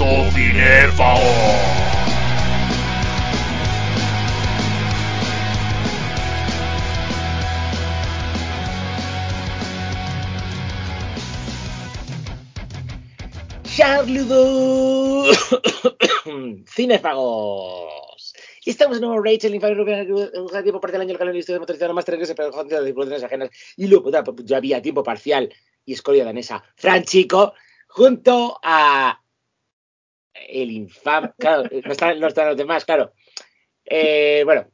Cinéfago. Saludos, cinefagos. Estamos en nuevo Rachel, el tiempo parcial año el calendario de motorizado más tres pero con de producciones ajenas y luego ya había tiempo parcial y escoria danesa Franchico junto a el infame, claro, no están, no están los demás, claro. Eh, bueno,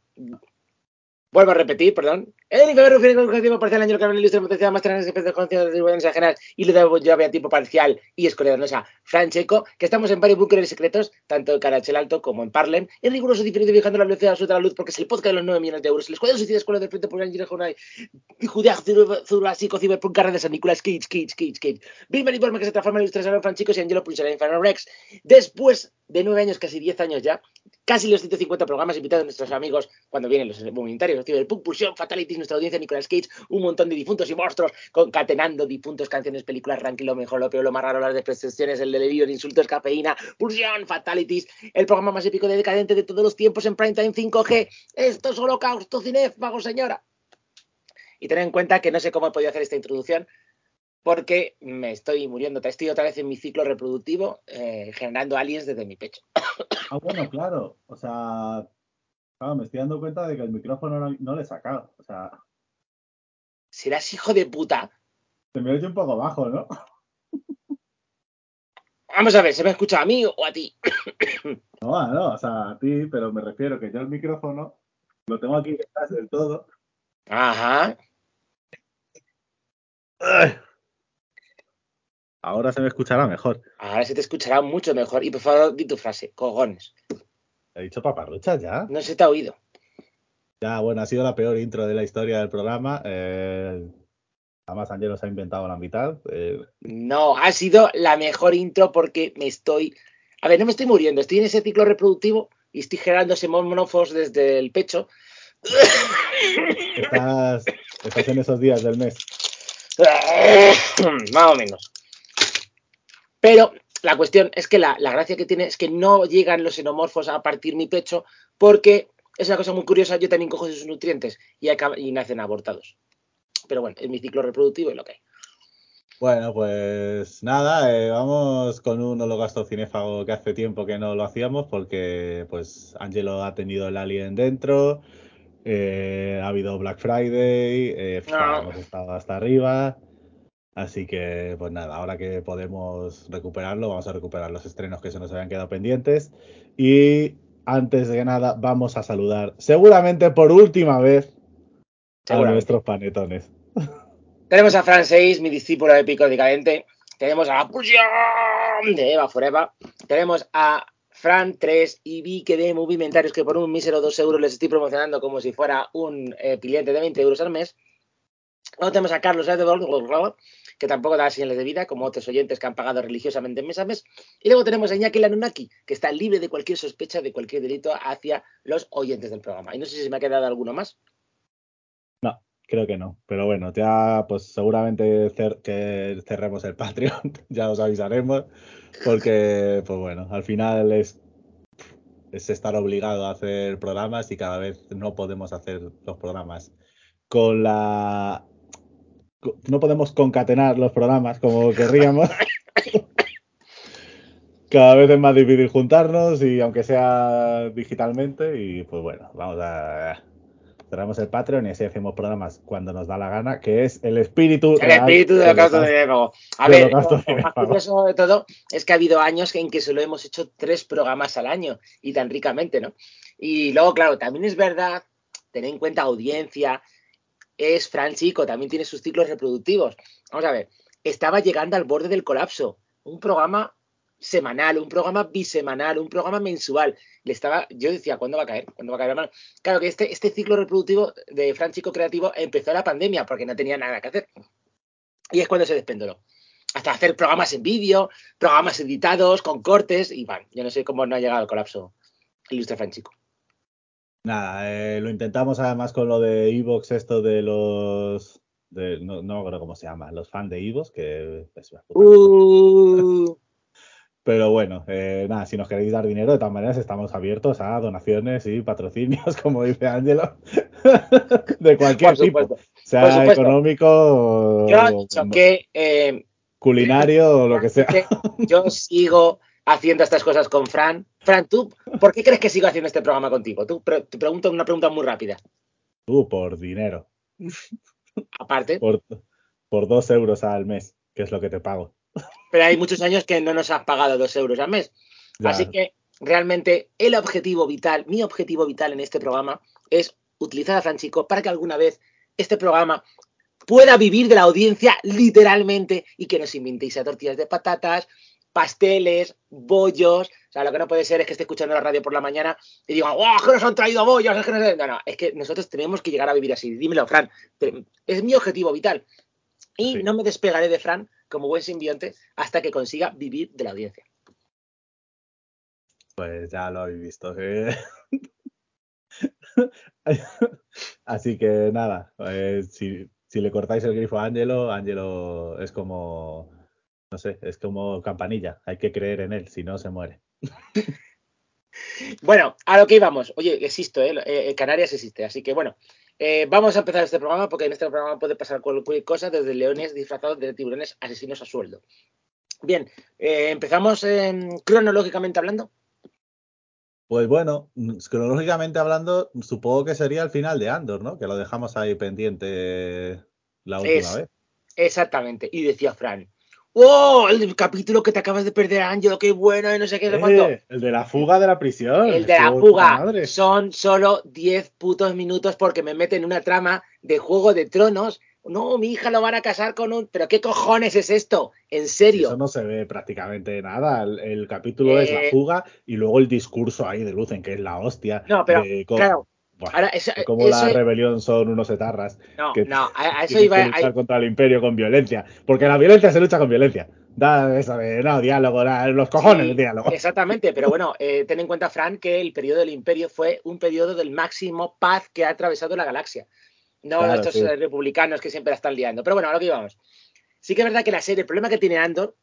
vuelvo a repetir, perdón, el febrero final objetivo parcial año que ilustre potencial más tener de conocidos de en general y le debo yo había tiempo parcial y escoledanosa Francheco, que estamos en varios búnkeres secretos, tanto en Carachel Alto como en Parlem, en riguroso diferido viajando la velocidad de la luz porque es el podcast de los 9 millones de euros. El escuadrón suicida escuela de frente por el Jonay y Judea Zulásico Cyberpunk Carrera de San Nicolás Cage Cage Cage Cage. Bill Informe que se transforma en ilustrador Franchico y Angelo Pulsar en Rex. Después de 9 años, casi 10 años ya, casi los 150 programas invitados a nuestros amigos cuando vienen los voluntarios, el Punk Pulsión, Fatalities, nuestra audiencia Nicolas Cage, un montón de difuntos y monstruos concatenando difuntos, canciones, películas, ranking, lo mejor, lo peor, lo más raro, las depresiones, el delirio, insultos, cafeína, pulsión, fatalities, el programa más épico de decadente de todos los tiempos en Primetime 5G. Esto es holocausto cinéfago, señora. Y ten en cuenta que no sé cómo he podido hacer esta introducción, porque me estoy muriendo. Estoy otra vez en mi ciclo reproductivo eh, generando aliens desde mi pecho. Ah, bueno, claro. O sea, me estoy dando cuenta de que el micrófono no, no le he sacado. O sea, serás hijo de puta. Se me ha hecho un poco bajo, ¿no? Vamos a ver, ¿se me escucha a mí o a ti? No, no, o sea, a ti, pero me refiero que yo el micrófono lo tengo aquí detrás del todo. Ajá. Ahora se me escuchará mejor. Ahora se te escuchará mucho mejor. Y por favor, di tu frase, cogones. ¿He dicho paparruchas ya? No se te ha oído. Ya, bueno, ha sido la peor intro de la historia del programa. Eh, además, Angelo se ha inventado la mitad. Eh. No, ha sido la mejor intro porque me estoy. A ver, no me estoy muriendo, estoy en ese ciclo reproductivo y estoy generando ese monofos desde el pecho. Estás, estás en esos días del mes. Más o menos. Pero la cuestión es que la, la, gracia que tiene es que no llegan los xenomorfos a partir mi pecho porque es una cosa muy curiosa, yo también cojo sus nutrientes y, y nacen abortados. Pero bueno, es mi ciclo reproductivo y lo que hay. Bueno, pues nada, eh, vamos con un hologasto cinéfago que hace tiempo que no lo hacíamos porque pues Angelo ha tenido el alien dentro, eh, ha habido Black Friday, eh, hemos estado hasta arriba, así que pues nada, ahora que podemos recuperarlo, vamos a recuperar los estrenos que se nos habían quedado pendientes y antes de nada, vamos a saludar, seguramente por última vez, a nuestros panetones. Tenemos a Fran 6, mi discípulo épico decadente. Tenemos a la pulsión de Eva Forever. Tenemos a Fran 3 y Vique de Movimentarios, que por un mísero 2 euros les estoy promocionando como si fuera un eh, cliente de 20 euros al mes. Luego tenemos a Carlos que tampoco da señales de vida, como otros oyentes que han pagado religiosamente mes a mes. Y luego tenemos a Iñaki Lanunaki, que está libre de cualquier sospecha de cualquier delito hacia los oyentes del programa. Y no sé si me ha quedado alguno más. No, creo que no. Pero bueno, ya pues seguramente que cerremos el Patreon, ya os avisaremos, porque pues bueno, al final es es estar obligado a hacer programas y cada vez no podemos hacer los programas con la no podemos concatenar los programas como querríamos. Cada vez es más difícil juntarnos y aunque sea digitalmente y pues bueno, vamos a cerramos el Patreon y así hacemos programas cuando nos da la gana, que es el espíritu. El espíritu de caso de Diego. A ver, lo curioso de todo es que ha habido años en que solo hemos hecho tres programas al año y tan ricamente, ¿no? Y luego, claro, también es verdad, tener en cuenta audiencia, es Fran Chico, también tiene sus ciclos reproductivos. Vamos a ver, estaba llegando al borde del colapso. Un programa semanal, un programa bisemanal, un programa mensual. Le estaba, yo decía, ¿cuándo va a caer? ¿Cuándo va a caer, hermano? Claro que este, este ciclo reproductivo de Fran Chico Creativo empezó la pandemia porque no tenía nada que hacer. Y es cuando se despendoló. Hasta hacer programas en vídeo, programas editados, con cortes, y bueno, yo no sé cómo no ha llegado al colapso el ilustre Fran Chico. Nada, eh, lo intentamos además con lo de Evox, esto de los. De, no, no me acuerdo cómo se llama, los fans de Evox, que. uh. Pero bueno, eh, nada, si nos queréis dar dinero, de todas maneras estamos abiertos a donaciones y patrocinios, como dice Ángelo, de cualquier tipo, sea económico, Yo o dicho que eh, culinario o lo que sea. yo sigo haciendo estas cosas con Fran. Fran, ¿tú por qué crees que sigo haciendo este programa contigo? Tú pre- te pregunto una pregunta muy rápida. Tú, por dinero, Aparte, por, por dos euros al mes, que es lo que te pago. pero hay muchos años que no nos has pagado dos euros al mes. Ya, Así que realmente el objetivo vital, mi objetivo vital en este programa es utilizar a Franchico para que alguna vez este programa pueda vivir de la audiencia literalmente y que nos inventéis a tortillas de patatas, pasteles, bollos. O sea, lo que no puede ser es que esté escuchando la radio por la mañana y digan, ¡wow! que nos han traído bollos! Es que no, sé". no, no, es que nosotros tenemos que llegar a vivir así. Dímelo, Fran. Es mi objetivo vital. Y Sí. no me despegaré de Fran como buen simbionte hasta que consiga vivir de la audiencia. Pues ya lo habéis visto. eh. Así que nada, eh, si, si le cortáis el grifo a Ángelo, Ángelo es como, no sé, es como campanilla. Hay que creer en él, si no se muere. Bueno, a lo que íbamos. Oye, existo, ¿eh? Eh, Canarias existe. Así que bueno, eh, vamos a empezar este programa porque en este programa puede pasar cualquier cosa, desde leones disfrazados de tiburones asesinos a sueldo. Bien, eh, empezamos eh, cronológicamente hablando. Pues bueno, cronológicamente hablando, supongo que sería el final de Andor, ¿no? Que lo dejamos ahí pendiente la última Es- vez. Exactamente. Y decía Fran, ¡Oh! El capítulo que te acabas de perder, Ángelo, qué bueno, y no sé qué. Eh, el de la fuga de la prisión. El de la fuga madre. son solo 10 putos minutos porque me meten en una trama de Juego de Tronos. No, mi hija lo van a casar con un... ¿Pero qué cojones es esto? ¿En serio? Eso no se ve prácticamente nada. El, el capítulo es la Eh, fuga y luego el discurso ahí de Lucen, que es la hostia. No, pero, de claro, Ahora eso, eso- la rebelión son unos etarras. no, que no, a, a eso tienen iba, que a- luchar contra el imperio con violencia. Porque la violencia se lucha con violencia. Da eso de, no, diálogo, da- los cojones Sí, diálogo. Exactamente, pero bueno, eh, ten en cuenta, Fran, que el periodo del imperio fue un periodo del máximo paz que ha atravesado la galaxia. No Claro, estos sí. eh, republicanos que siempre la están liando. Pero bueno, a lo que íbamos. Sí que es verdad que la serie, el problema que tiene Andor,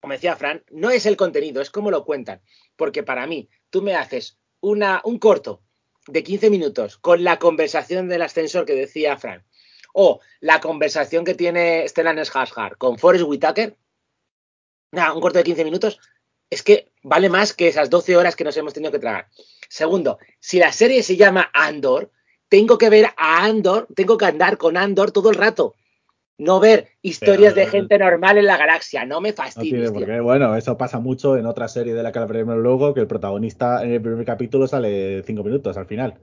como decía Fran, no es el contenido, es cómo lo cuentan. Porque para mí, tú me haces una, un corto de 15 minutos con la conversación del ascensor que decía Fran, o la conversación que tiene Stellan Skarsgård con Forrest Whitaker, nada, un corto de 15 minutos, es que vale más que esas 12 horas que nos hemos tenido que tragar. Segundo, si la serie se llama Andor, tengo que ver a Andor, tengo que andar con Andor todo el rato. No ver historias Pero- de gente normal en la galaxia. No me No fastidies. tiene por tío. qué. Bueno, eso pasa mucho en otra serie de la que hablaremos luego, que el protagonista en el primer capítulo sale cinco minutos al final,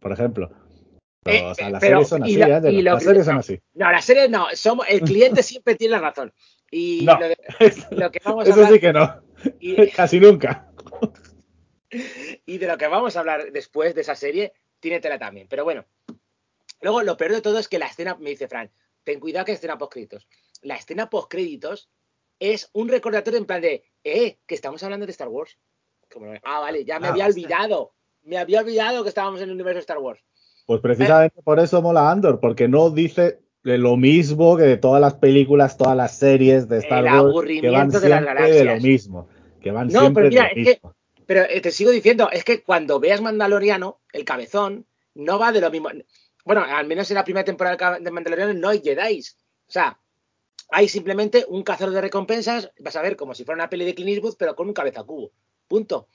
por ejemplo. Pero, Eh, o sea, las pero- series son así, lo- lo- Las series son no. así. No, la serie no. Somos, el cliente siempre tiene la razón. Y No. lo, de- lo que vamos a Eso hablar, sí que no. y, Casi nunca. y de lo que vamos a hablar después de esa serie, tiene tela también. Pero bueno, luego lo peor de todo es que la escena, me dice Fran, ten cuidado que escena post créditos. La escena post créditos es un recordatorio en plan de, eh, que estamos hablando de Star Wars. Como, ah, vale, ya me Ah, había hostia. olvidado. Me había olvidado que estábamos en el universo de Star Wars. Pues precisamente por eso mola Andor, porque no dice lo mismo que de todas las películas, todas las series de Star El Wars, que van aburrimiento de las siempre de lo galaxias. mismo. Que van No, siempre pero mira, de lo es que-. Pero eh, te sigo diciendo, es que cuando veas Mandaloriano, el cabezón, no va de lo mismo. Bueno, al menos en la primera temporada de Mandaloriano no hay. O sea, hay simplemente un cazador de recompensas, vas a ver como si fuera una peli de Clint Eastwood, pero con un cabeza cubo. Punto.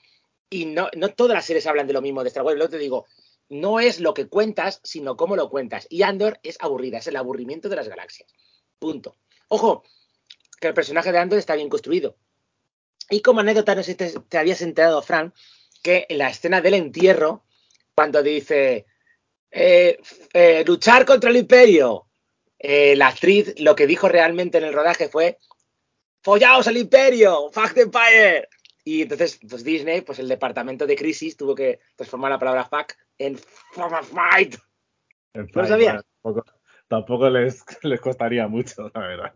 Y no, no todas las series hablan de lo mismo de Star Wars. Luego te digo, no es lo que cuentas, sino cómo lo cuentas. Y Andor es aburrida, es el aburrimiento de las galaxias. Punto. Ojo, que el personaje de Andor está bien construido. Y como anécdota, no sé si te, te habías enterado, Fran, que en la escena del entierro, cuando dice eh, eh, luchar contra el imperio, eh, la actriz lo que dijo realmente en el rodaje fue follaos al imperio, fuck the empire. Y entonces, pues Disney, pues el departamento de crisis tuvo que transformar la palabra fuck en fight. ¿No sabías? bueno, tampoco, tampoco les, les costaría mucho, la verdad.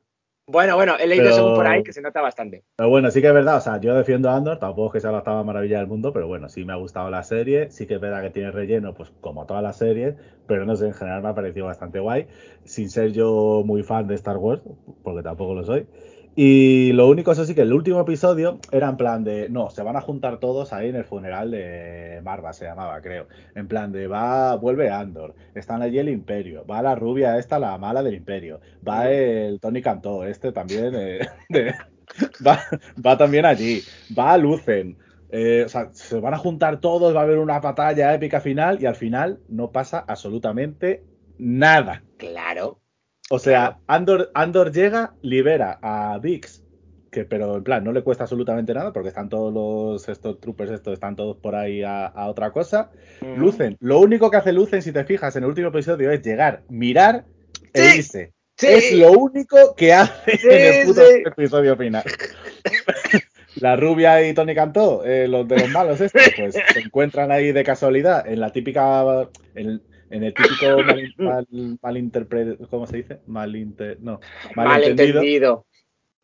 Bueno, bueno, he leído Pero- según por ahí que se nota bastante. Pero bueno, sí que es verdad, o sea, yo defiendo a Andor, tampoco es que sea la octava maravilla del mundo, pero bueno, sí me ha gustado la serie, sí que es verdad que tiene relleno, pues como todas las series, pero no sé, en general me ha parecido bastante guay, sin ser yo muy fan de Star Wars, porque tampoco lo soy. Y lo único, eso sí, que el último episodio era en plan de, no, se van a juntar todos ahí en el funeral de Marva, se llamaba, creo. En plan de, va, vuelve Andor, están allí el Imperio, va la rubia esta, la mala del Imperio, va el Tony Cantó, este también, eh, de- va, va también allí, va Lucen. eh, o sea, se van a juntar todos, va a haber una batalla épica final y al final no pasa absolutamente nada. Claro. O sea, Andor, Andor llega, libera a Vix, que pero en plan no le cuesta absolutamente nada porque están todos los estos troopers estos están todos por ahí a, a otra cosa. Mm. Lucen, lo único que hace Lucen si te fijas en el último episodio es llegar, mirar e Sí, irse. Sí. Es lo único que hace Sí, en el puto episodio final. La rubia y Tony Cantó, eh, los de los malos estos, pues se encuentran ahí de casualidad en la típica, en, en el típico mal, mal, malinterpre- ¿cómo se dice? Malinter, no, malentendido Malentendido.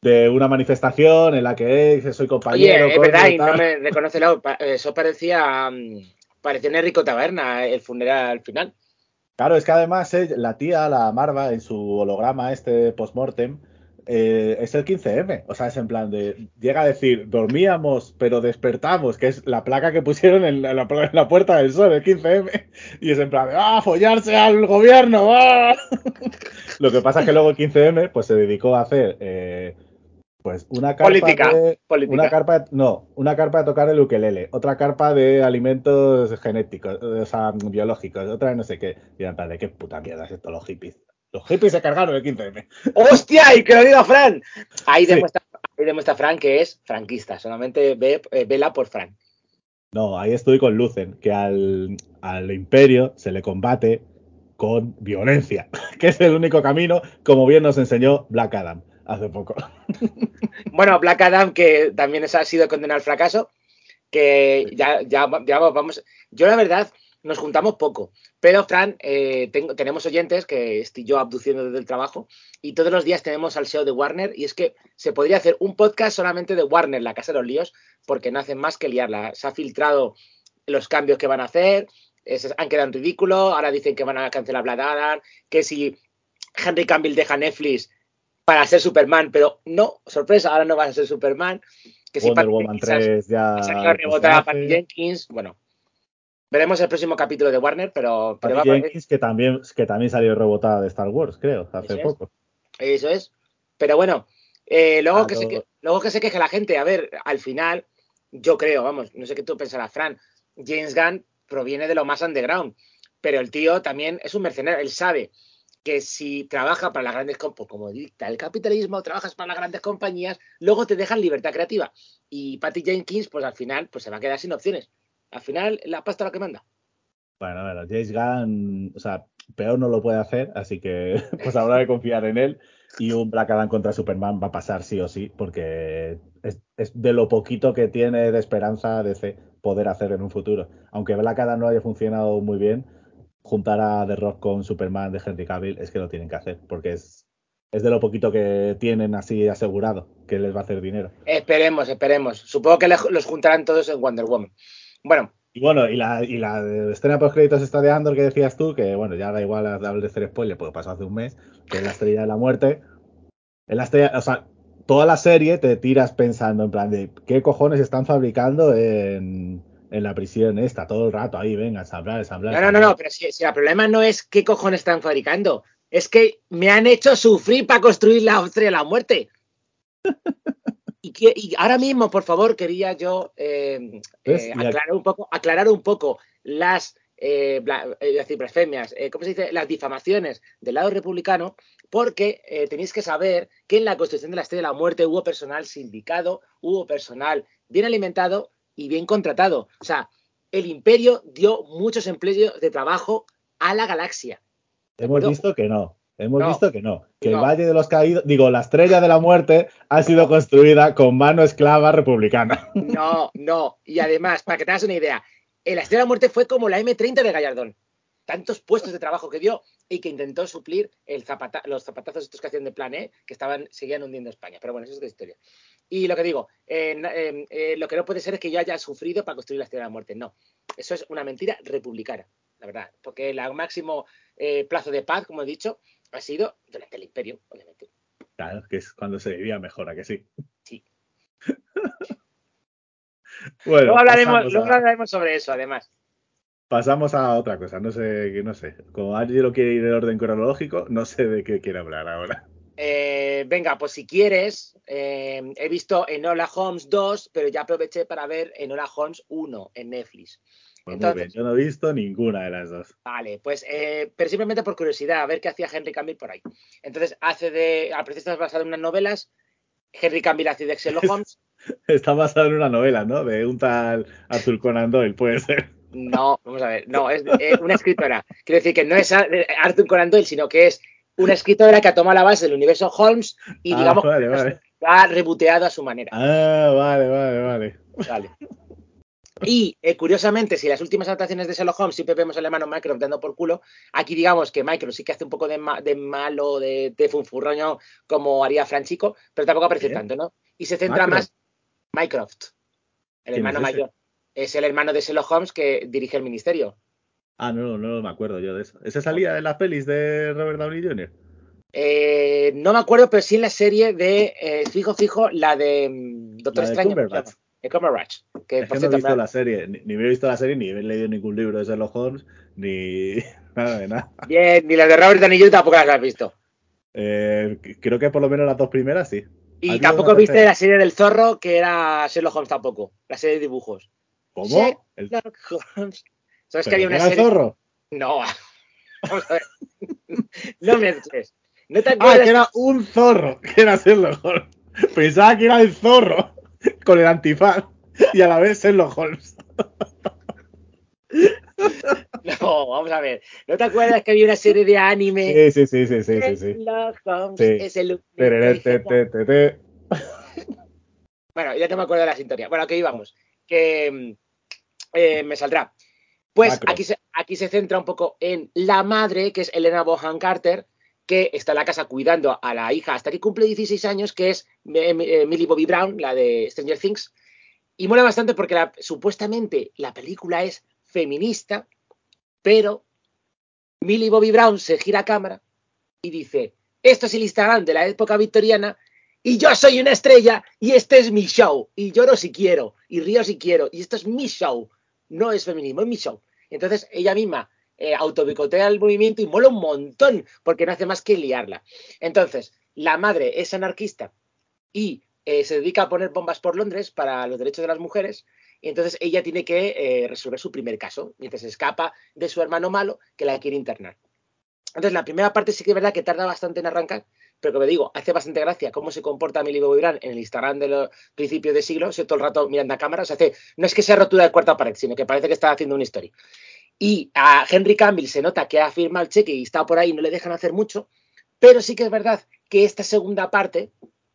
de una manifestación en la que eh, soy compañero. Oye, es coño, verdad, y no me reconoce la- Eso parecía. mm, Parecía Enrico Taberna, el funeral al final. Claro, es que además eh, la tía, la Marva, en su holograma este post-mortem, eh, es el 15M. O sea, es en plan de. Llega a decir, dormíamos, pero despertamos, que es la placa que pusieron en la, en Puerta del Sol, el 15M. Y es en plan de, ¡ah, follarse al gobierno! ¡ah! Lo que pasa es que luego el 15M pues, se dedicó a hacer. eh, pues una carpa Política, de, política. una carpa no una carpa de tocar el ukelele otra carpa de alimentos genéticos o sea biológicos otra de no sé qué y en plan de qué puta mierda es esto los hippies los hippies se cargaron el 15M ¡Hostia! Y que lo diga Fran. Ahí Sí. demuestra, ahí demuestra Fran que es franquista. Solamente ve, eh, vela por Fran. no ahí estoy con Lucen que al, al imperio se le combate con violencia que es el único camino como bien nos enseñó Black Adam hace poco Bueno, Black Adam, que también ha sido condenado al fracaso, que ya, ya, ya vamos. Yo, la verdad, nos juntamos poco. Pero, Fran, eh, tengo, tenemos oyentes que estoy yo abduciendo desde el trabajo y todos los días tenemos al SEO de Warner y es que se podría hacer un podcast solamente de Warner, la casa de los líos, porque no hacen más que liarla. Se ha filtrado los cambios que van a hacer, se han quedado en ridículo, ahora dicen que van a cancelar Black Adam, que si Henry Cavill deja Netflix para ser Superman, pero no, sorpresa, ahora no vas a ser Superman. Que si Wonder Patty Woman Jenkins 3 ya ha salido a rebotar a Patty hace. Jenkins, bueno. Veremos el próximo capítulo de Warner, pero, pero Jenkins, que también, que también salió rebotada de Star Wars, creo, hace Eso es. poco. Eso es. Pero bueno, eh, luego, Ah, que se, luego- que- luego que se queje la gente, a ver, al final, yo creo, vamos, no sé qué tú pensarás, Fran, James Gunn proviene de lo más underground, pero el tío también es un mercenario, él sabe que si trabaja para las grandes compañías, como dicta el capitalismo, trabajas para las grandes compañías, luego te dejan libertad creativa. Y Patty Jenkins, pues al final, pues se va a quedar sin opciones. Al final, la pasta es lo que manda. Bueno, bueno, James Gunn, o sea, peor no lo puede hacer, así que pues habrá que confiar en él. Y un Black Adam contra Superman va a pasar sí o sí, porque es, es de lo poquito que tiene de esperanza DC poder hacer en un futuro. Aunque Black Adam no haya funcionado muy bien, juntar a The Rock con Superman de Henry Cavill es que lo tienen que hacer, porque es, es de lo poquito que tienen así asegurado que les va a hacer dinero. Esperemos, esperemos. Supongo que los juntarán todos en Wonder Woman. Bueno, Y bueno, y la, y la escena post créditos esta de Andor que decías tú, que bueno, ya da igual hablar de hacer spoiler, porque pasó hace un mes, que es la estrella de la muerte. La estrella, o sea, toda la serie te tiras pensando en plan de qué cojones están fabricando en, en la prisión esta, todo el rato ahí, venga, ensamblar, ensamblar. No, no, no, no, pero si, si el problema no es qué cojones están fabricando, es que me han hecho sufrir para construir la estrella de la muerte. Y, ahora mismo, por favor, quería yo eh, eh, aquí- aclarar un poco, aclarar un poco las eh, bla- eh, decir, blasfemias, eh, ¿cómo se dice? Las difamaciones del lado republicano, porque tenéis que saber que en la construcción de la estrella de la muerte hubo personal sindicado, hubo personal bien alimentado y bien contratado. O sea, el imperio dio muchos empleos de trabajo a la galaxia. Hemos visto que no. Hemos No. visto que no. Que No. el Valle de los Caídos, digo, la estrella de la muerte ha sido construida con mano esclava republicana. No, no. Y además, para que te hagas una idea, eh, la Estrella de la Muerte fue como la M30 de Gallardón. Tantos puestos de trabajo que dio y que intentó suplir el zapata- los zapatazos estos que hacían de plan E, que estaban, seguían hundiendo España. Pero bueno, eso es otra historia. Y lo que digo, eh, eh, eh, lo que no puede ser es que yo haya sufrido para construir la Estrella de la Muerte. No, eso es una mentira republicana, la verdad. Porque el máximo eh, plazo de paz, como he dicho, ha sido durante el imperio, obviamente. Claro, que es cuando se vivía mejor, ¿a que sí? Sí. bueno, luego hablaremos, pasamos, luego a, hablaremos sobre eso, además. pasamos a otra cosa. No sé, no sé. Como Angelo quiere ir en orden cronológico, no sé de qué quiere hablar ahora. Eh, venga, pues si quieres, eh, he visto Enola Holmes 2, pero ya aproveché para ver Enola Holmes 1 en Netflix. Pues Entonces- muy bien, yo no he visto ninguna de las dos. Vale, pues, eh, pero simplemente por curiosidad, a ver qué hacía Henry Cavill por ahí. Entonces, hace de, al principio está basado en unas novelas, Henry Cavill hace de Sherlock Holmes. Está basado en una novela, ¿no? De un tal Arthur Conan Doyle, puede ser. No, vamos a ver, no, es eh, una escritora. Quiero decir que no es Ar- Arthur Conan Doyle, sino que es una escritora que ha tomado la base del universo Holmes y, Ah, digamos, vale, vale. ha reboteado a su manera. Ah, vale, vale, vale. Vale. Y eh, curiosamente, si las últimas adaptaciones de Sherlock Holmes siempre vemos al hermano Mycroft dando por culo, aquí digamos que Mycroft sí que hace un poco de, ma- de malo, de, de funfurroño, como haría Franchico, pero tampoco aparece tanto, ¿no? Y se centra Mycroft. más Mycroft, el ¿Quién hermano es mayor. Es el hermano de Sherlock Holmes que dirige el ministerio. Ah, no, no me acuerdo yo de eso. ¿Esa salía de las pelis de Robert Downey Jr.? Eh, no me acuerdo, pero sí en la serie de, eh, fijo, fijo, la de mm, Doctor La de Extraño. ¿Cómo se Cumberbatch. llama? De Cumberbatch. Que, Es que no he visto me- la serie, ni, ni he visto la serie, ni he leído ningún libro de Sherlock Holmes, ni nada de nada. Bien, ni la de Robert Downey Jr. tampoco las has visto. Eh, creo que por lo menos las dos primeras sí. Y ¿Has tampoco viste tercera? la serie del zorro, que era Sherlock Holmes tampoco. La serie de dibujos. ¿Cómo? Sherlock Holmes. ¿Sabes que ¿pero había una era serie? zorro? No. Vamos a ver. No mezcles. ¿No te Ah, acuerdas? que era un zorro, que era Sherlock Holmes. Pensaba que era el zorro con el antifaz y a la vez Sherlock Holmes. No, vamos a ver. ¿No te acuerdas que había una serie de anime? Sí, sí, sí, sí, sí, sí. Sherlock Holmes Sí. es el. Bueno, ya no me acuerdo de la sintonía. Bueno, aquí íbamos. Que mm, eh, me saldrá. Pues Macro. aquí se, aquí se centra un poco en la madre, que es Elena Bohan Carter, que está en la casa cuidando a la hija hasta que cumple 16 años, que es eh, Millie Bobby Brown, la de Stranger Things. Y mola bastante porque supuestamente la película es feminista, pero Millie Bobby Brown se gira a cámara y dice, esto es el Instagram de la época victoriana y yo soy una estrella y este es mi show y lloro si quiero y río si quiero y esto es mi show, no es feminismo, es mi show. Entonces ella misma eh, autobicotea el movimiento y mola un montón porque no hace más que liarla. Entonces, la madre es anarquista y eh, se dedica a poner bombas por Londres para los derechos de las mujeres y entonces ella tiene que eh, resolver su primer caso mientras escapa de su hermano malo que la quiere internar. Entonces, la primera parte sí que es verdad que tarda bastante en arrancar, pero como digo, hace bastante gracia cómo se comporta Millie Bobby Brown en el Instagram de los principios de siglo, se todo el rato mirando a cámara, o sea, hace, no es que sea rotura de cuarta pared, sino que parece que está haciendo una historia. Y a Henry Cavill se nota que ha firmado el cheque y está por ahí no le dejan hacer mucho, pero sí que es verdad que esta segunda parte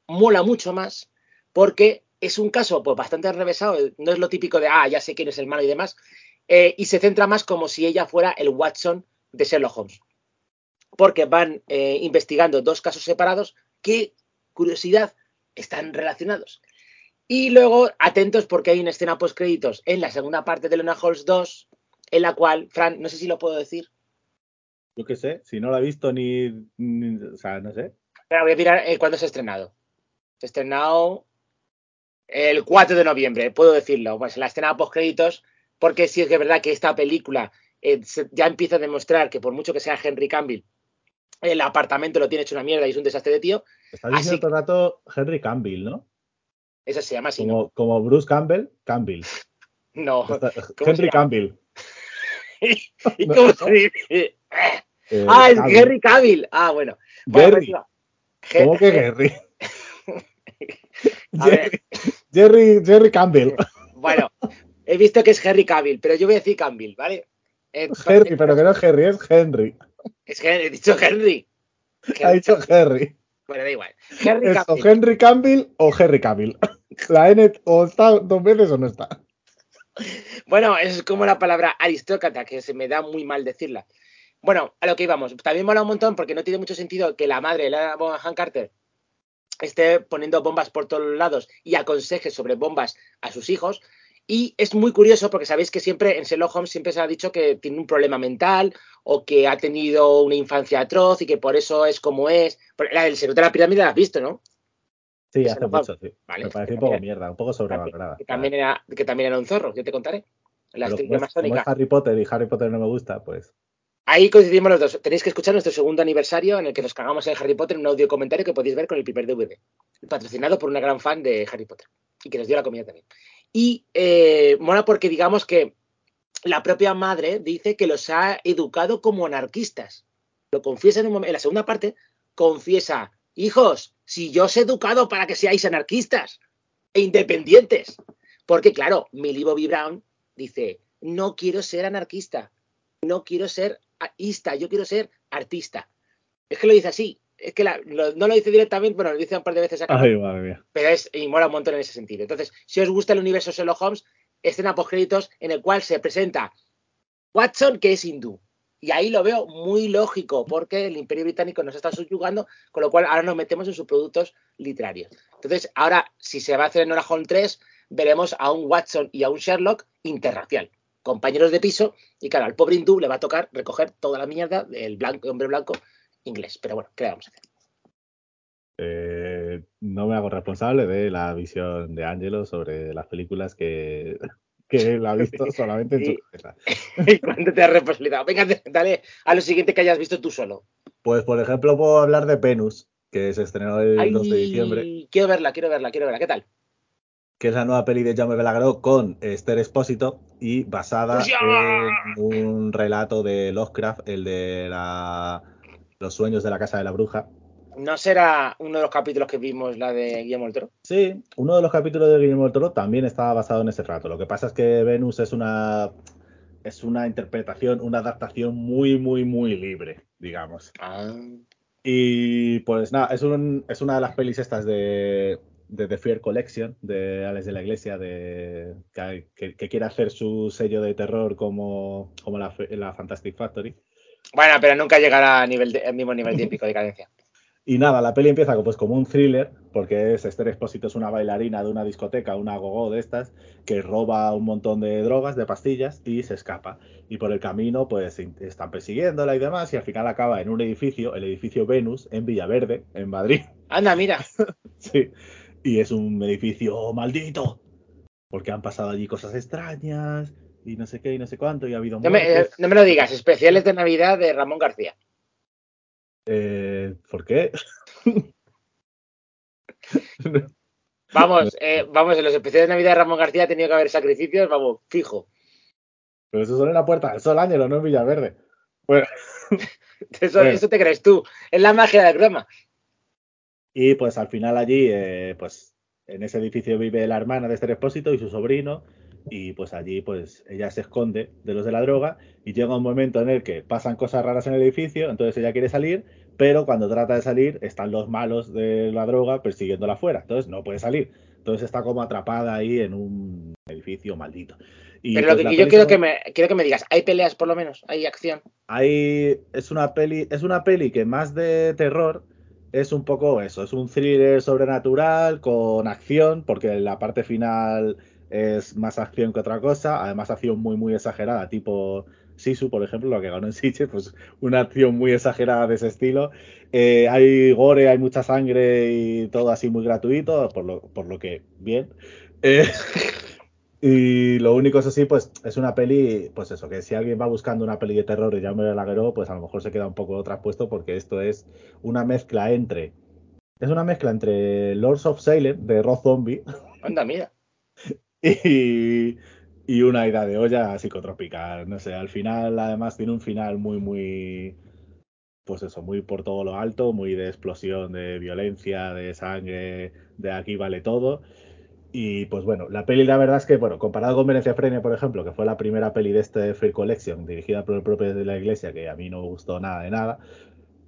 mola mucho más porque es un caso pues bastante enrevesado, no es lo típico de, ah, ya sé quién es el malo y demás, eh, y se centra más como si ella fuera el Watson de Sherlock Holmes. Porque van eh, investigando dos casos separados que, curiosidad, están relacionados. Y luego, atentos porque hay una escena post créditos en la segunda parte de Luna Halls 2, en la cual, Fran, no sé si lo puedo decir, Yo qué sé, si no la he visto ni, ni- O sea, no sé. pero voy a mirar eh, cuándo se ha estrenado. Se ha estrenado el 4 de noviembre, puedo decirlo. Pues la escena post créditos, porque sí es que es verdad que esta película eh, se- ya empieza a demostrar que por mucho que sea Henry Cavill, el apartamento lo tiene hecho una mierda y es un desastre de tío. Estás Así diciendo todo el rato Henry Campbell, ¿no? Eso se llama así, ¿no? Como, Bruce Campbell, Campbell. No. Está- ¿Cómo Henry? Campbell. ¿Y cómo se dice? Eh, Ah, es Cavill. Henry Cavill. Ah, bueno. Gary. pues, ¿Cómo que Gary? Jerry, Jerry, Jerry Campbell. Bueno, he visto que es Henry Cavill, pero yo voy a decir Campbell, ¿vale? Eh, Henry, pero que no es Henry, es Henry. Es que he dicho Henry. Ha dicho Henry. Bueno, da igual. Henry Es o Cavill. Henry Campbell o Henry Cavill. La N o está dos veces o no está. Bueno, es como la palabra aristócrata, que se me da muy mal decirla. Bueno, a lo que íbamos. También mola un montón porque no tiene mucho sentido que la madre, la Bonham Carter, esté poniendo bombas por todos lados y aconseje sobre bombas a sus hijos. Y es muy curioso porque sabéis que siempre en Sherlock Holmes siempre se ha dicho que tiene un problema mental o que ha tenido una infancia atroz y que por eso es como es. La del secreto de la pirámide la has visto, ¿no? Sí, hace mucho, sí. Vale, Me parece un poco también- mierda, un poco sobrevalorada. Que también, era, que también era un zorro, yo te contaré. La Pero estrella como, es, como masónica. es Harry Potter y Harry Potter no me gusta, pues. Ahí coincidimos los dos. Tenéis que escuchar nuestro segundo aniversario en el que nos cagamos en Harry Potter en un audio comentario que podéis ver con el primer DVD. Patrocinado por una gran fan de Harry Potter. Y que nos dio la comida también. Y eh, mola porque digamos que la propia madre dice que los ha educado como anarquistas. Lo confiesa en un momento. En la segunda parte, confiesa, hijos, si yo os he educado para que seáis anarquistas e independientes. Porque, claro, Millie Bobby Brown dice, no quiero ser anarquista, no quiero ser ista, yo quiero ser artista. Es que lo dice así, es que la- lo- no lo dice directamente, pero lo dice un par de veces acá, Ay, madre mía. pero es, y mola un montón en ese sentido. Entonces, si os gusta el universo Sherlock Holmes, escena postcréditos en el cual se presenta Watson, que es hindú. Y ahí lo veo muy lógico, porque el Imperio Británico nos está subyugando, con lo cual ahora nos metemos en sus productos literarios. Entonces, ahora, si se va a hacer en Holmes 3, veremos a un Watson y a un Sherlock interracial, compañeros de piso, y claro, al pobre hindú le va a tocar recoger toda la mierda del blanco, hombre blanco inglés. Pero bueno, ¿qué le vamos a hacer? Eh, no me hago responsable de la visión de Angelo sobre las películas que, que él ha visto solamente en su cabeza. ¿Y cuándo te has responsabilidad? Venga, dale a lo siguiente que hayas visto tú solo. Pues, por ejemplo, puedo hablar de Penus, que se estrenó el Ay, 2 de diciembre, Quiero verla, quiero verla, quiero verla. ¿Qué tal? que es la nueva peli de Jaume Belagró con Esther Espósito y basada ¡Ya! en un relato de Lovecraft, el de la- los sueños de la casa de la bruja. ¿No será uno de los capítulos que vimos la de Guillermo del Toro? Sí, uno de los capítulos de Guillermo del Toro también estaba basado en ese relato. Lo que pasa es que Venus es una es una interpretación, una adaptación muy, muy, muy libre, digamos. Ah. Y pues nada, es, un, es una de las pelis estas de, de The Fear Collection, de Alex de la Iglesia, de, que, que- que quiere hacer su sello de terror como, como la, Fantastic Factory. Bueno, pero nunca llegará a nivel de- al mismo nivel de épico de cadencia. Y nada, la peli empieza pues, como un thriller, porque es Esther Expósito es una bailarina de una discoteca, una gogo de estas, que roba un montón de drogas, de pastillas, y se escapa. Y por el camino, pues están persiguiéndola y demás, y al final acaba en un edificio, el edificio Venus, en Villaverde, en Madrid. Anda, mira. Sí. Y es un edificio maldito. Porque han pasado allí cosas extrañas y no sé qué y no sé cuánto y ha habido No me, eh, no me lo digas. Especiales de Navidad de Ramón García. Eh, ¿Por qué? Vamos, eh, vamos, en los especiales de Navidad de Ramón García ha tenido que haber sacrificios, vamos, fijo. Pero eso solo en la Puerta del Sol, Ángelo, no en Villaverde. Bueno, Eso, Bueno. eso te crees tú. Es la magia del programa. y pues al final allí, eh, pues en ese edificio vive la hermana de este expósito y su sobrino. Y pues allí, pues ella se esconde de los de la droga y llega un momento en el que pasan cosas raras en el edificio, entonces ella quiere salir, pero cuando trata de salir están los malos de la droga persiguiéndola afuera, entonces no puede salir. Entonces está como atrapada ahí en un edificio maldito. Y Pero lo pues, que la yo quiero que, me, quiero que me digas, ¿hay peleas por lo menos? ¿Hay acción? Hay, es una peli, es una peli que más de terror es un poco eso, es un thriller sobrenatural con acción, porque la parte final es más acción que otra cosa, además acción muy muy exagerada, tipo Sisu, por ejemplo, lo que ganó en Sitges, pues una acción muy exagerada de ese estilo. Eh, hay gore, hay mucha sangre y todo así muy gratuito, por lo, por lo que bien. Eh, y lo único, eso sí, pues es una peli, pues eso, que si alguien va buscando una peli de terror y ya me la pues a lo mejor se queda un poco traspuesto porque esto es una mezcla entre. Es una mezcla entre Lords of Salem de Rob Zombie Anda, mira. y, y una ida de olla psicotrópica. No sé, al final, además, tiene un final muy, muy. Pues eso, muy por todo lo alto, muy de explosión, de violencia, de sangre, de aquí vale todo. Y pues bueno, la peli la verdad es que, bueno, comparado con Venecia Frenia, por ejemplo, que fue la primera peli de este Fear Collection, dirigida por el propio de la iglesia, que a mí no me gustó nada de nada,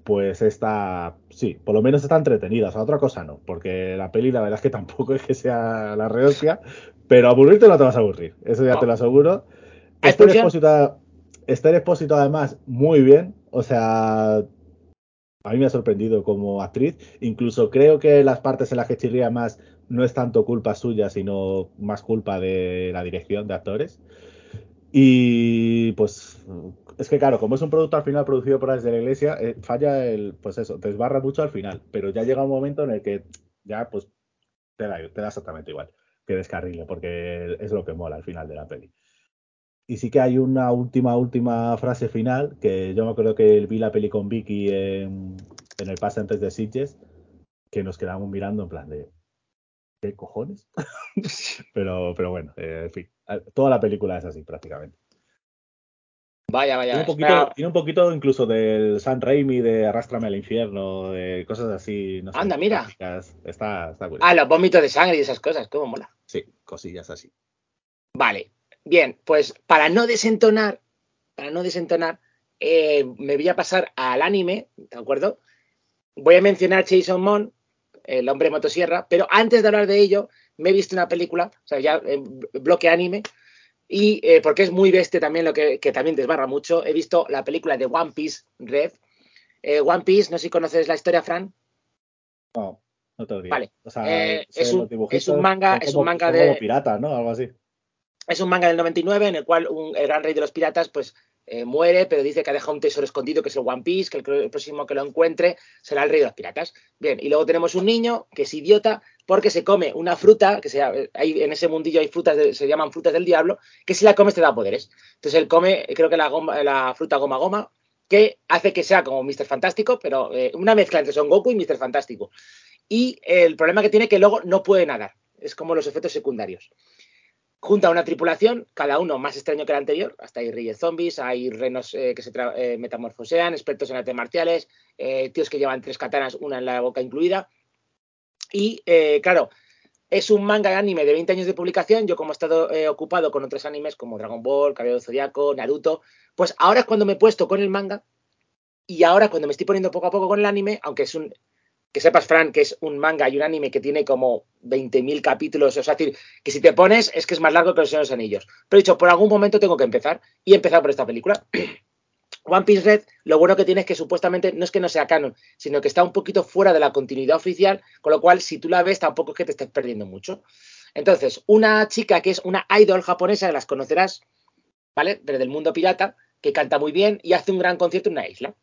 pues esta, sí, por lo menos está entretenida, o sea, otra cosa no, porque la peli la verdad es que tampoco es que sea la rehostia, pero aburrirte no te vas a aburrir, eso ya No. te lo aseguro. Expósito, Esther Expósito además muy bien, o sea, a mí me ha sorprendido como actriz. Incluso creo que las partes en las que chirría más no es tanto culpa suya, sino más culpa de la dirección de actores. Y pues es que claro, como es un producto al final producido por las de la iglesia, eh, falla el, pues eso, desbarra mucho al final, pero ya llega un momento en el que ya pues te da, te da exactamente igual que descarrile, porque es lo que mola al final de la peli. Y sí que hay una última, última frase final, que yo me acuerdo que vi la peli con Vicky en, en el pase antes de Sitges, que nos quedamos mirando en plan de, ¿qué cojones? pero, pero bueno, eh, en fin, toda la película es así prácticamente. Vaya, vaya. Tiene un, poquito, tiene un poquito incluso del San Raimi de Arrástrame al infierno, de cosas así. No sé, Anda, mira. prácticas. Está, está curioso. Ah, los vómitos de sangre y esas cosas, cómo mola. Sí, cosillas así. Vale, bien, pues para no desentonar, para no desentonar, eh, me voy a pasar al anime, ¿de acuerdo? Voy a mencionar Jason Mon, el hombre motosierra, pero antes de hablar de ello, me he visto una película, o sea, ya en bloque anime, y eh, porque es muy bestia también, lo que, que, también desbarra mucho, he visto la película de One Piece Red. Eh, One Piece, no sé si conoces la historia, Fran. No, no te digo. Vale. O sea, Eh, es, un, es un manga, es como- un manga como de, piratas, ¿no? Algo así. es un manga del 99 en el cual un- el gran rey de los piratas pues eh, muere, pero dice que ha dejado un tesoro escondido que es el One Piece, que el, el próximo que lo encuentre será el rey de los piratas. Bien, y luego tenemos un niño que es idiota porque se come una fruta, que se, hay, en ese mundillo hay frutas, de- se llaman frutas del diablo, que si la comes te da poderes. Entonces él come, creo que la, fruta goma goma, que hace que sea como Mr. Fantástico, pero eh, una mezcla entre Son Goku y Mr. Fantástico. Y el problema que tiene es que luego no puede nadar. Es como los efectos secundarios junta una tripulación, cada uno más extraño que el anterior. Hasta hay reyes zombies, hay renos eh, que se eh, metamorfosean, expertos en artes marciales, eh, tíos que llevan tres katanas, una en la boca incluida. Y eh, claro, es un manga de anime de 20 años de publicación. Yo, como he estado eh, ocupado con otros animes como Dragon Ball, Caballero Zodiaco, Naruto, pues ahora es cuando me he puesto con el manga. Y ahora, cuando me estoy poniendo poco a poco con el anime, aunque es un. Que sepas, Fran, que es un manga y un anime que tiene como 20.000 capítulos. O sea, decir, que si te pones es que es más largo que los Señor de los Anillos. Pero he dicho, por algún momento tengo que empezar. Y he empezado por esta película. One Piece Red, lo bueno que tiene es que supuestamente no es que no sea canon, sino que está un poquito fuera de la continuidad oficial, con lo cual si tú la ves tampoco es que te estés perdiendo mucho. Entonces, una chica que es una idol japonesa, las conocerás, ¿vale? Pero del mundo pirata, que canta muy bien y hace un gran concierto en una isla.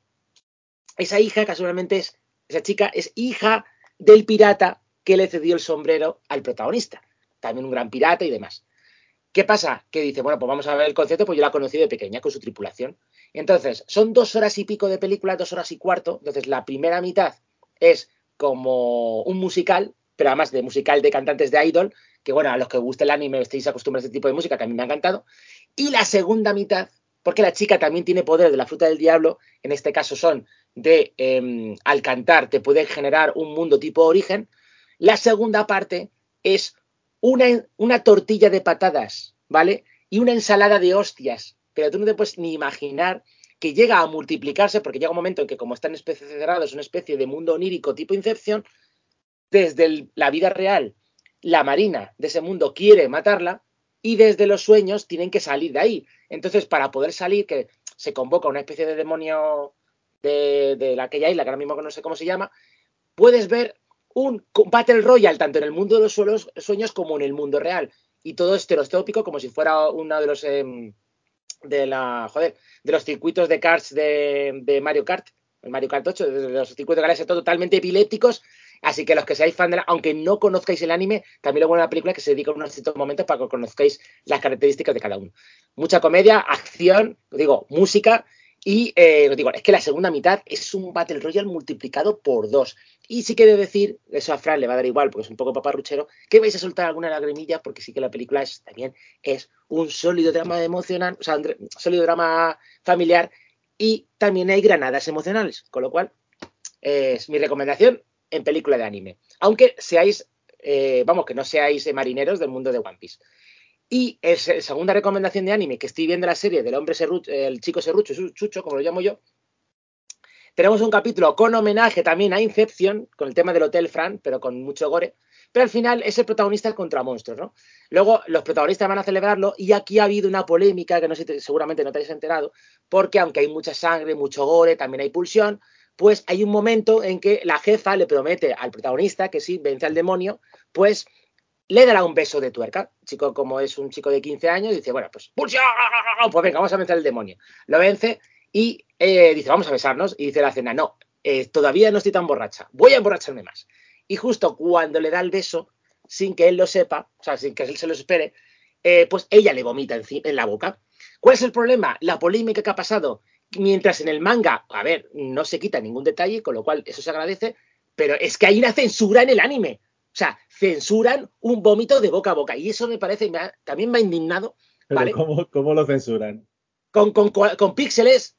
Esa hija, casualmente, es, esa chica es hija del pirata que le cedió el sombrero al protagonista. También un gran pirata y demás. ¿Qué pasa? Que dice, bueno, pues vamos a ver el concierto, pues yo la conocí de pequeña con su tripulación. Entonces, son dos horas y pico de película, dos horas y cuarto. Entonces, la primera mitad es como un musical, pero además de musical de cantantes de idol, que bueno, a los que guste el anime estéis acostumbrados a este tipo de música, que a mí me ha encantado. Y la segunda mitad, porque la chica también tiene poder de la fruta del diablo, en este caso son de, eh, al cantar, te puede generar un mundo tipo origen. La segunda parte es una tortilla de patadas, ¿vale? Y una ensalada de hostias. Pero tú no te puedes ni imaginar que llega a multiplicarse, porque llega un momento en que, como está en especie cerrado, es una especie de mundo onírico tipo Incepción, desde la vida real, la marina de ese mundo quiere matarla, y desde los sueños tienen que salir de ahí. Entonces, para poder salir, que se convoca una especie de demonio de, de aquella isla, que ahora mismo no sé cómo se llama, puedes ver un Battle Royale tanto en el mundo de los sueños como en el mundo real. Y todo estereoscópico como si fuera uno de los em, de la joder, de los circuitos de karts de, Mario Kart, el Mario Kart 8, de los circuitos de todo totalmente epilépticos. Así que los que seáis fan de la, aunque no conozcáis el anime, también lo bueno de la película que se dedica unos ciertos momentos para que conozcáis las características de cada uno. Mucha comedia, acción, digo, música y eh, os digo, es que la segunda mitad es un Battle Royale multiplicado por dos. Y sí quiero decir, eso a Fran le va a dar igual porque es un poco paparruchero, que vais a soltar alguna lagrimilla porque sí que la película es, también es un sólido drama emocional, o sea, un sólido drama familiar y también hay granadas emocionales, con lo cual es mi recomendación en película de anime. Aunque seáis, eh, vamos, que no seáis eh, marineros del mundo de One Piece. Y es, eh, segunda recomendación de anime que estoy viendo la serie del hombre serrucho, el chico serrucho, chucho, como lo llamo yo. Tenemos un capítulo con homenaje también a Inception, con el tema del Hotel Fran, pero con mucho gore. Pero al final es el protagonista contra monstruos, ¿no? Luego los protagonistas van a celebrarlo y aquí ha habido una polémica que no sé, seguramente no te habéis enterado, porque aunque hay mucha sangre, mucho gore, también hay pulsión, pues hay un momento en que la jefa le promete al protagonista que si vence al demonio, pues le dará un beso de tuerca. Chico, como es un chico de 15 años, dice, bueno, pues pues venga, vamos a vencer al demonio. Lo vence y eh, dice, vamos a besarnos. Y dice la cena, no, eh, todavía no estoy tan borracha, voy a emborracharme más. Y justo cuando le da el beso, sin que él lo sepa, o sea, sin que él se lo espere, eh, pues ella le vomita en, en la boca. ¿Cuál es el problema? La polémica que ha pasado. Mientras en el manga, a ver, no se quita ningún detalle, con lo cual eso se agradece, pero es que hay una censura en el anime. O sea, censuran un vómito de boca a boca. Y eso me parece, me ha- también me ha indignado. Pero ¿vale? ¿cómo, ¿Cómo lo censuran? Con, con, con píxeles.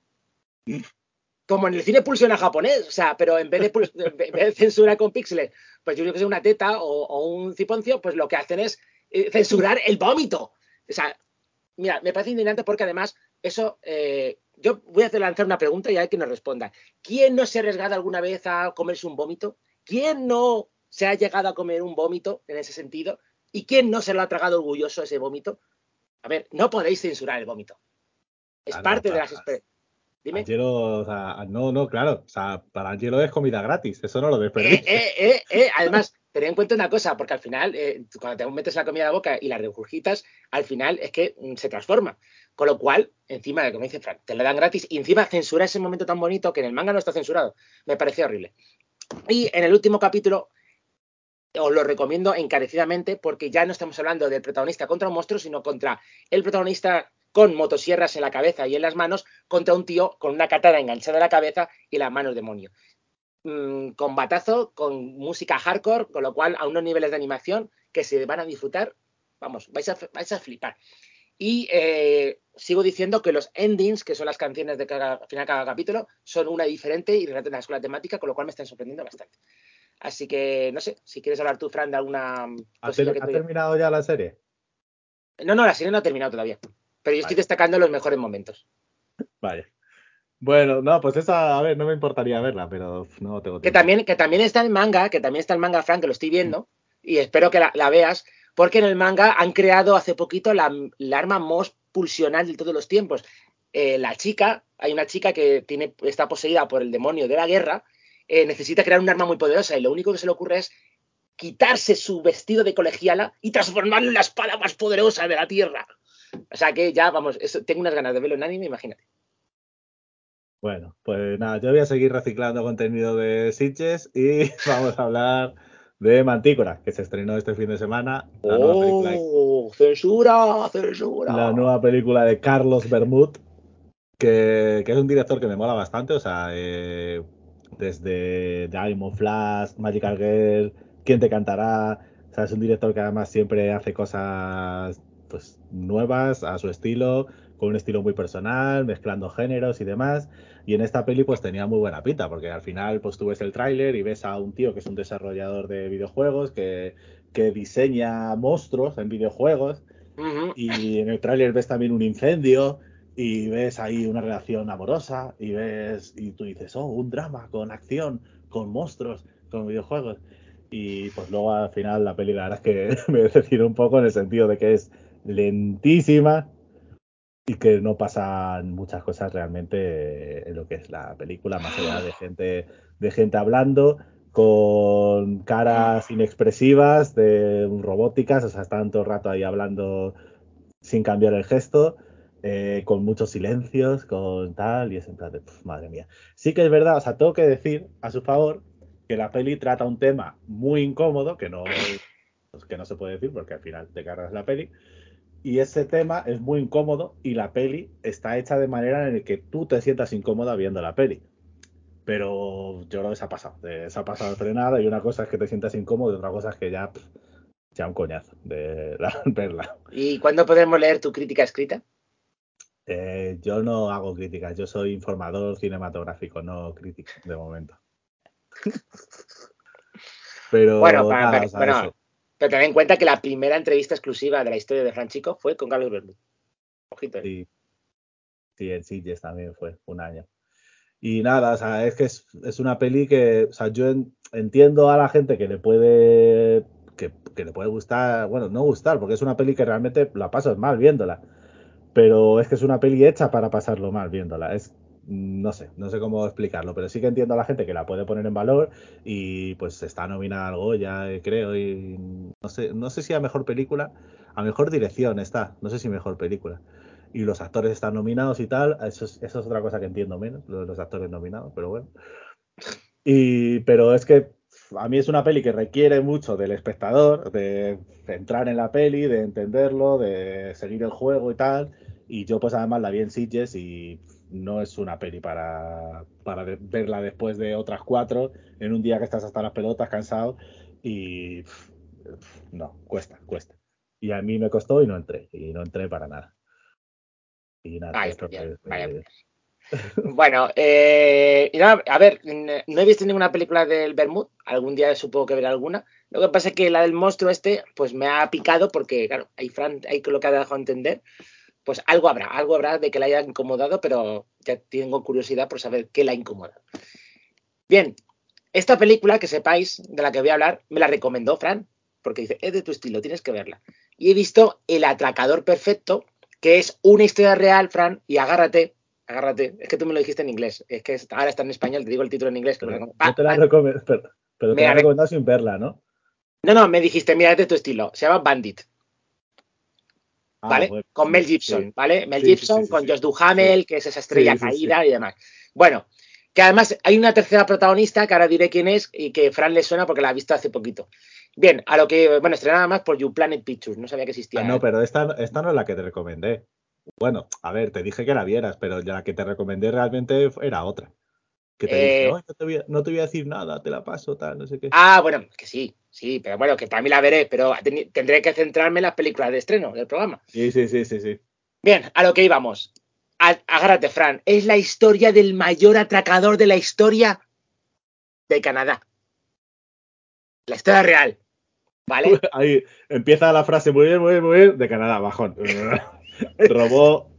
Como en el cine pulsiona japonés. O sea, pero en vez de, en vez de censura con píxeles, pues yo creo que sea una teta o, o un ciponcio, pues lo que hacen es eh, censurar el vómito. O sea, mira, me parece indignante porque además eso, eh, yo voy a lanzar una pregunta y ver que nos responda. ¿Quién no se ha arriesgado alguna vez a comerse un vómito? ¿Quién no se ha llegado a comer un vómito en ese sentido? ¿Y quién no se lo ha tragado orgulloso ese vómito? A ver, no podéis censurar el vómito. Es Ah, parte de las exper- Dime. Angelo, o sea, no, no, claro. O sea, para Angelo es comida gratis. Eso no lo Eh, desperdicia. eh, eh, eh. Además, ten en cuenta una cosa, porque al final, cuando te metes la comida a la boca y la regurgitas, al final es que mm, se transforma. Con lo cual, encima de como dice Frank, te lo dan gratis y encima censura ese momento tan bonito que en el manga no está censurado. Me pareció horrible. Y en el último capítulo, os lo recomiendo encarecidamente porque ya no estamos hablando del protagonista contra un monstruo, sino contra el protagonista con motosierras en la cabeza y en las manos contra un tío con una katana enganchada en la cabeza y las manos demonio. Mm, con batazo, con música hardcore, con lo cual a unos niveles de animación que se van a disfrutar, vamos, vais a, vais a flipar. Y eh, sigo diciendo que los endings, que son las canciones de cada, al final de cada capítulo, son una diferente y relacionadas con la temática, con lo cual me están sorprendiendo bastante. Así que, no sé, si quieres hablar tú, Fran, de alguna ¿Ha, ter- que ha te- terminado ya la serie? No, no, la serie no ha terminado todavía. Pero yo estoy destacando los mejores momentos. Vale. Bueno, no, pues esa, a ver, no me importaría verla, pero no tengo Que tiempo. también, que también está el manga, que también está el manga, Frank, que lo estoy viendo, y espero que la, la veas, porque en el manga han creado hace poquito la, la arma más pulsional de todos los tiempos. Eh, la chica, hay una chica que tiene, está poseída por el demonio de la guerra, eh, necesita crear un arma muy poderosa, y lo único que se le ocurre es quitarse su vestido de colegiala y transformarlo en la espada más poderosa de la tierra. O sea que ya, vamos, eso- tengo unas ganas de verlo en anime, imagínate. Bueno, pues nada, yo voy a seguir reciclando contenido de Sitges y vamos a hablar de Mantícora, que se estrenó este fin de semana. La, nueva, de, ¡Oh! ¡Censura! ¡Censura! la nueva película de Carlos Bermud, que, que es un director que me mola bastante, o sea, eh, desde Diamond Flash, Magical Girl, ¿Quién te cantará? O sea, es un director que además siempre hace cosas pues nuevas a su estilo, con un estilo muy personal, mezclando géneros y demás. Y en esta peli pues tenía muy buena pinta, porque al final pues tú ves el tráiler y ves a un tío que es un desarrollador de videojuegos, que, que diseña monstruos en videojuegos, y en el tráiler ves también un incendio y ves ahí una relación amorosa y ves y tú dices, oh, un drama con acción, con monstruos, con videojuegos. Y pues luego al final la peli la verdad es que me decepcionó un poco en el sentido de que es lentísima y que no pasan muchas cosas realmente en lo que es la película, más allá de gente, de gente hablando con caras inexpresivas, de robóticas, o sea, están todo el rato ahí hablando sin cambiar el gesto, eh, con muchos silencios, con tal, y es en plan de, "Puf, madre mía. Sí que es verdad, o sea, tengo que decir a su favor que la peli trata un tema muy incómodo, que no, pues, que no se puede decir porque al final te cargas la peli, y ese tema es muy incómodo y la peli está hecha de manera en la que tú te sientas incómoda viendo la peli. Pero yo creo que se ha pasado, se ha pasado frenada y una cosa es que te sientas incómodo y otra cosa es que ya, pff, ya un coñazo de verla. ¿Y cuándo podremos leer tu crítica escrita? Eh, yo no hago críticas, yo soy informador cinematográfico, no crítico de momento. Pero Bueno, para- nada, para- o sea, bueno, eso. Pero ten en cuenta que la primera entrevista exclusiva de la historia de Franchico fue con Carlos Bermúdez. Ojito. ¿eh? Sí, sí, en Sitges también fue un año. Y nada, o sea, es que es, es una peli que, o sea, yo en- entiendo a la gente que le puede, que, que le puede gustar, bueno, no gustar, porque es una peli que realmente la pasas mal viéndola. Pero es que es una peli hecha para pasarlo mal viéndola. Es, no sé, no sé cómo explicarlo, pero sí que entiendo a la gente que la puede poner en valor y pues está nominada algo ya creo, y no sé, no sé si a mejor película, a mejor dirección está, no sé si mejor película. Y los actores están nominados y tal, eso es, eso es otra cosa que entiendo menos, los actores nominados, pero bueno. Y, pero es que a mí es una peli que requiere mucho del espectador, de entrar en la peli, de entenderlo, de seguir el juego y tal. Y yo pues además la vi en Sitges y no es una peli para, para verla después de otras cuatro, en un día que estás hasta las pelotas, cansado. Y no, cuesta, cuesta. Y a mí me costó y no entré, y no entré para nada. Y nada, esto bueno, eh, a ver, no he visto ninguna película del Bermud, algún día supongo que veré alguna. Lo que pasa es que la del monstruo este, pues me ha picado porque, claro, hay Fran, hay lo que ha dejado entender, pues algo habrá, algo habrá de que la haya incomodado, pero ya tengo curiosidad por saber qué la ha incomodado. Bien, esta película, que sepáis, de la que voy a hablar, me la recomendó Fran, porque dice, es de tu estilo, tienes que verla. Y he visto El Atracador Perfecto, que es una historia real, Fran, y agárrate, agárrate. Es que tú me lo dijiste en inglés. Es que ahora está en español, te digo el título en inglés. pero, te la recomiendo, pero, te la he recomendado sin verla, ¿no? No, no, me dijiste, mira, de tu estilo. Se llama Bandit. Ah, ¿Vale? con Mel Gibson, ¿vale? Mel Gibson, con Josh Duhamel, que es esa estrella caída y demás. Bueno, que además hay una tercera protagonista, que ahora diré quién es, y que Fran le suena porque la ha visto hace poquito. Bien, a lo que, bueno, estrenada más por You Planet Pictures, no sabía que existía. Ah, no, pero esta, esta no es la que te recomendé. Bueno, a ver, te dije que la vieras, pero la que te recomendé realmente era otra. Que te dije, eh, no, te voy a, no, te voy a, decir nada, te la paso, tal, no sé qué. Ah, bueno, que sí, sí, pero bueno, que también la veré, pero tendré que centrarme en las películas de estreno del programa. Sí, sí, sí, sí, sí. Bien, a lo que íbamos. Agárrate, Fran. Es la historia del mayor atracador de la historia de Canadá. La historia real. ¿Vale? Ahí empieza la frase muy bien, muy bien, muy bien, de Canadá, bajón. robó,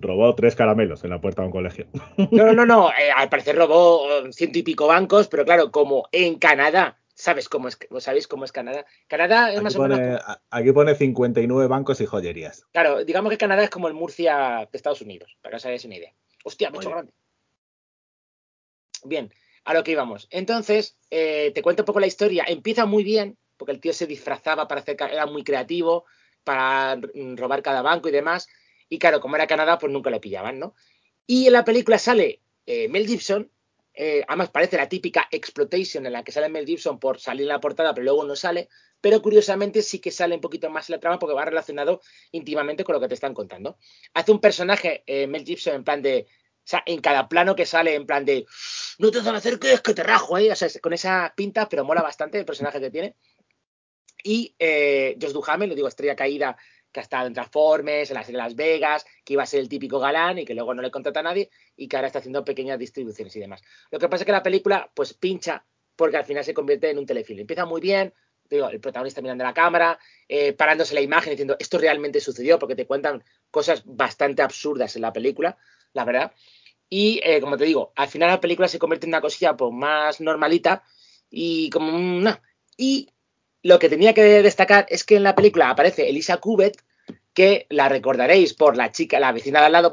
robó tres caramelos en la puerta de un colegio. No, no, no, eh, al parecer robó ciento y pico bancos, pero claro, como en Canadá, ¿sabes cómo es, ¿sabéis cómo es Canadá? Canadá es aquí más pone, o menos... Aquí pone 59 bancos y joyerías. Claro, digamos que Canadá es como el Murcia de Estados Unidos, para que os hagáis una idea. Hostia, mucho grande. Bien, a lo que íbamos. Entonces, eh, te cuento un poco la historia. Empieza muy bien, porque el tío se disfrazaba para hacer, era muy creativo, para robar cada banco y demás. Y claro, como era Canadá, pues nunca le pillaban, ¿no? Y en la película sale eh, Mel Gibson, eh, además parece la típica exploitation en la que sale Mel Gibson por salir en la portada, pero luego no sale, pero curiosamente sí que sale un poquito más la trama porque va relacionado íntimamente con lo que te están contando. Hace un personaje, eh, Mel Gibson, en plan de, o sea, en cada plano que sale, en plan de, no te van a hacer que es que te rajo, ¿eh? O sea, con esa pinta, pero mola bastante el personaje que tiene. Y eh, Josh Duhamel, le digo, estrella caída, que ha estado en Transformers, en las serie Las Vegas, que iba a ser el típico galán y que luego no le contrata a nadie y que ahora está haciendo pequeñas distribuciones y demás. Lo que pasa es que la película, pues pincha porque al final se convierte en un telefilm. Empieza muy bien, digo, el protagonista mirando la cámara, eh, parándose la imagen diciendo esto realmente sucedió porque te cuentan cosas bastante absurdas en la película, la verdad. Y eh, como te digo, al final la película se convierte en una cosilla pues, más normalita y como una... Y lo que tenía que destacar es que en la película aparece Elisa Kubet, que la recordaréis por la chica, la vecina de al lado,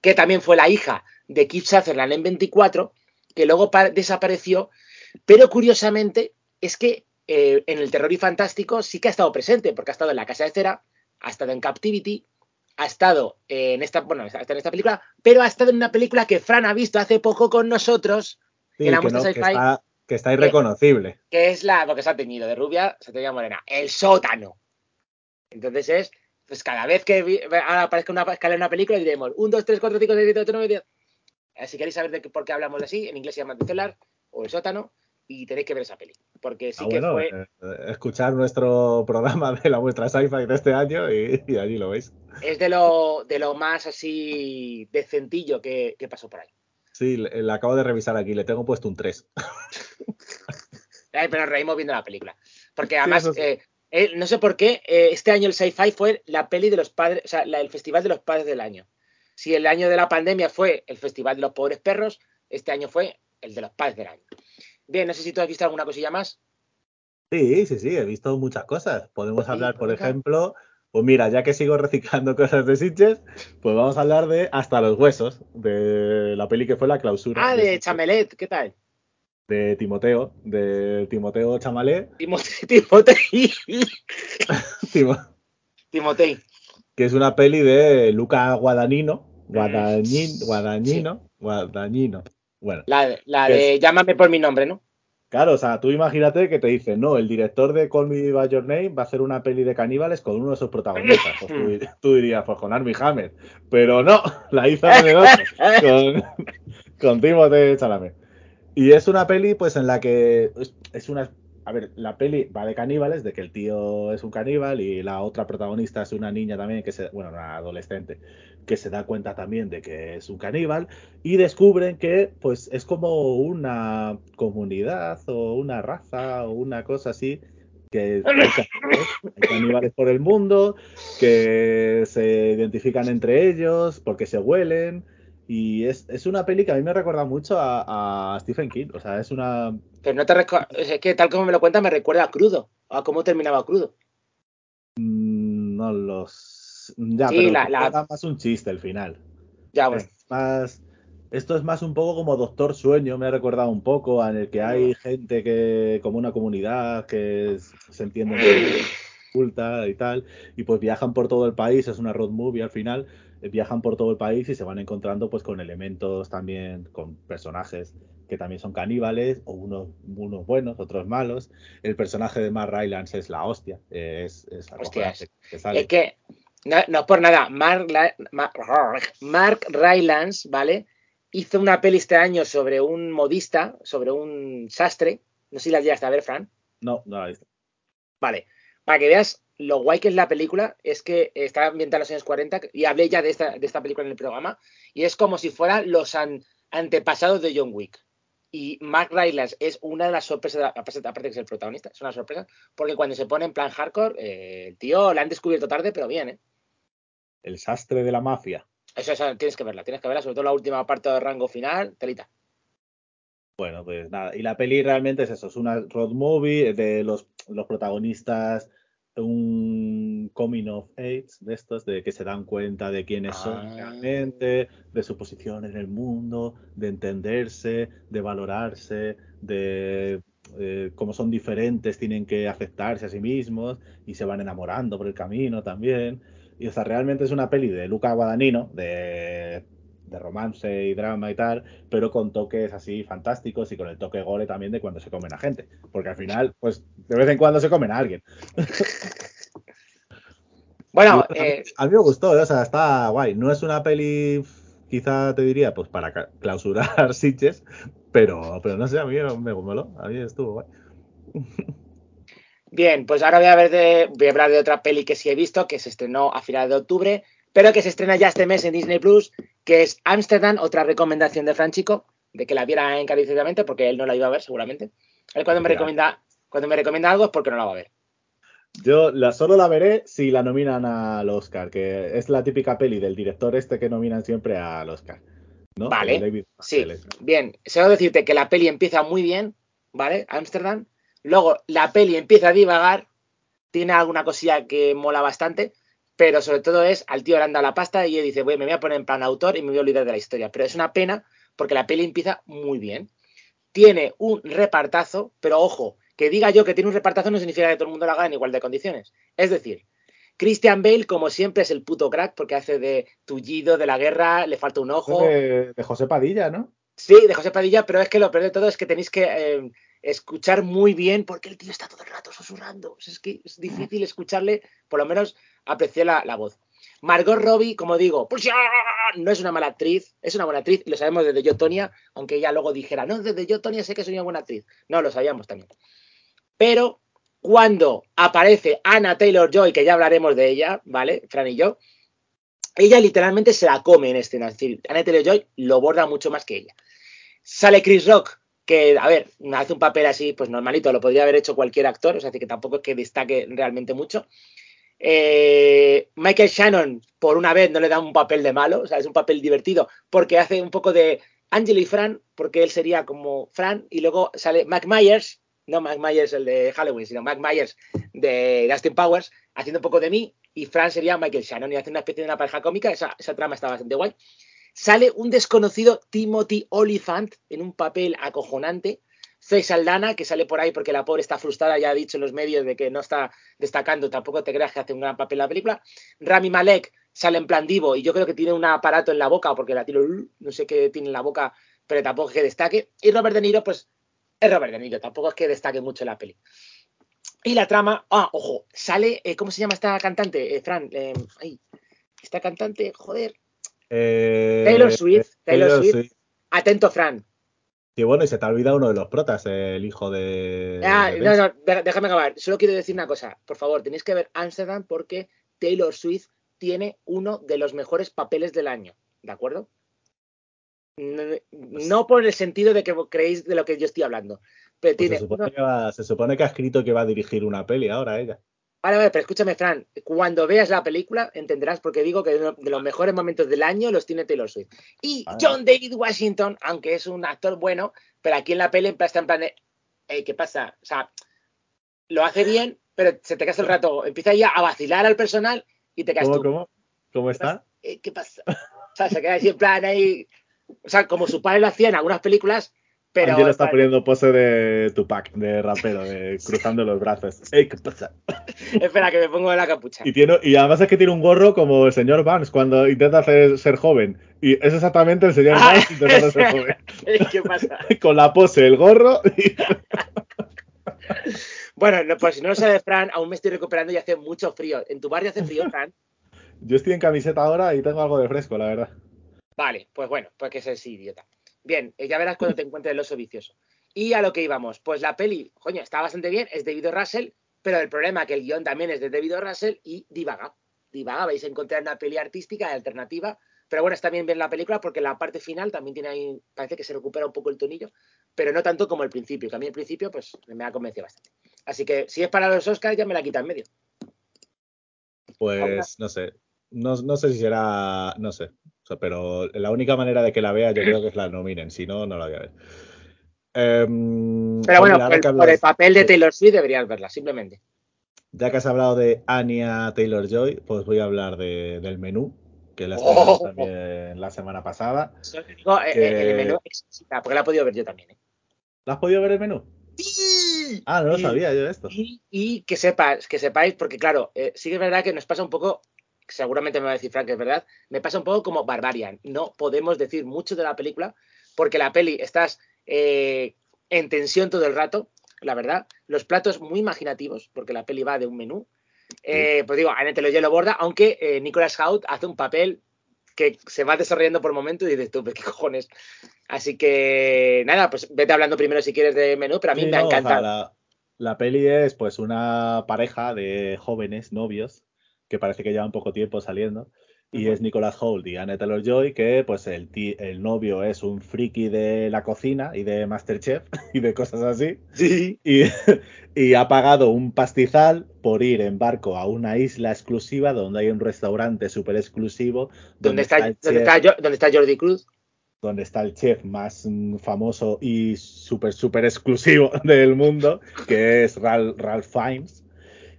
que también fue la hija de Keith Sutherland en 24, que luego desapareció, pero curiosamente es que eh, en el Terror y Fantástico sí que ha estado presente, porque ha estado en La Casa de Cera, ha estado en Captivity, ha estado en esta, bueno, está en esta película, pero ha estado en una película que Fran ha visto hace poco con nosotros, la muestra sci-fi que está irreconocible. Que, es la, porque se ha teñido de rubia, se teñía morena. El sótano. Entonces es, pues cada vez que aparezca una escala en una película diremos 1, 2, 3, 4, 5, 6, 7, 8, 9, 10. Si queréis saber de qué, por qué hablamos así, en inglés se llama The Cellar o El sótano y tenéis que ver esa peli. Porque sí ah, que fue. Eh, escuchar nuestro programa de la vuestra sci-fi de este año y, allí lo veis. Es de lo, de lo más así decentillo que, que pasó por ahí. Sí, la acabo de revisar aquí, le tengo puesto un 3. pero nos reímos viendo la película. Porque además, eh, eh, no sé por qué, eh, este año el sci-fi fue la peli de los padres, o sea, el festival de los padres del año. Si el año de la pandemia fue el festival de los pobres perros, este año fue el de los padres del año. Bien, no sé si tú has visto alguna cosilla más. Sí, sí, sí, he visto muchas cosas. Podemos hablar, por ejemplo, Pues mira, ya que sigo reciclando cosas de Sitges, pues vamos a hablar de Hasta los huesos, de la peli que fue la clausura. Ah, de Sitges. Chamelet, ¿qué tal? De Timoteo, de Timoteo Chamalet, Timotei, Timotei, Timo- Timotei. que es una peli de Luca Guadagnino, Mm, Guadagnino, Guadagnino, Guadagnino. Bueno, La, la ¿Qué de llámame por mi nombre, ¿no? claro, o sea, tú imagínate que te dicen, no, el director de Call Me By Your Name va a hacer una peli de caníbales con uno de sus protagonistas. Pues tú, dir- tú dirías, pues con Armie Hammer. Pero no, la hizo con, con Timothée Chalamet. Y es una peli, pues, en la que es, una. A ver, la peli va de caníbales, de que el tío es un caníbal y la otra protagonista es una niña también, que se, bueno, una adolescente, que se da cuenta también de que es un caníbal y descubren que, pues, es como una comunidad o una raza o una cosa así, que hay caníbales por el mundo, que se identifican entre ellos porque se huelen. Y es, es una peli que a mí me recuerda mucho a, a Stephen King. O sea, es una. Pero no te recuerdo, es que tal como me lo cuentas me recuerda a crudo, a cómo terminaba crudo. mm, No los. Ya, Sí, pero la- la- más un chiste el final. Ya, bueno. Es más. Esto es más un poco como Doctor Sueño, me ha recordado un poco, en el que hay gente que, como una comunidad, que es- se entiende culta y tal, y pues viajan por todo el país, es una road movie al final, viajan por todo el país y se van encontrando pues con elementos también, con personajes que también son caníbales, o unos, unos buenos, otros malos. El personaje de Mark Rylance es la hostia, eh, es, es que sale. Es que, no, no por nada, Mark, Mark Rylance, ¿vale? Hizo una peli este año sobre un modista, sobre un sastre. No sé si la llegaste a ver, Fran. No, no la he visto. Vale, para que veas lo guay que es la película, es que está ambientada en los años 40 y hablé ya de esta, de esta película en el programa, y es como si fueran los an- antepasados de John Wick. Y Mark Rylance es una de las sorpresas, aparte de que es el protagonista, es una sorpresa, porque cuando se pone en plan hardcore, eh, el tío la han descubierto tarde, pero bien, ¿eh? El sastre de la mafia. Eso, eso, tienes que verla, tienes que verla, sobre todo la última parte del rango final, telita. Bueno, pues nada. Y la peli realmente es eso, es una road movie de los, los protagonistas, un coming of age de estos, de que se dan cuenta de quiénes son Ah. realmente, de su posición en el mundo, de entenderse, de valorarse, de eh, cómo son diferentes, tienen que aceptarse a sí mismos y se van enamorando por el camino también. Y o sea, realmente es una peli de Luca Guadagnino, de, de romance y drama y tal, pero con toques así fantásticos y con el toque gore también de cuando se comen a gente. Porque al final, pues de vez en cuando se comen a alguien. Bueno, Y, a, mí, eh, a mí me gustó, ¿eh? o sea, está guay. No es una peli, quizá te diría, pues para clausurar Sitges, pero, pero no sé, a mí me moló, a mí estuvo guay. bien, pues ahora voy a, ver de, voy a hablar de otra peli que sí he visto, que se estrenó a finales de octubre, pero que se estrena ya este mes en Disney Plus, que es Amsterdam, otra recomendación de Franchico, de que la viera encarecidamente, porque él no la iba a ver seguramente. Él cuando me recomienda, cuando me recomienda algo es porque no la va a ver. Yo la, solo la veré si la nominan al Oscar, que es la típica peli del director este que nominan siempre al Oscar. ¿no? Vale, David Sí, bien. Solo decirte que la peli empieza muy bien, ¿vale? Amsterdam. Luego la peli empieza a divagar, tiene alguna cosilla que mola bastante, pero sobre todo es al tío le anda la pasta y él dice, "Bueno, me voy a poner en plan autor y me voy a olvidar de la historia. Pero es una pena porque la peli empieza muy bien. Tiene un repartazo, pero ojo, que diga yo que tiene un repartazo no significa que todo el mundo lo haga en igual de condiciones. Es decir, Christian Bale, como siempre, es el puto crack porque hace de tullido de la guerra, le falta un ojo. De, de José Padilla, ¿no? Sí, de José Padilla, pero es que lo peor de todo es que tenéis que eh, escuchar muy bien porque el tío está todo el rato susurrando. O sea, es que es difícil escucharle, por lo menos apreciar la, voz. Margot Robbie, como digo, pues no es una mala actriz, es una buena actriz, y lo sabemos desde Yo Tonia, aunque ella luego dijera, no, desde Yo Tonia sé que soy una buena actriz. No, lo sabíamos también. Pero cuando aparece Anna Taylor Joy, que ya hablaremos de ella, ¿vale? Fran y yo, ella literalmente se la come en escena. Es decir, Anna Taylor Joy lo borda mucho más que ella. Sale Chris Rock, que, a ver, hace un papel así, pues normalito, lo podría haber hecho cualquier actor, o sea, que tampoco es que destaque realmente mucho. Eh, Michael Shannon, por una vez, no le da un papel de malo, o sea, es un papel divertido, porque hace un poco de Angelo y Fran, porque él sería como Fran, y luego sale Mac Myers, no Mac Myers el de Halloween, sino Mac Myers de Dustin Powers, haciendo un poco de mí, y Fran sería Michael Shannon y hace una especie de una pareja cómica, esa, esa trama está bastante guay. Sale un desconocido Timothy Oliphant en un papel acojonante. Faye Saldana, que sale por ahí porque la pobre está frustrada, ya ha dicho en los medios de que no está destacando, tampoco te creas que hace un gran papel en la película. Rami Malek sale en plan divo y yo creo que tiene un aparato en la boca porque la tiro, no sé qué tiene en la boca, pero tampoco es que destaque. Y Robert De Niro, pues es Robert De Niro, tampoco es que destaque mucho en la peli. Y la trama, ah, ojo, sale, eh, ¿cómo se llama esta cantante, eh, Fran? Eh, ay, esta cantante, joder. Eh, Taylor Swift, Taylor Swift. Atento, Fran. Y bueno, y se te ha olvidado uno de los protas, el hijo de. Ah, de no, no, déjame acabar. Solo quiero decir una cosa. Por favor, tenéis que ver Amsterdam porque Taylor Swift tiene uno de los mejores papeles del año. ¿De acuerdo? No, no por el sentido de que creéis de lo que yo estoy hablando. Pero Pues tiene se, supone uno- que va- se supone que ha escrito que va a dirigir una peli ahora ella. Vale, vale, pero escúchame, Fran. Cuando veas la película entenderás porque digo que de los mejores momentos del año los tiene Taylor Swift. Y Vale. John David Washington, aunque es un actor bueno, pero aquí en la peli está en plan de, "Ey, ¿qué pasa? O sea, lo hace bien, pero se te queda el rato. Empieza ya a vacilar al personal y te quedas ¿Cómo, tú. cómo? ¿Cómo está? "Eh, ¿Qué pasa? O sea, se queda así en plan ahí. O sea, como su padre lo hacía en algunas películas, pero. Angelo está poniendo pose de Tupac, de rapero, de cruzando los brazos. Ey, ¿qué pasa? Espera, que me pongo la capucha. Y, tiene, y además es que tiene un gorro como el señor Vance cuando intenta hacer, ser joven. Y es exactamente el señor Ah, Vance intentando ser joven. ¿Qué pasa? Con la pose, el gorro. y- Bueno, no, pues si no lo sabe Fran, aún me estoy recuperando y hace mucho frío. ¿En tu barrio hace frío, Fran? Yo estoy en camiseta ahora y tengo algo de fresco, la verdad. Vale, pues bueno, pues que es idiota. Bien, eh, ya verás cuando te encuentres el oso vicioso. Y a lo que íbamos, pues la peli, coño, está bastante bien, es de David O. Russell, pero el problema es que el guion también es de David O. Russell y divaga. Divaga, vais a encontrar una peli artística alternativa, pero bueno, está bien ver la película porque la parte final también tiene ahí, parece que se recupera un poco el tonillo, pero no tanto como el principio, que a mí el principio pues me ha convencido bastante. Así que si es para los Oscars ya me la quita en medio. Pues no sé. No, no sé si será. No sé. Pero la única manera de que la vea yo creo que es la nominen. Si no, no la voy a ver. Em, Pero pues bueno, mira, por el, por papel de Taylor Swift deberías verla, simplemente. Ya que has hablado de Anya Taylor Joy, pues voy a hablar de- del menú, que la Oh. estrenamos también la semana pasada. Digo, eh, Que- eh, el menú exquisita, porque la he podido ver yo también. ¿eh? ¿La has podido ver el menú? Ah, no lo Y- sabía yo esto. Y, y que sepas, que sepáis, porque claro, eh, sí que es verdad que nos pasa un poco, seguramente me va a decir Frank es verdad, me pasa un poco como Barbarian. No podemos decir mucho de la película, porque la peli estás eh, en tensión todo el rato, la verdad. Los platos muy imaginativos, porque la peli va de un menú. Eh, Pues digo, Annette lo borda, aunque eh, Nicolas Hout hace un papel que se va desarrollando por momentos y dices tú, ¿pero qué cojones? Así que nada, pues vete hablando primero si quieres de menú, pero a mí Sí, me no, o sea, encantado. la, la peli es pues una pareja de jóvenes novios que parece que llevan poco tiempo saliendo. Y es Nicholas Hoult y Anna Taylor Joy, que pues el, ti- el novio es un friki de la cocina y de Masterchef y de cosas así. Sí. Y, y ha pagado un pastizal por ir en barco a una isla exclusiva donde hay un restaurante súper exclusivo. ¿Dónde está, el dónde, chef- está, dónde está Jordi Cruz? donde está el chef más mm, famoso y súper, súper exclusivo del mundo, que es Ralph, Ralph Fiennes.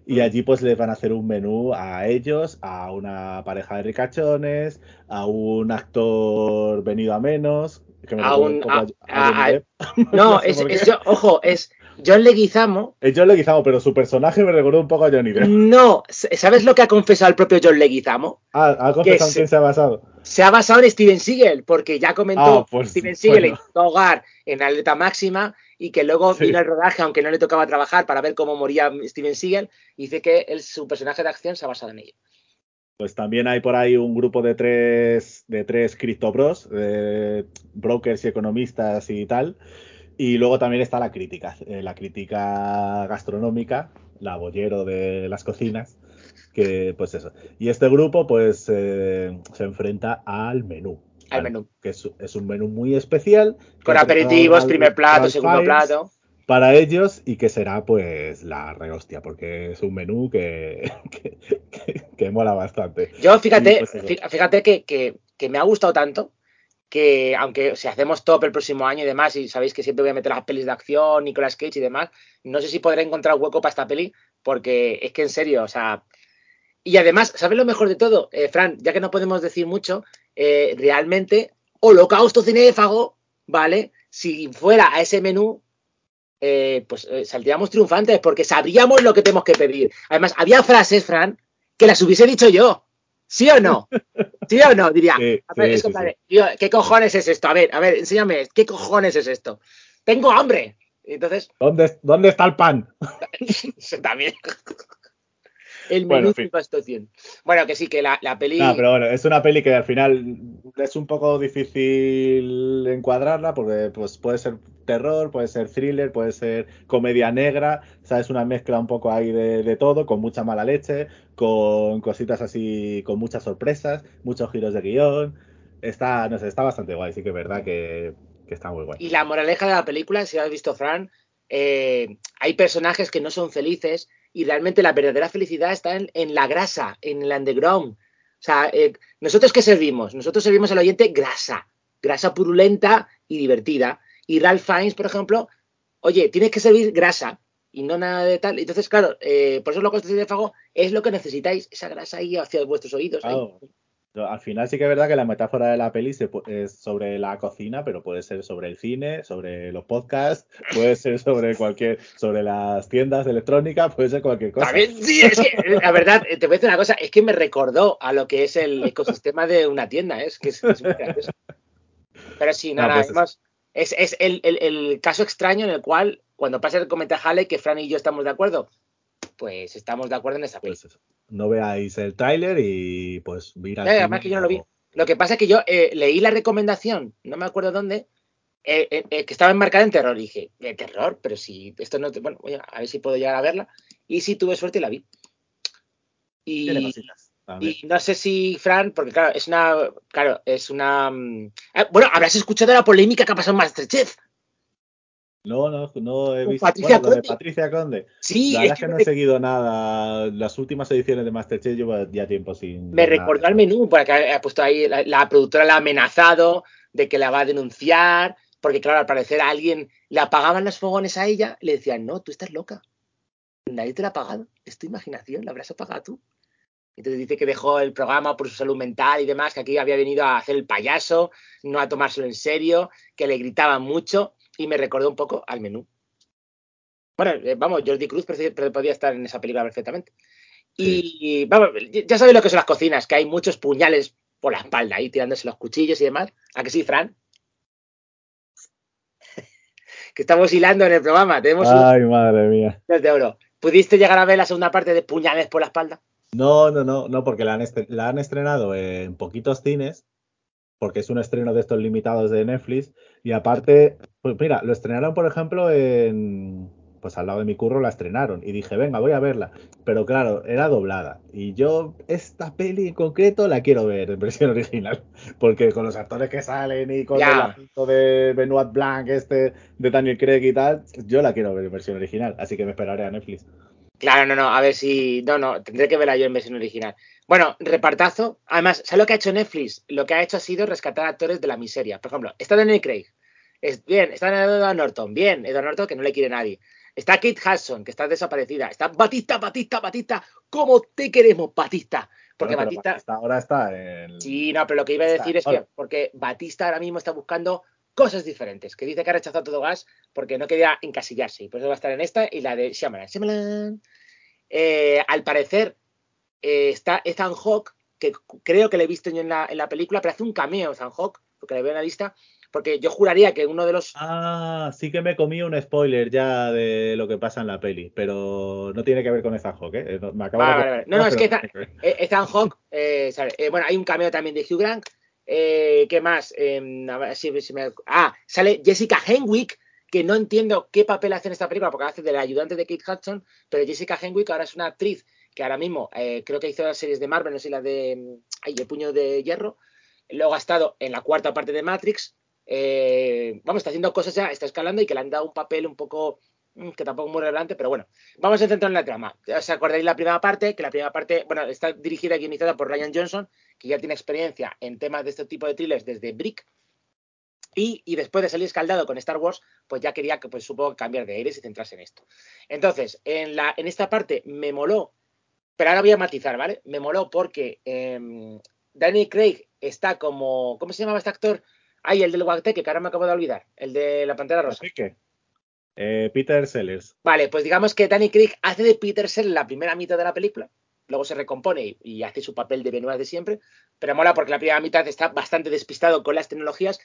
Y allí pues les van a hacer un menú a ellos, a una pareja de ricachones, a un actor venido a menos, que me A un-. No, es, yo- ojo, es John Leguizamo. Es John Leguizamo, pero su personaje me recordó un poco a Johnny Depp. No, ¿sabes lo que ha confesado el propio John Leguizamo? Ah, ha confesado en se- quién se ha basado. Se ha basado en Steven Seagal, porque ya comentó Ah, pues, Steven Seagal bueno. en Hogar en Alerta Máxima y que luego Sí. vino al rodaje, aunque no le tocaba trabajar, para ver cómo moría Steven Seagal. Y dice que él, su personaje de acción se ha basado en ello. Pues también hay por ahí un grupo de tres, de tres criptobros, de brokers y economistas y tal. Y luego también está la crítica, eh, la crítica gastronómica, la bollero de las cocinas, que pues eso. Y este grupo pues eh, se enfrenta al menú. Al menú. Que es, es un menú muy especial. Con aperitivos, primer plato, segundo plato. Para ellos y que será pues la rehostia, porque es un menú que, que, que- que mola bastante. Yo, fíjate, pues, fíjate que, que- que me ha gustado tanto que, aunque si hacemos top el próximo año y demás, y sabéis que siempre voy a meter las pelis de acción, Nicolas Cage y demás, no sé si podré encontrar hueco para esta peli, porque es que en serio, o sea, Y además, ¿sabes lo mejor de todo? Eh, Fran, ya que no podemos decir mucho, eh, realmente, Holocausto Cinéfago, ¿vale? Si fuera a ese menú, eh, pues eh, saldríamos triunfantes porque sabríamos lo que tenemos que pedir. Además, había frases, Fran, que las hubiese dicho yo. ¿Sí o no? ¿Sí o no? Diría, Sí, a ver, sí, es sí, compadre, tío, ¿qué cojones es esto? A ver, a ver, enséñame, ¿qué cojones es esto? Tengo hambre. Entonces, ¿Dónde, ¿Dónde está el pan? también. El Bueno, menú en triunfa 100. Bueno, que sí, que la, la peli. Ah, pero bueno, es una peli que al final es un poco difícil encuadrarla porque pues puede ser terror, puede ser thriller, puede ser comedia negra, ¿sabes? Una mezcla un poco ahí de, de todo, con mucha mala leche, con cositas así, con muchas sorpresas, muchos giros de guion. Está, no sé, está bastante guay, sí que es verdad que, que está muy guay. Y la moraleja de la película, si has visto Fran, eh, hay personajes que no son felices y realmente la verdadera felicidad está en, la grasa, en el underground. O sea, eh, nosotros qué servimos? Nosotros servimos al oyente grasa, grasa purulenta y divertida. Y Ralph Fiennes, por ejemplo, oye, tienes que servir grasa y no nada de tal. Entonces, claro, eh, por eso lo que de Fago es lo que necesitáis, esa grasa ahí hacia vuestros oídos. Al final sí que es verdad que la metáfora de la peli se es sobre la cocina, pero puede ser sobre el cine, sobre los podcasts, puede ser sobre cualquier, sobre las tiendas de electrónica, puede ser cualquier cosa. También, sí, es que la verdad, eh, te voy a decir una cosa, es que me recordó a lo que es el ecosistema de una tienda, ¿eh? es que es, es muy gracioso. Pero sí, No, nada, pues es- hemos- es, es el, el- el caso extraño en el cual, cuando pasa el comentario Hale que Fran y yo estamos de acuerdo, pues estamos de acuerdo en esa. Pues eso. No veáis el tráiler y pues mira. Ya, además que yo no lo vi. Lo que pasa es que yo eh, leí la recomendación, no me acuerdo dónde, eh, eh, que estaba enmarcada en terror. Y dije, ¿de terror? Pero si esto no. te- Bueno, voy a, a ver si puedo llegar a verla. Y sí tuve suerte y la vi. Y no sé si, Fran, porque claro, es una. Claro, es una. mm, ah, bueno, habrás escuchado la polémica que ha pasado en Masterchef. No, no, no he visto. Patricia bueno, lo de Conde. Patricia Conde. Sí, La verdad es que que no he seguido nada. Las últimas ediciones de Masterchef llevo ya tiempo sin. me recordó al menú, porque ha puesto ahí, la, la productora la ha amenazado de que la va a denunciar, porque claro, al parecer a alguien le apagaban los fogones a ella, y le decían, no, tú estás loca. Nadie te la ha pagado, es tu imaginación, la habrás apagado tú. Entonces dice que dejó el programa por su salud mental y demás, que aquí había venido a hacer el payaso, no a tomárselo en serio, que le gritaban mucho y me recordó un poco al menú. Bueno, eh, vamos, Jordi Cruz podía estar en esa película perfectamente. Y vamos, ya sabéis lo que son las cocinas, que hay muchos puñales por la espalda ahí tirándose los cuchillos y demás. ¿A que sí, Fran? que estamos hilando en el programa, tenemos Ay, madre mía. un de oro. ¿Pudiste llegar a ver la segunda parte de puñales por la espalda? No, no, no, no, porque la han, la han estrenado en poquitos cines, porque es un estreno de estos limitados de Netflix, y aparte, pues mira, lo estrenaron, por ejemplo, en, pues al lado de mi curro la estrenaron, y dije, venga, voy a verla, pero claro, era doblada, y yo esta peli en concreto la quiero ver en versión original, porque con los actores que salen y con el acento de Benoit Blanc, este, de Daniel Craig y tal, yo la quiero ver en versión original, así que me esperaré a Netflix. Claro, no, no, a ver si. No, no, tendré que verla yo en versión original. Bueno, repartazo. Además, ¿sabes lo que ha hecho Netflix? Lo que ha hecho ha sido rescatar actores de la miseria. Por ejemplo, está Daniel Craig. Es, bien, está Edward Norton. Bien, Edward Norton que no le quiere nadie. Está Kate Hudson, que está desaparecida. Está Batista, Batista, Batista. ¿Cómo te queremos, Batista? Porque Bueno, Batista. Batista ahora está en... Sí, no, pero lo que iba a Está, decir es que porque Batista ahora mismo está buscando cosas diferentes, que dice que ha rechazado todo gas porque no quería encasillarse y por eso va a estar en esta y la de Shyamalan. Shyamalan. Eh, al parecer eh, está Ethan Hawke, que creo que le he visto yo en la, en la película, pero hace un cameo Ethan Hawke, porque le veo en la lista, porque yo juraría que uno de los... Ah, sí que me comí un spoiler ya de lo que pasa en la peli, pero no tiene que ver con Ethan Hawke, ¿eh? No- Me acabo Vale, de vale, vale. No, no, es que Ethan, eh, Ethan Hawke, eh, sabe, eh, bueno, hay un cameo también de Hugh Grant. Eh, ¿Qué más? A ver si- si me- Ah, sale Jessica Henwick, que no entiendo qué papel hace en esta película, porque hace de la ayudante de Kate Hudson, pero Jessica Henwick ahora es una actriz que ahora mismo eh, creo que hizo las series de Marvel, no sé, la de mm, ay, El Puño de Hierro. Luego ha estado en la cuarta parte de Matrix. Eh, vamos, está haciendo cosas ya, está escalando y que le han dado un papel un poco mm, que tampoco es muy relevante, pero bueno, vamos a centrar en la trama. ¿Os acordáis la primera parte? Que la primera parte, bueno, está dirigida y guionizada por Ryan Johnson, que ya tiene experiencia en temas de este tipo de thrillers desde Brick. Y, y después de salir escaldado con Star Wars, pues ya quería que, pues supongo, cambiar de aires y centrarse en esto. Entonces, en, la, en esta parte me moló Pero ahora voy a matizar, ¿vale? Me moló porque eh, Danny Craig está como. ¿Cómo se llamaba este actor? Ay, el del Guateque, que ahora me acabo de olvidar. El de la Pantera Rosa. ¿Qué? Eh, Peter Sellers. Vale, pues digamos que Danny Craig hace de Peter Sellers la primera mitad de la película. Luego se recompone y, y hace su papel de Benoit de siempre. Pero mola porque la primera mitad está bastante despistado con las tecnologías.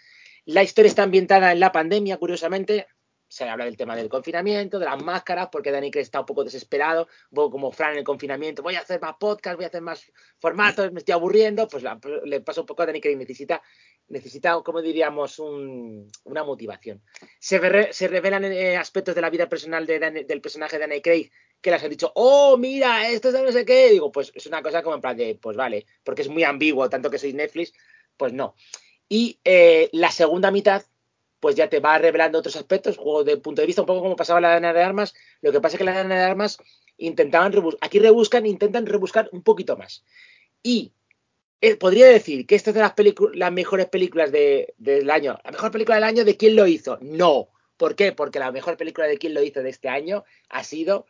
La historia está ambientada en la pandemia, curiosamente. Se habla del tema del confinamiento, de las máscaras, porque Danny Craig está un poco desesperado, un como Fran en el confinamiento. Voy a hacer más podcast, voy a hacer más formatos, me estoy aburriendo. Pues le pasa un poco a Danny Craig. Necesita, necesita como diríamos, un- una motivación. Se, re- se revelan eh, aspectos de la vida personal del personaje de Danny Craig que les han dicho, oh, mira, esto es de no sé qué. Digo, pues es una cosa como en plan de, pues vale, porque es muy ambiguo, tanto que soy Netflix, pues no. Y eh, la segunda mitad, pues ya te va revelando otros aspectos, juego de punto de vista, un poco como pasaba la Dana de Armas. Lo que pasa es que la Dana de Armas intentaban rebuscar, aquí rebuscan, intentan rebuscar un poquito más. Y eh, podría decir que esta es de las, las mejores películas de- del año. ¿La mejor película del año de quién lo hizo? No. ¿Por qué? Porque la mejor película de quién lo hizo de este año ha sido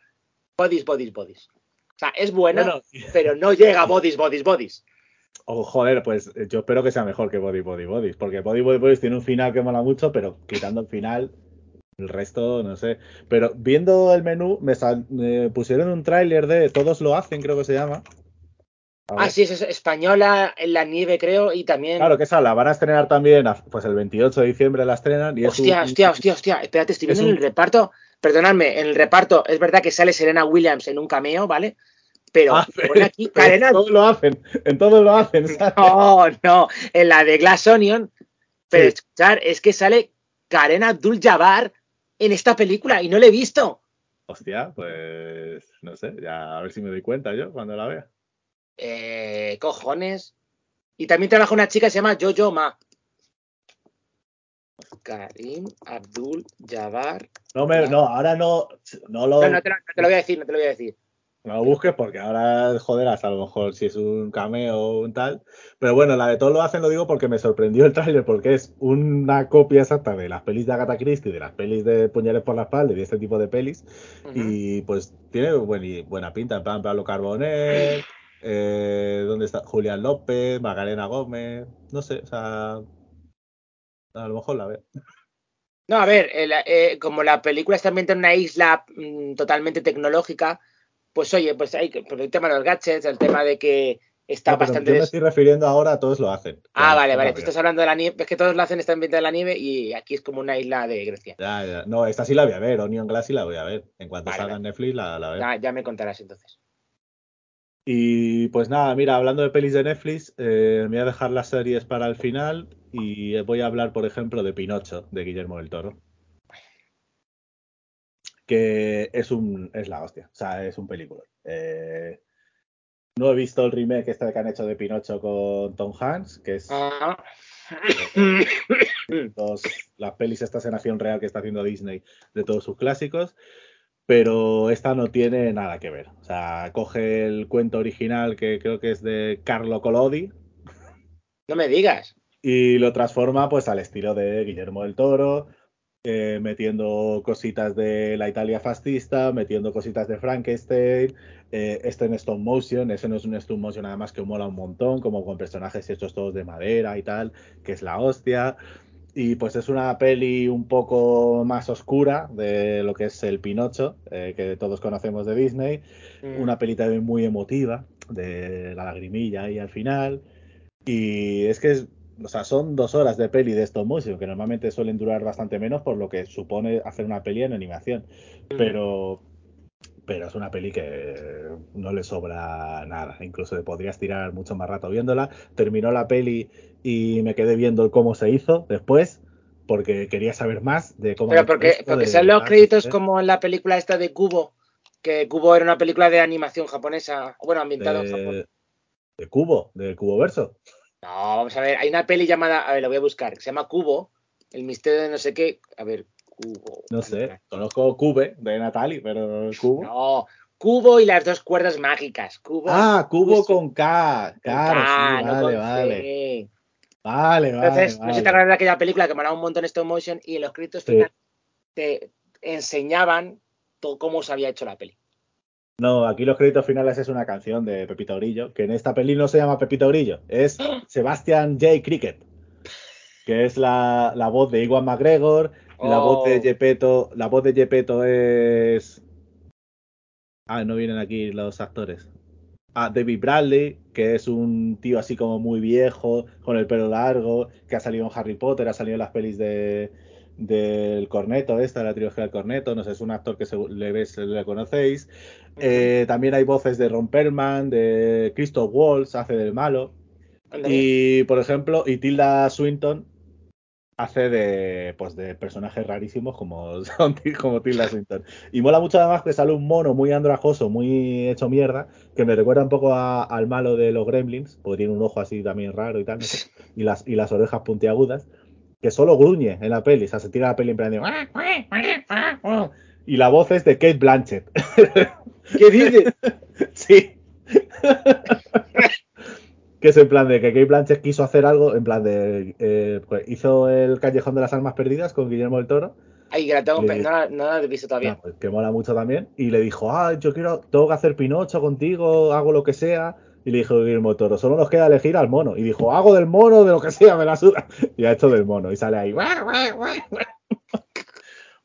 Bodies, Bodies, Bodies. O sea, es buena, Bueno, pero no llega a Bodies, Bodies, Bodies. Oh, joder, pues eh, yo espero que sea mejor que Body Body Bodies, porque Body Body Bodies tiene un final que mola mucho, pero quitando el final, el resto no sé. Pero viendo el menú, me, sal- me pusieron un tráiler de Todos lo hacen, creo que se llama. Ah, sí, es es española en la nieve, creo, y también. Claro que esa la van a estrenar también, pues el 28 de diciembre la estrenan. Y es hostia, un- hostia, hostia, hostia. Espérate, estoy es viendo en un- el reparto. Perdonadme, en el reparto es verdad que sale Serena Williams en un cameo, ¿vale? Pero Ah, aquí pero en todos lo hacen, en todos lo hacen. ¿sabes? No, no, en la de Glass Onion. Pero Sí. escuchar, es que sale Karen Abdul Jabbar en esta película y no la he visto. Hostia, pues no sé, ya a ver si me doy cuenta yo cuando la vea. Eh, cojones. Y también trabaja una chica que se llama Jojo Ma. Karim Abdul Jabbar. No, me, no, ahora no, no lo, No, no te, lo, no te lo voy a decir, no te lo voy a decir. No lo busques porque ahora joderás a lo mejor si es un cameo o un tal. Pero bueno, la de todos lo hacen lo digo porque me sorprendió el tráiler porque es una copia exacta de las pelis de Agatha Christie, de las pelis de Puñales por la espalda y de este tipo de pelis. Y pues tiene buen- y buena pinta, en plan Pablo Carbonell, eh, ¿dónde está? Julián López, Magdalena Gómez, no sé, o sea, a lo mejor la veo. No, a ver, el- eh, como la película está ambientada en una isla mm, totalmente tecnológica, pues oye, pues hay por el tema de los gadgets, el tema de que está No, bastante. yo me estoy refiriendo ahora a todos lo hacen. Ah, vale, vale. Tú estás hablando de la nieve. Es que todos lo hacen, está en la nieve y aquí es como una isla de Grecia. Ya, ya. No, esta sí la voy a ver, Onion Glass sí la voy a ver. En cuanto Vale, salga vale. en Netflix la, la veo. Ya, ya me contarás entonces. Y pues nada, mira, hablando de pelis de Netflix, eh, me voy a dejar las series para el final y voy a hablar, por ejemplo, de Pinocho, de Guillermo del Toro. Que es un es la hostia, o sea, es un película. Eh, no he visto el remake este que han hecho de Pinocho con Tom Hanks, que es Ah. las pelis estas en acción real que está haciendo Disney de todos sus clásicos, pero esta no tiene nada que ver. O sea, coge el cuento original que creo que es de Carlo Collodi No me digas. y lo transforma pues al estilo de Guillermo del Toro, eh, metiendo cositas de la Italia fascista, metiendo cositas de Frankenstein, eh, este en stop motion, ese no es un stop motion nada más que mola un montón, como con personajes hechos todos de madera y tal, que es la hostia. Y pues es una peli un poco más oscura de lo que es el Pinocho, eh, que todos conocemos de Disney. Mm. Una peli también muy emotiva, de la lagrimilla ahí al final. Y es que es, o sea, son dos horas de peli de stop motion, que normalmente suelen durar bastante menos por lo que supone hacer una peli en animación. Pero, pero es una peli que no le sobra nada. Incluso podrías tirar mucho más rato viéndola. Terminó la peli y me quedé viendo cómo se hizo después, porque quería saber más de cómo. Pero porque, porque de salen los créditos como en la película esta de Cubo, que Cubo era una película de animación japonesa, bueno, ambientada en Japón. de, de Cubo, del Cubo Verso. No, vamos a ver, hay una peli llamada, a ver, lo voy a buscar, que se llama Cubo, el misterio de no sé qué, a ver, Cubo. No sé, conozco Cube de Natalie, pero Cubo. No, Cubo y las dos cuerdas mágicas. Cubo. Ah, Cubo con K. con Claro, K, sí, no vale, vale. C. Vale, vale. Entonces, no sé si te acuerdas de aquella película que molaba un montón stop motion y en los créditos Sí. finales te enseñaban todo cómo se había hecho la peli. No, aquí los créditos finales es una canción de Pepito Grillo, que en esta peli no se llama Pepito Grillo, es Sebastian J. Cricket, que es la, la voz de Iwan McGregor, la voz de Oh. Gepetto, la voz de Gepetto es Ah, no vienen aquí los actores. Ah, David Bradley, que es un tío así como muy viejo, con el pelo largo, que ha salido en Harry Potter, ha salido en las pelis de del Corneto, esta, la trilogía del Corneto, no sé, es un actor que segu- le ves, le conocéis. Eh, también hay voces de Ron Perlman, de Christoph Waltz, hace del malo. Y, por ejemplo, y Tilda Swinton hace de, pues, de personajes rarísimos como, como Tilda Swinton. Y mola mucho además que sale un mono muy andrajoso, muy hecho mierda, que me recuerda un poco a- al malo de los Gremlins, porque tiene un ojo así también raro y tal, no sé, y las, y las orejas puntiagudas, que solo gruñe en la peli, o sea, se tira la peli en plan de... Y la voz es de Kate Blanchett. ¿Qué dices? Sí. que es en plan de que Kate Blanchett quiso hacer algo, en plan de. eh, pues hizo el Callejón de las Almas Perdidas con Guillermo del Toro. Ay, que la tengo, Le- no, la- no la he visto todavía. pues, que mola mucho también. Y le dijo, ah, yo quiero, tengo que hacer Pinocho contigo, hago lo que sea. Y le dijo Guillermo Toro, solo nos queda elegir al mono. Y dijo, hago del mono, de lo que sea, me la suda. Y ha hecho del mono. Y sale ahí.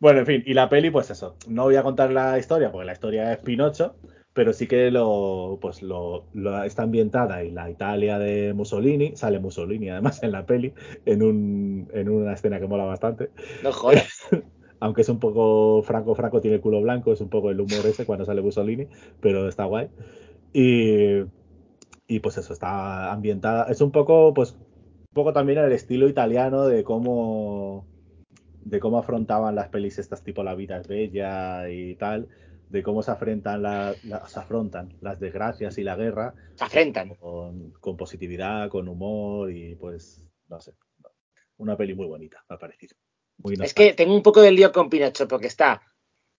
Bueno, en fin, y la peli, pues eso. No voy a contar la historia, porque la historia es Pinocho, pero sí que lo, pues lo, lo- está ambientada en la Italia de Mussolini. Sale Mussolini, además, en la peli, en, un, en una escena que mola bastante. No jodas. Aunque es un poco Franco, Franco tiene el culo blanco, es un poco el humor ese cuando sale Mussolini, pero está guay. Y, y pues eso, está ambientada. Es un poco, pues, un poco también el estilo italiano de cómo de cómo afrontaban las pelis estas tipo La vida es bella y tal, de cómo se afrontan, la- la- se afrontan las desgracias y la guerra Se afrentan. con, con positividad, con humor y pues, no sé, una peli muy bonita, me ha parecido. Muy Es que tengo un poco de lío con Pinocho, porque está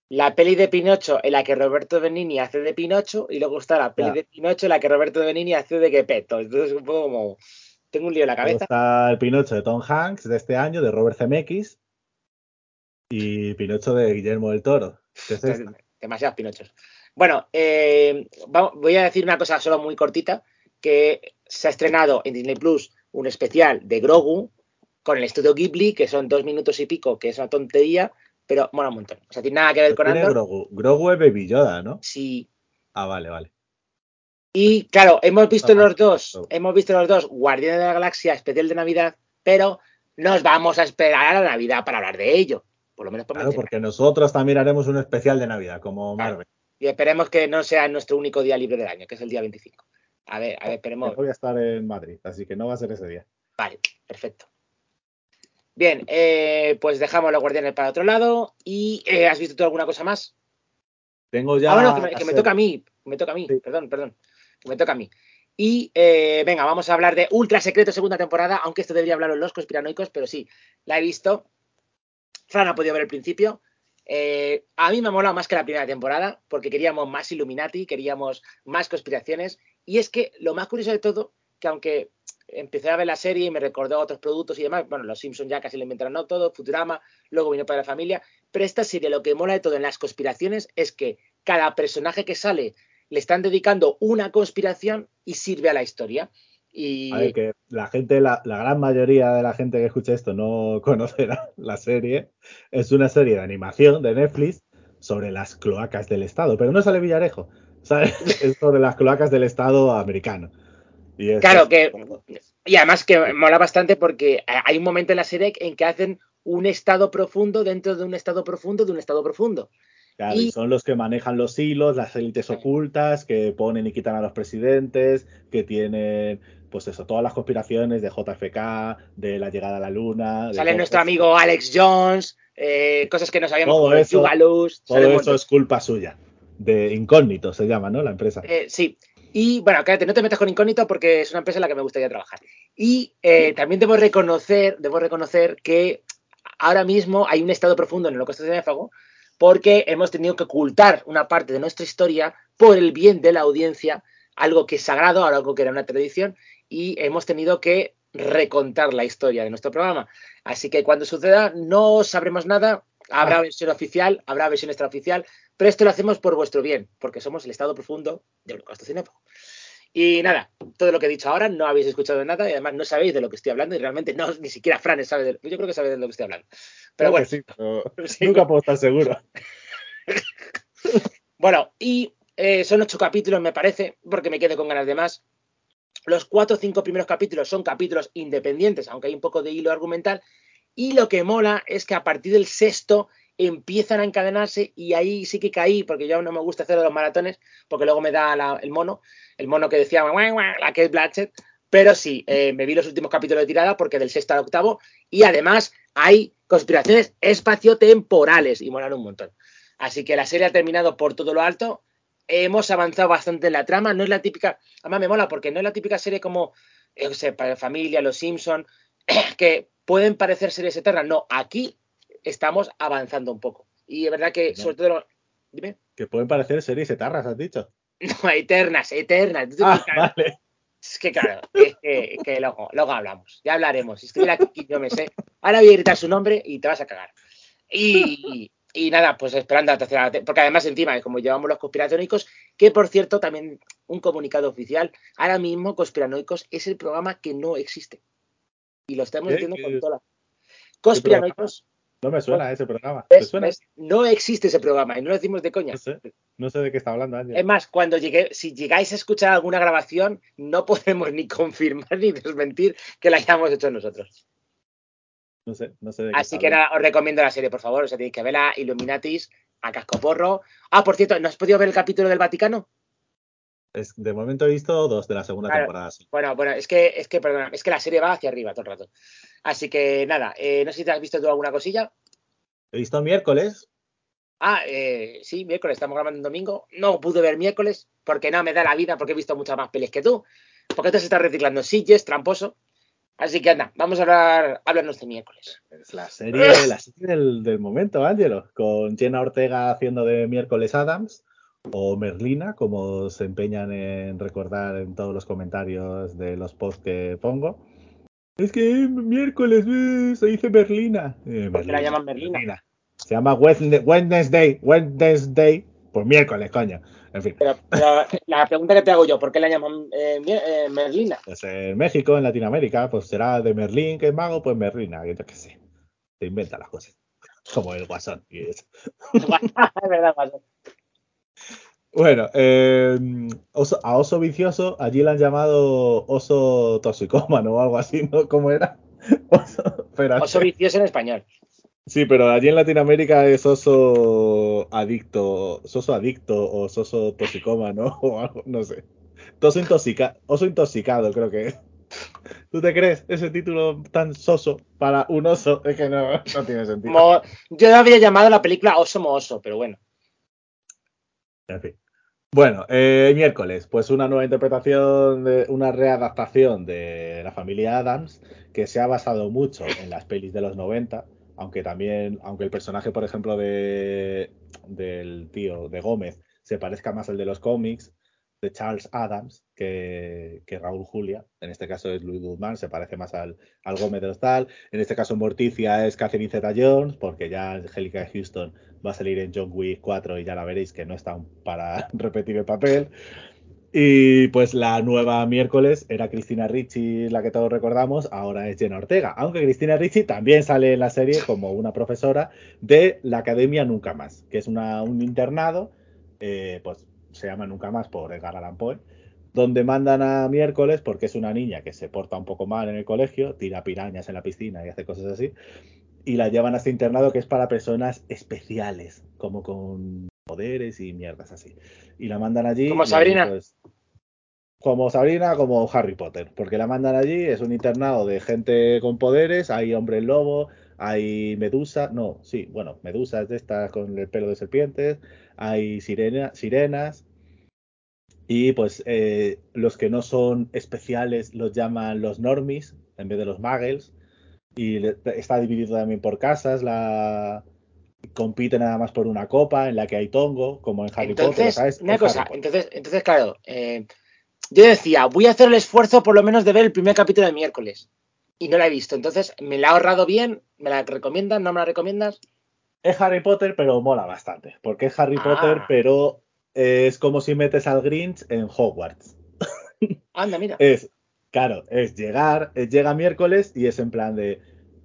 la peli de Pinocho en la que Roberto Benigni hace de Pinocho, y luego está la peli de Pinocho en la que Roberto Benigni hace de Gepetto. Entonces, un poco como. Tengo un lío en la Luego cabeza. está el Pinocho de Tom Hanks de este año, de Robert Zemeckis, y Pinocho de Guillermo del Toro. que es esta. Demasiados Pinochos. Bueno, eh, voy a decir una cosa solo muy cortita, que se ha estrenado en Disney Plus un especial de Grogu con el estudio Ghibli, que son dos minutos y pico, que es una tontería, pero mola un montón. O sea, tiene nada que ver con Andor. Grogu. Grogu es Baby Yoda, ¿no? Sí. Ah, vale, vale. Y claro, hemos visto Ah, los dos, Grogu. hemos visto los dos Guardianes de la Galaxia especial de Navidad, pero nos vamos a esperar a la Navidad para hablar de ello. Por lo menos por Claro, mencionar. porque nosotros también haremos un especial de Navidad, como Claro. Marvel. Y esperemos que no sea nuestro único día libre del año, que es el día 25. A ver, a ver, esperemos. Yo voy a estar en Madrid, así que no va a ser ese día. Vale, perfecto. Bien, eh, pues dejamos los guardianes para otro lado. ¿Y eh, has visto tú alguna cosa más? Tengo ya. ah, bueno, que me, que me hacer- toca a mí. me toca a mí, Sí. perdón, perdón. Que me toca a mí. Y eh, venga, vamos a hablar de Ultra Secreto segunda temporada, aunque esto debería hablarlo los conspiranoicos, pero sí, la he visto. Fran ha podido ver el principio. Eh, a mí me ha molado más que la primera temporada, porque queríamos más Illuminati, queríamos más conspiraciones. Y es que lo más curioso de todo, que aunque empecé a ver la serie y me recordó otros productos y demás, bueno, los Simpsons ya casi lo inventaron ¿no? todo, Futurama, luego vino para la familia, pero esta serie lo que mola de todo en las conspiraciones es que cada personaje que sale le están dedicando una conspiración y sirve a la historia. Y A ver, que la gente, la, la gran mayoría de la gente que escucha esto no conocerá la serie. Es una serie de animación de Netflix sobre las cloacas del Estado, pero no sale Villarejo. ¿sabes? Es sobre las cloacas del Estado americano. Y Claro que. Y además que mola bastante porque hay un momento en la serie en que hacen un estado profundo dentro de un estado profundo de un estado profundo. Claro, y son los que manejan los hilos, las élites ocultas, que ponen y quitan a los presidentes, que tienen, pues eso, todas las conspiraciones de JFK, de la llegada a la luna. Sale nuestro amigo Alex Jones, eh, cosas que no sabíamos Todo eso- Yugalus, sale Todo eso es culpa suya. De incógnito se llama, ¿no? La empresa. Eh, sí. Y bueno, cállate, no te metas con Incógnito porque es una empresa en la que me gustaría trabajar. Y eh, también debo reconocer, debo reconocer que ahora mismo hay un estado profundo en el holocausto cinéfago porque hemos tenido que ocultar una parte de nuestra historia por el bien de la audiencia, algo que es sagrado, algo que era una tradición, y hemos tenido que recontar la historia de nuestro programa. Así que cuando suceda no sabremos nada, habrá Ah. versión oficial, habrá versión extraoficial, pero esto lo hacemos por vuestro bien, porque somos el estado profundo de Holocausto Cinéfago. Y nada, todo lo que he dicho ahora no habéis escuchado nada y además no sabéis de lo que estoy hablando y realmente no, ni siquiera Fran sabe de Yo creo que sabe de lo que estoy hablando. Pero Creo bueno, sí, pero Sí. nunca puedo estar seguro. Bueno, y eh, son ocho capítulos, me parece, porque me quedo con ganas de más. Los cuatro o cinco primeros capítulos son capítulos independientes, aunque hay un poco de hilo argumental. Y lo que mola es que a partir del sexto empiezan a encadenarse y ahí sí que caí, porque yo no me gusta hacer los maratones, porque luego me da el mono, el mono que decía la que es Blanchett. Pero sí, eh, me vi los últimos capítulos de tirada porque del sexto al octavo y además hay conspiraciones espaciotemporales y molan un montón. Así que la serie ha terminado por todo lo alto. Hemos avanzado bastante en la trama. No es la típica. Además, me mola porque no es la típica serie como, yo sé, para familia, Los Simpson, que pueden parecer series eternas. No, aquí estamos avanzando un poco. Y es verdad que, No. sobre todo. lo- Dime. Que pueden parecer series etarras, has dicho. No, eternas, eternas. Ah, vale. Es que claro, es que, que luego, luego hablamos, ya hablaremos. Estuviera aquí, yo me sé. Ahora voy a gritar su nombre y te vas a cagar. Y, y nada, pues esperando la tercera, te- porque además encima, como llevamos los conspiratónicos, que por cierto, también un comunicado oficial, ahora mismo Conspiranoicos es el programa que no existe. Y lo estamos ¿Qué? diciendo ¿Qué- con toda. Conspiranoicos, No me suena ese programa. no existe ese programa y no lo decimos de coña. No sé. No sé de qué está hablando, Ángel. Es más, cuando llegué, si llegáis a escuchar alguna grabación, no podemos ni confirmar ni desmentir que la hayamos hecho nosotros. No sé, no sé de qué Así que nada, os recomiendo la serie, por favor. O sea, tenéis que verla, Illuminatis, a cascoporro. Ah, por cierto, ¿no has podido ver el capítulo del Vaticano? Es- de momento he visto dos de la segunda Claro. temporada. sí. Bueno, bueno, es que, es que, perdona, es que la serie va hacia arriba todo el rato. Así que nada, eh, no sé si te has visto tú alguna cosilla. He visto miércoles. Ah, eh, sí, miércoles, estamos grabando en domingo. No pude ver miércoles porque no me da la vida porque he visto muchas más pelis que tú. Porque tú se estás reciclando silles, tramposo. Así que anda, vamos a hablar, háblanos de miércoles. Es la serie, la serie del, del momento, Ángelo. Con Jenna Ortega haciendo de miércoles Adams. O Merlina, como se empeñan en recordar en todos los comentarios de los posts que pongo. Es que miércoles eh, se dice Merlina. Eh, ¿Por qué la llaman Merlina? Se llama Wednesday, Wednesday. Pues miércoles, coño. En fin. Pero, pero la pregunta que te hago yo, ¿por qué la llaman eh, mier- eh, Merlina? Pues en México, en Latinoamérica, pues será de Merlín, que es mago, pues Merlina, yo qué sé. Se inventa las cosas. Como el guasón. y eso. es verdad, Guasón. Bueno, eh, oso- a oso vicioso, allí le han llamado oso toxicómano o algo así, ¿no? ¿Cómo era? Oso. Oso vicioso en español. Sí, pero allí en Latinoamérica es oso adicto, soso adicto o soso toxicómano o algo, no sé. Oso, intoxica, oso intoxicado, creo que es. ¿Tú te crees ese título tan soso para un oso? Es que no, no tiene sentido. Mo- yo había llamado la película Oso Mooso, pero bueno. En fin. Bueno, eh, miércoles, pues una nueva interpretación, de, una readaptación de la familia Adams que se ha basado mucho en las pelis de los 90, aunque también, aunque el personaje, por ejemplo, de, del tío de Gómez se parezca más al de los cómics, de Charles Adams, que, que Raúl Julia, en este caso es Louis Guzmán, se parece más al, al Gómez de los tal, en este caso Morticia es Catherine Zeta-Jones, porque ya Angélica Houston va a salir en John Wick 4 y ya la veréis que no están para repetir el papel. Y pues la nueva miércoles era Cristina Ricci, la que todos recordamos, ahora es Jenna Ortega. Aunque Cristina Ricci también sale en la serie como una profesora de la Academia Nunca Más, que es una, un internado, eh, pues se llama Nunca Más por Edgar Allan Poe, donde mandan a miércoles porque es una niña que se porta un poco mal en el colegio, tira pirañas en la piscina y hace cosas así, y la llevan a este internado que es para personas especiales, como con poderes y mierdas así. Y la mandan allí. Como Sabrina. pues, como Sabrina, como Harry Potter, porque la mandan allí, es un internado de gente con poderes, hay hombres lobo, hay medusa, no, sí, bueno, medusas de estas con el pelo de serpientes, hay sirena, sirenas, y pues eh, los que no son especiales los llaman los normies en vez de los muggles, y le- está dividido también por casas, la compite nada más por una copa en la que hay tongo, como en Harry Potter, Entonces, ¿sabes? una Es cosa, Harry Potter. entonces, entonces, claro, eh, yo decía, voy a hacer el esfuerzo por lo menos de ver el primer capítulo de miércoles. Y no la he visto. Entonces, ¿me la he ahorrado bien? ¿Me la recomiendas? ¿No me la recomiendas? Es Harry Potter, pero mola bastante. Porque es Harry Ah. Potter, pero es como si metes al Grinch en Hogwarts. Anda, mira. Es, claro, es llegar, es llega miércoles y es en plan de,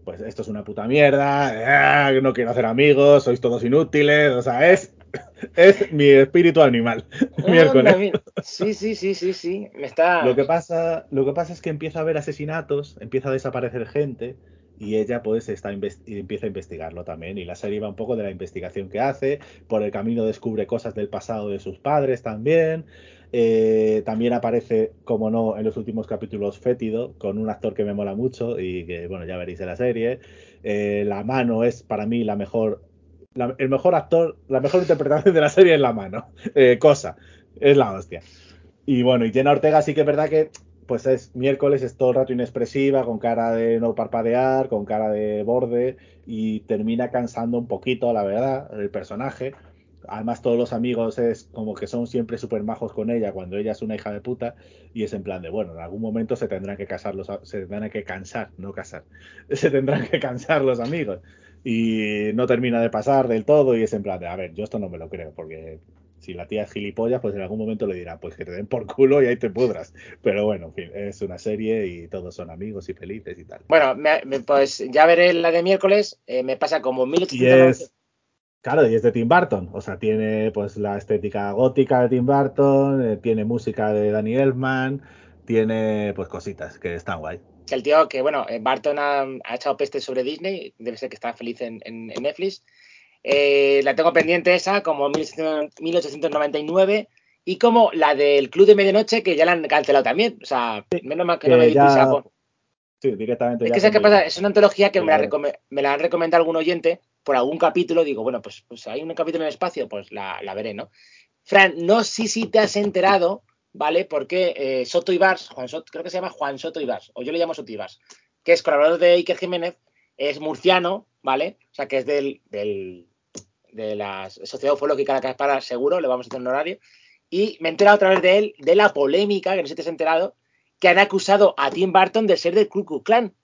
pues esto es una puta mierda, ah, no quiero hacer amigos, sois todos inútiles, o sea, es, es mi espíritu animal. miércoles. Mira. Sí, sí, sí, sí, sí. Me está. Lo que pasa, lo que pasa es que empieza a haber asesinatos, empieza a desaparecer gente y ella pues está empieza a investigarlo también y la serie va un poco de la investigación que hace, por el camino descubre cosas del pasado de sus padres también. Eh, también aparece, como no, en los últimos capítulos Fétido, con un actor que me mola mucho y que, bueno, ya veréis en la serie. Eh, la mano es para mí la mejor, la- el mejor actor, la mejor interpretación de la serie es la mano. Eh, cosa, es la hostia. Y bueno, y Jenna Ortega sí que es verdad que pues es miércoles, es todo el rato inexpresiva, con cara de no parpadear, con cara de borde, y termina cansando un poquito, la verdad, el personaje. Además, todos los amigos es como que son siempre súper majos con ella cuando ella es una hija de puta, y es en plan de, bueno, en algún momento se tendrán que casar los, se tendrán que cansar, no casar, se tendrán que cansar los amigos. Y no termina de pasar del todo, y es en plan de, a ver, yo esto no me lo creo, porque si la tía es gilipollas, pues en algún momento le dirá, pues que te den por culo y ahí te pudras. Pero bueno, en fin, es una serie y todos son amigos y felices y tal. Bueno, me- me- pues ya veré la de miércoles. eh, me pasa como Y 1890. Claro, y es de Tim Burton, o sea, tiene pues la estética gótica de Tim Burton, eh, tiene música de Danny Elfman, tiene pues cositas que están guay. Que el tío que, bueno, eh, Barton ha, ha echado peste sobre Disney. Debe ser que está feliz en, en- en Netflix. Eh, la tengo pendiente esa, como 1800 1899. Y como la del Club de Medianoche, que ya la han cancelado también. O sea, menos mal que no me di ya- prisa por- Sí, directamente. Es ya que ¿sabes qué pasa? Es una antología que me la, me la han recomendado algún oyente por algún capítulo. Digo, bueno, pues, pues hay un capítulo en el espacio, pues la, veré, ¿no? Fran, no sé si te has enterado, ¿vale? Porque eh, Soto Ibars, Juan Soto, creo que se llama Juan Soto Ibars, o yo le llamo Soto Ibars, que es colaborador de Iker Jiménez, es murciano, ¿vale? O sea, que es del, del- de la Sociedad Ufológica de Caspara, seguro, le vamos a hacer un horario. Y me he enterado a través de él de la polémica, que no sé si te has enterado, que han acusado a Tim Burton de ser del Ku Klux Klan.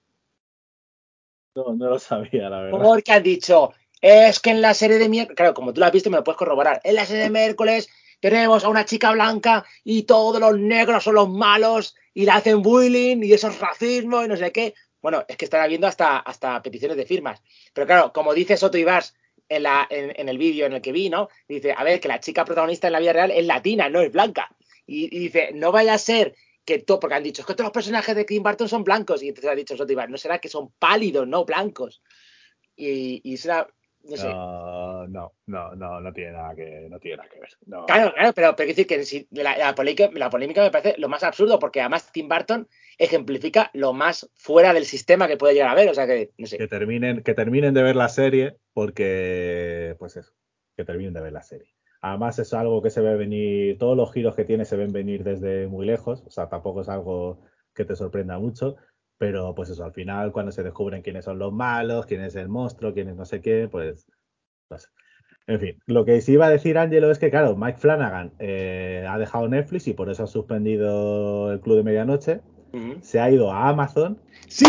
No, no lo sabía, la verdad. Porque han dicho, es que en la serie de miércoles, claro, como tú lo has visto, me lo puedes corroborar. En la serie de miércoles tenemos a una chica blanca y todos los negros son los malos y le hacen bullying y eso es racismo y no sé qué. Bueno, es que están habiendo hasta, hasta peticiones de firmas. Pero claro, como dice Soto Ibars en, la, en, el vídeo en el que vi, ¿no? Dice, a ver, que la chica protagonista en la vida real es latina, no es blanca. Y dice, no vaya a ser que todo, porque han dicho, es que todos los personajes de Tim Burton son blancos. Y entonces ha dicho no será que son pálidos, no blancos. Y, y será, no sé. No, no, no, no, no tiene nada que, no tiene nada que ver. No. Claro, claro, pero, pero decir que si- la, la polémica, la polémica me parece lo más absurdo, porque además Tim Burton ejemplifica lo más fuera del sistema que puede llegar a ver. O sea que, no sé. Que terminen, que terminen de ver la serie, porque, pues eso, que terminen de ver la serie. Además es algo que se ve venir, todos los giros que tiene se ven venir desde muy lejos, o sea, tampoco es algo que te sorprenda mucho, pero pues eso, al final cuando se descubren quiénes son los malos, quién es el monstruo, quién es no sé qué, pues, en fin, lo que sí iba a decir Angelo es que, claro, Mike Flanagan eh, ha dejado Netflix y por eso ha suspendido el Club de Medianoche, Se ha ido a Amazon. ¡Sí!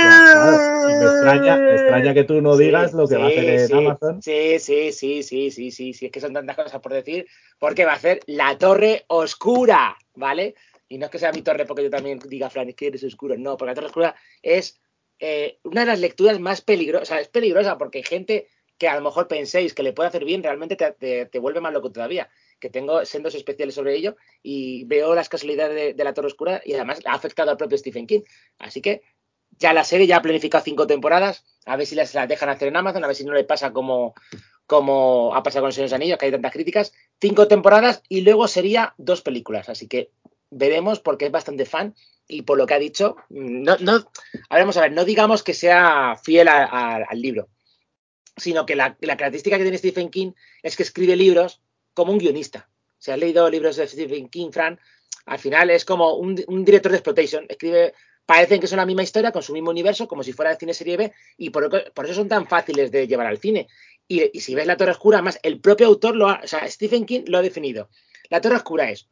Claro, me extraña, me extraña que tú no Sí, digas lo que va a hacer en sí, Amazon. Sí, sí, sí, sí, sí, sí, sí, es que son tantas cosas por decir, porque va a hacer la Torre Oscura, ¿vale? Y no es que sea mi torre porque yo también diga, Fran, es que eres oscuro, no, porque la Torre Oscura es eh, una de las lecturas más peligrosas, o sea, es peligrosa porque hay gente que a lo mejor penséis que le puede hacer bien, realmente te, te- te vuelve más loco todavía, que tengo sendos especiales sobre ello y veo las casualidades de, la Torre Oscura y además ha afectado al propio Stephen King, así que ya la serie ya ha planificado cinco temporadas, a ver si las, dejan hacer en Amazon, a ver si no le pasa como, como ha pasado con los Anillos, que hay tantas críticas. Cinco temporadas y luego sería dos películas, así que veremos porque es bastante fan y por lo que ha dicho, no, no, a ver, a ver, no digamos que sea fiel al libro, sino que la característica que tiene Stephen King es que escribe libros como un guionista. Si has leído libros de Stephen King, Fran, al final es como un, un director de exploitation, escribe parecen que son la misma historia, con su mismo universo, como si fuera de cine serie B, y por, por eso son tan fáciles de llevar al cine. Y, y, si ves La Torre Oscura, además, el propio autor, lo ha, o sea, Stephen King lo ha definido. La Torre Oscura es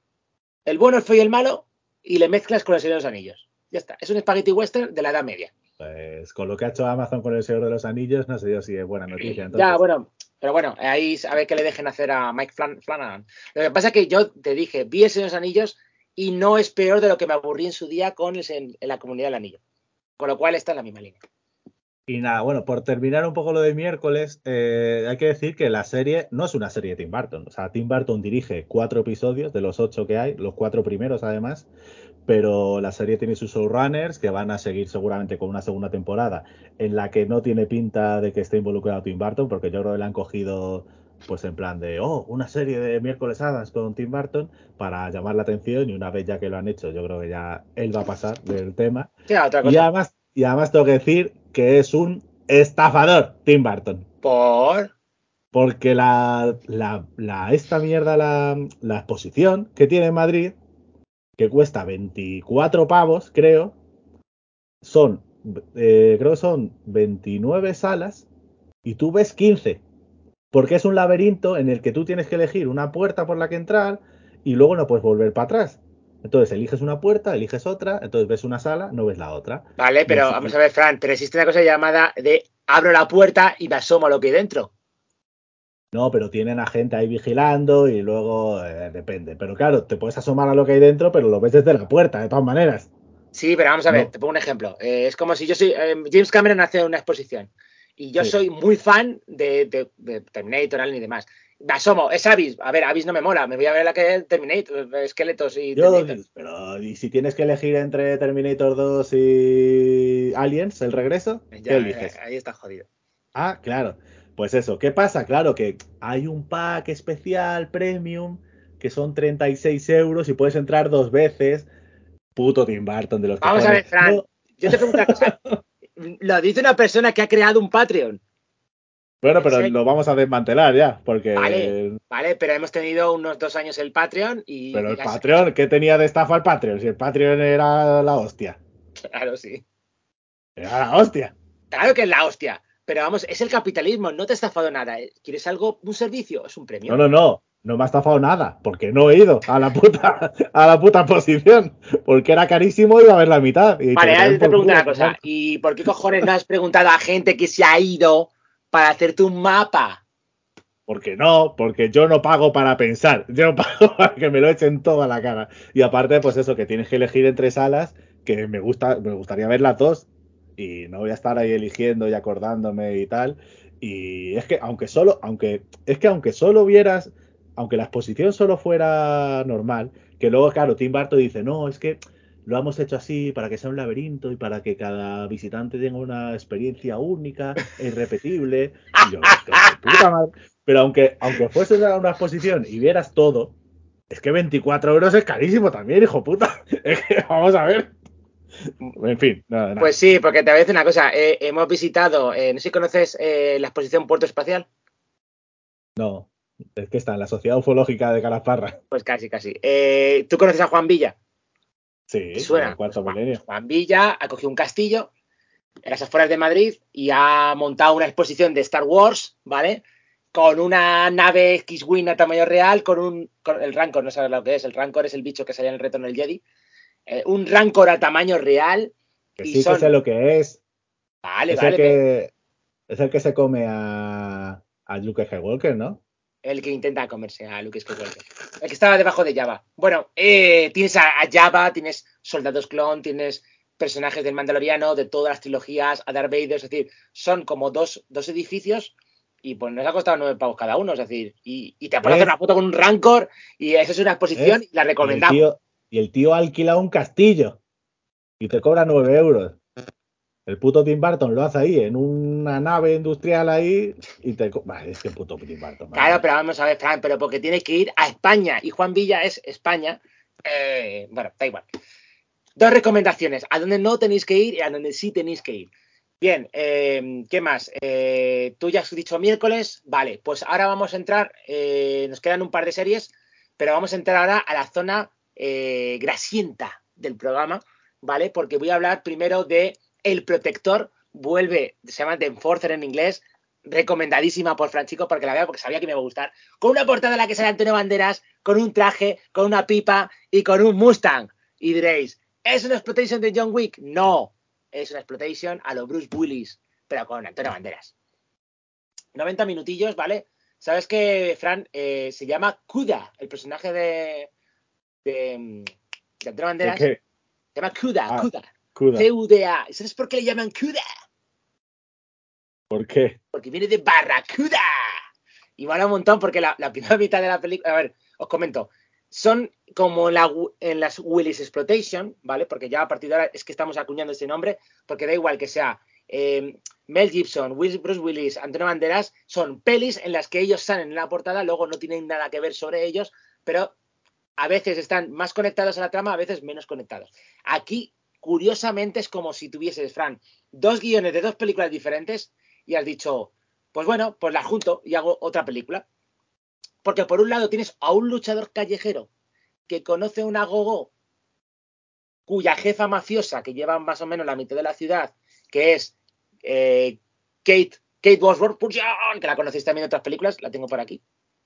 el bueno, el feo y el malo, y le mezclas con el Señor de los Anillos. Ya está. Es un spaghetti western de la Edad Media. Pues con lo que ha hecho Amazon con el Señor de los Anillos, no sé yo si es buena noticia. Entonces. Ya, bueno, pero bueno, ahí a ver qué le dejen hacer a Mike Flan Flanagan. Lo que pasa es que yo te dije, vi el de los Anillos y no es peor de lo que me aburrí en su día con el, en, la comunidad del anillo. Con lo cual está en la misma línea. Y nada, bueno, por terminar un poco lo de miércoles, eh, hay que decir que la serie no es una serie de Tim Burton. O sea, Tim Burton dirige cuatro episodios de los ocho que hay, los cuatro primeros además, pero la serie tiene sus showrunners que van a seguir seguramente con una segunda temporada en la que no tiene pinta de que esté involucrado Tim Burton, porque yo creo que le han cogido pues en plan de, oh, una serie de miércoles hadas con Tim Burton para llamar la atención y una vez ya que lo han hecho, yo creo que ya él va a pasar del tema. Y, además, y además tengo que decir que es un estafador Tim Burton. ¿Por? Porque la, la, la esta mierda, la, la exposición que tiene en Madrid, que cuesta 24 pavos, creo, son, eh, creo que son 29 salas y tú ves 15. Porque es un laberinto en el que tú tienes que elegir una puerta por la que entrar y luego no puedes volver para atrás. Entonces eliges una puerta, eliges otra, entonces ves una sala, no ves la otra. Vale, pero vamos a ver, Fran, pero existe una cosa llamada de abro la puerta y me asomo a lo que hay dentro. No, pero tienen a gente ahí vigilando y luego eh, depende. Pero claro, te puedes asomar a lo que hay dentro, pero lo ves desde la puerta, de todas maneras. Sí, pero vamos a ver, te pongo un ejemplo. Eh, es como si yo soy. Eh, James Cameron hace una exposición y yo soy muy fan de, de, Terminator y demás. Me asomo, es Avis. A ver, Avis no me mola. Me voy a ver la que es Terminator, esqueletos y. Pero, ¿y si tienes que elegir entre Terminator 2 y Aliens, el regreso? ¿Qué eliges? Ahí está jodido. Ah, claro. Pues eso, ¿qué pasa? Claro que hay un pack especial, premium, que son 36 euros y puedes entrar dos veces. Puto Tim Burton de los Vamos a ver, Fran. Yo te pregunto una cosa. Lo dice una persona que ha creado un Patreon. Bueno, pero lo vamos a desmantelar ya, porque... Vale, vale, pero hemos tenido unos dos años el Patreon y... Pero el Patreon, ¿qué tenía de estafa el Patreon? Si el Patreon era la hostia. Claro, sí. Era la hostia. Claro que es la hostia. Pero vamos, es el capitalismo, no te ha estafado nada. ¿Quieres algo, un servicio? Es un premio. No, no, no. No me ha estafado nada, porque no he ido a la puta, a la puta posición. Porque era carísimo y iba a ver la mitad. vale, ahora te pregunto una cosa. ¿Y por qué cojones no has preguntado a gente que se ha ido para hacerte un mapa? Porque no, porque yo no pago para pensar, yo pago para que me lo echen todo a la cara. Y aparte, pues eso, que tienes que elegir entre salas, que me gusta, me gustaría ver las dos, y no voy a estar ahí eligiendo y acordándome y tal. Y es que aunque solo, aunque, es que aunque solo vieras, aunque la exposición solo fuera normal, que luego, claro, Tim Burton dice, no, es que lo hemos hecho así para que sea un laberinto y para que cada visitante tenga una experiencia única e irrepetible. Y yo, puta madre. Pero aunque, aunque fuese una exposición y vieras todo, es que 24 euros es carísimo también, hijo puta. Es que, vamos a ver. En fin, nada, Pues sí, porque te voy a decir una cosa. Eh, hemos visitado, eh, no sé si conoces eh, la exposición Puerto Espacial. No, es que está en la Sociedad Ufológica de Calaparra. Pues casi, casi. ¿Tú conoces a Juan Villa? Sí, suena? cuarto pues Juan, Villa ha cogido un castillo en las afueras de Madrid y ha montado una exposición de Star Wars, ¿vale? Con una nave X-Wing a tamaño real, con un. el Rancor, no sabes lo que es. El Rancor es el bicho que sale en el retorno del Jedi. Eh, un Rancor a tamaño real. Que sí que sé lo que es. Vale, es vale. El que, es el que se come a, a Luke Skywalker, ¿no? El que intenta comerse a Luke Skywalker. El que estaba debajo de Java. Bueno, eh, tienes a, Java, tienes soldados clon, tienes personajes del Mandaloriano, de todas las trilogías, a Darth Vader, es decir, son como dos, dos edificios y pues nos ha costado nueve pavos cada uno, es decir, y, te pones una foto con un Rancor y esa es una exposición y la recomendamos y el tío alquila un castillo y te cobra 9 euros. El puto Tim Burton lo hace ahí, en una nave industrial ahí, y te. Vale, es que puto Tim Burton. Claro, pero vamos a ver, Frank, pero porque tienes que ir a España, y Juan Villa es España. Eh, bueno, da igual. Dos recomendaciones, a donde no tenéis que ir y a donde sí tenéis que ir. Bien, eh, ¿qué más? Eh, tú ya has dicho miércoles, vale, pues ahora vamos a entrar, nos quedan un par de series, pero vamos a entrar ahora a la zona eh, grasienta del programa, ¿vale? Porque voy a hablar primero de El Protector, vuelve, se llama The Enforcer en inglés, recomendadísima por Franchico porque la veo porque sabía que me iba a gustar, con una portada en la que sale Antonio Banderas, con un traje, con una pipa y con un Mustang. Y diréis, ¿es una explotación de John Wick? No, es una exploitation a lo Bruce Willis, pero con Antonio Banderas. 90 minutillos, ¿vale? ¿Sabes que, Fran, eh, se llama Kuda, el personaje de, de, de Antonio Banderas? ¿De qué? Se llama Kuda, Ah, Kuda. Kuda. C-U-D-A. ¿Sabes por qué le llaman Kuda? ¿Por qué? Porque viene de Barracuda. Y mola un montón porque la, la primera mitad de la película. A ver, os comento. Son como en, la Wi- en las Willis Exploitation, ¿vale? Porque ya a partir de ahora es que estamos acuñando ese nombre, porque da igual que sea eh, Mel Gibson, Will- Bruce Willis, Antonio Banderas, son pelis en las que ellos salen en la portada, luego no tienen nada que ver sobre ellos, pero a veces están más conectados a la trama, a veces menos conectados. Aquí, curiosamente, es como si tuvieses, Fran, dos guiones de dos películas diferentes y has dicho, pues bueno, pues las junto y hago otra película. Porque por un lado tienes a un luchador callejero que conoce una gogo cuya jefa mafiosa, que lleva más o menos la mitad de la ciudad, que es eh, Kate, Kate Bosworth, que la conocéis también en otras películas, la tengo por aquí,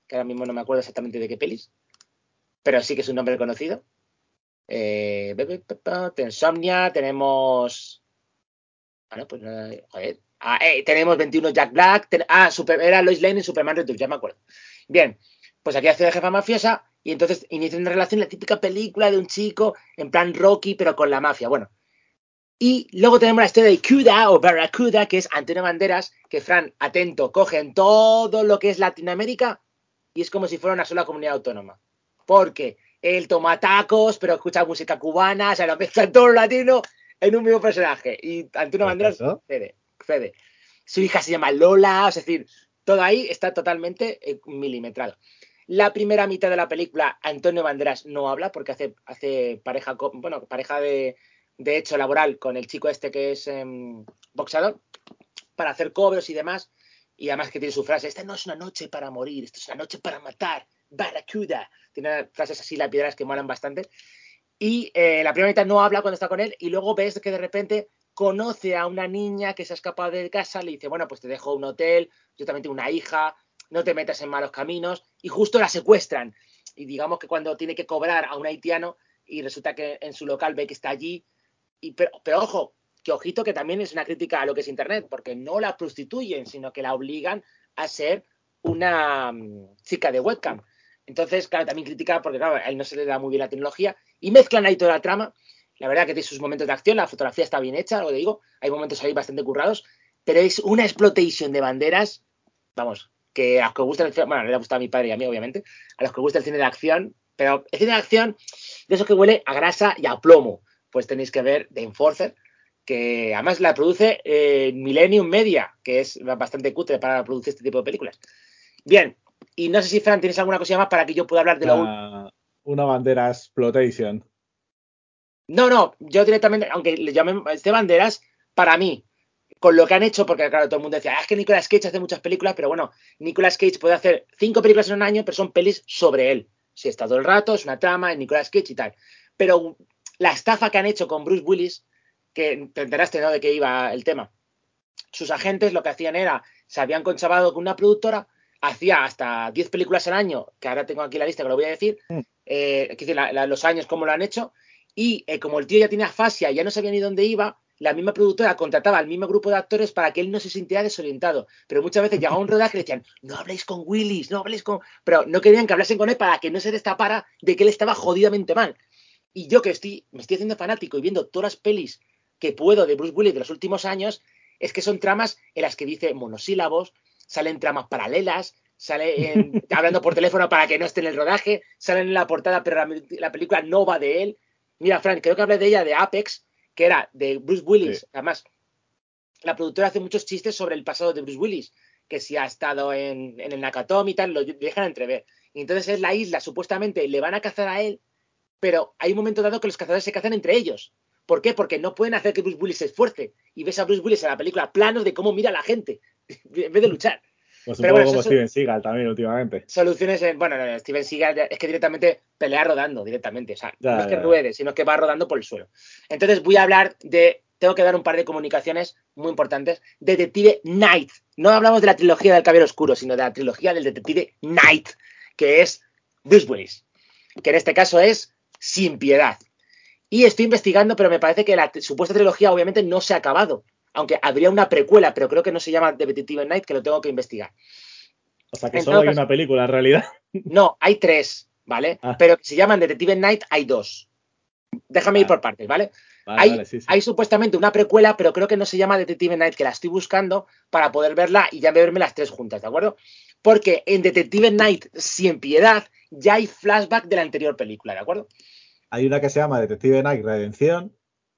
que ahora mismo no me acuerdo exactamente de qué pelis, pero sí que es un nombre conocido. Eh, be- be- be- be- de Insomnia, tenemos. Ah, no, pues joder. Eh, tenemos 21 Jack Black. ah, Super- era Lois Lane en Superman Returns, ya me acuerdo. Bien, pues aquí hace de jefa mafiosa y entonces inicia una relación, la típica película de un chico en plan Rocky, pero con la mafia. Bueno. Y luego tenemos la historia de Cuda o Barracuda, que es Antonio Banderas, que Fran, atento, cogen todo lo que es Latinoamérica y es como si fuera una sola comunidad autónoma. Porque él toma tacos, pero escucha música cubana, o sea, lo mezcla todo lo latino en un mismo personaje. Y Antonio Banderas cede, cede. Su hija se llama Lola, es decir, todo ahí está totalmente eh, milimetrado. La primera mitad de la película, Antonio Banderas no habla porque hace, hace pareja, bueno, pareja de, de hecho laboral con el chico este que es em, boxeador para hacer cobros y demás. Y además que tiene su frase, esta no es una noche para morir, esta es una noche para matar, Barracuda. Tiene frases así lapidaras que molan bastante. Y eh, la primera mitad no habla cuando está con él y luego ves que de repente conoce a una niña que se ha escapado de casa, le dice, bueno, pues te dejo un hotel, yo también tengo una hija, no te metas en malos caminos, y justo la secuestran. Y digamos que cuando tiene que cobrar a un haitiano y resulta que en su local ve que está allí, y, pero, pero ojo, que ojito que también es una crítica a lo que es Internet, porque no la prostituyen, sino que la obligan a ser una mm, chica de webcam. Entonces, claro, también critica porque, claro, a él no se le da muy bien la tecnología y mezclan ahí toda la trama. La verdad que tiene sus momentos de acción, la fotografía está bien hecha, lo digo, hay momentos ahí bastante currados, pero es una exploitation de banderas, vamos, que a los que gusta el bueno, le gusta a mi padre y a mí, obviamente, a los que gusta el cine de acción, pero el cine de acción, de eso que huele a grasa y a plomo, pues tenéis que ver The Enforcer, que además la produce eh, Millennium Media, que es bastante cutre para producir este tipo de películas. Bien, y no sé si, Fran, tienes alguna cosilla más para que yo pueda hablar de lo último. Una, una bandera exploitation. No, no, yo directamente, aunque le llamen este banderas, para mí, con lo que han hecho, porque claro, todo el mundo decía, "Ah, es que Nicolas Cage hace muchas películas, pero bueno, Nicolas Cage puede hacer cinco películas en un año, pero son pelis sobre él. Si está todo el rato, es una trama, es Nicolas Cage y tal. Pero la estafa que han hecho con Bruce Willis, que te enteraste, ¿no?, de qué iba el tema. Sus agentes lo que hacían era, se habían conchavado con una productora, hacía hasta 10 películas al año, que ahora tengo aquí la lista que lo voy a decir, Mm. eh, la- la- los años, cómo lo han hecho, y eh, como el tío ya tenía afasia, ya no sabía ni dónde iba, la misma productora contrataba al mismo grupo de actores para que él no se sintiera desorientado. Pero muchas veces llegaba un rodaje y le decían, no habléis con Willis, no habléis con... Pero no querían que hablasen con él para que no se destapara de que él estaba jodidamente mal. Y yo que estoy, me estoy haciendo fanático y viendo todas las pelis que puedo de Bruce Willis de los últimos años, es que son tramas en las que dice monosílabos, salen tramas paralelas, sale en- hablando por teléfono para que no esté en el rodaje, salen en la portada, pero la, la película no va de él. Mira, Frank, creo que hablé de ella de Apex, que era de Bruce Willis. Sí. Además, la productora hace muchos chistes sobre el pasado de Bruce Willis, que si ha estado en, en el Nakatomi y tal, lo dejan entrever. Y entonces es la isla, supuestamente le van a cazar a él, pero hay un momento dado que los cazadores se cazan entre ellos. ¿Por qué? Porque no pueden hacer que Bruce Willis se esfuerce. Y ves a Bruce Willis en la película planos de cómo mira a la gente, en vez de luchar. Pues un Pero poco bueno, como Steven Seagal también últimamente. Soluciones en. Bueno, no, no, Steven Seagal es que directamente pelea rodando, directamente. O sea, Ya, no es que ya, ya. ruede, sino que va rodando por el suelo. Entonces voy a hablar de. Tengo que dar un par de comunicaciones muy importantes. Detective Knight. No hablamos de la trilogía del Caballero Oscuro, sino de la trilogía del Detective Knight, que es Bruce Willis. Que en este caso es Sin Piedad. Y estoy investigando, pero me parece que la supuesta trilogía obviamente no se ha acabado. Aunque habría una precuela, pero creo que no se llama Detective Night, que lo tengo que investigar. O sea que En solo hay caso- una película en realidad. No, hay tres, ¿vale? Ah. Pero que se llaman Detective Night, hay dos. Déjame ir Ah. por partes, ¿vale? Vale, hay, vale, sí, sí. hay supuestamente una precuela, pero creo que no se llama Detective Night, que la estoy buscando para poder verla y ya verme las tres juntas, ¿de acuerdo? Porque en Detective Night, sin piedad, ya hay flashback de la anterior película, ¿de acuerdo? Hay una que se llama Detective Night Redención.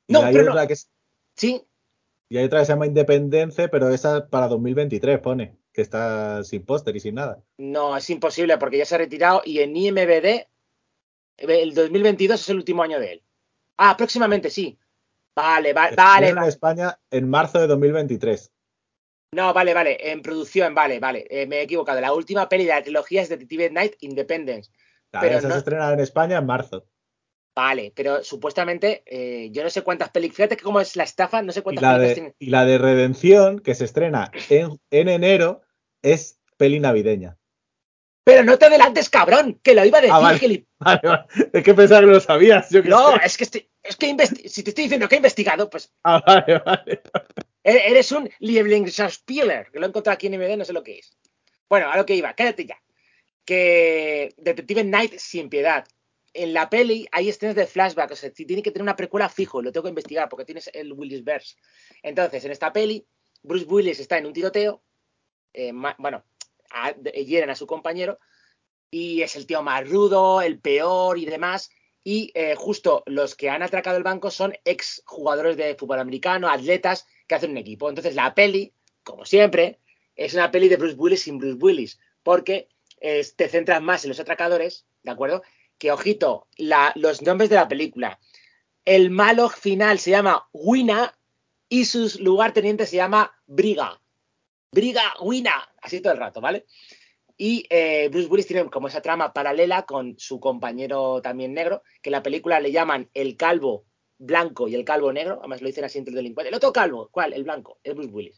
Y No, hay pero no. otra que es- Sí, y hay otra que se llama Independence, pero esa para 2023 pone, que está sin póster y sin nada. no, es imposible porque ya se ha retirado y en IMBD el 2022 es el último año de él. Ah, próximamente sí. Vale, vale, vale, Estrenan en vale. España en marzo de 2023. No, vale, vale. En producción, vale, vale. Eh, me he equivocado. La última peli de la trilogía es Detective Night Independence. Claro, Pero esa no- se estrena en España en marzo. Vale, pero supuestamente eh, yo no sé cuántas películas. Fíjate que como es la estafa, no sé Y cuántas la, películas de, tiene. y la de Redención, que se estrena en, en enero, es peli navideña. Pero no te adelantes, cabrón, que lo iba a decir. Ah, vale. Vale, vale. Es que pensaba que lo sabías. Yo No, sé. es que, estoy- es que investi- si te estoy diciendo que he investigado, pues Ah, vale, vale. e- eres un Lieblingsschauspieler, que lo he encontrado aquí en MD, no sé lo que es. Bueno, a lo que iba, cállate ya. Que Detective Night sin piedad. En la peli hay escenas de flashback, o sea, tiene que tener una precuela fijo, lo tengo que investigar porque tienes el Willis Verse. Entonces, en esta peli, Bruce Willis está en un tiroteo, eh, bueno, a- hieren a su compañero y es el tío más rudo, el peor y demás. Y eh, justo los que han atracado el banco son ex jugadores de fútbol americano, atletas que hacen un equipo. Entonces la peli, como siempre, es una peli de Bruce Willis sin Bruce Willis, porque eh, te centras más en los atracadores, ¿de acuerdo? Que ojito, la- los nombres de la película. El malo final se llama Wina y su lugarteniente se llama Briga. Briga, Wina, así todo el rato, ¿vale? Y eh, Bruce Willis tiene como esa trama paralela con su compañero también negro, que en la película le llaman el calvo blanco y el calvo negro, además lo dicen así entre el delincuente. El otro calvo, ¿cuál? El blanco, es Bruce Willis.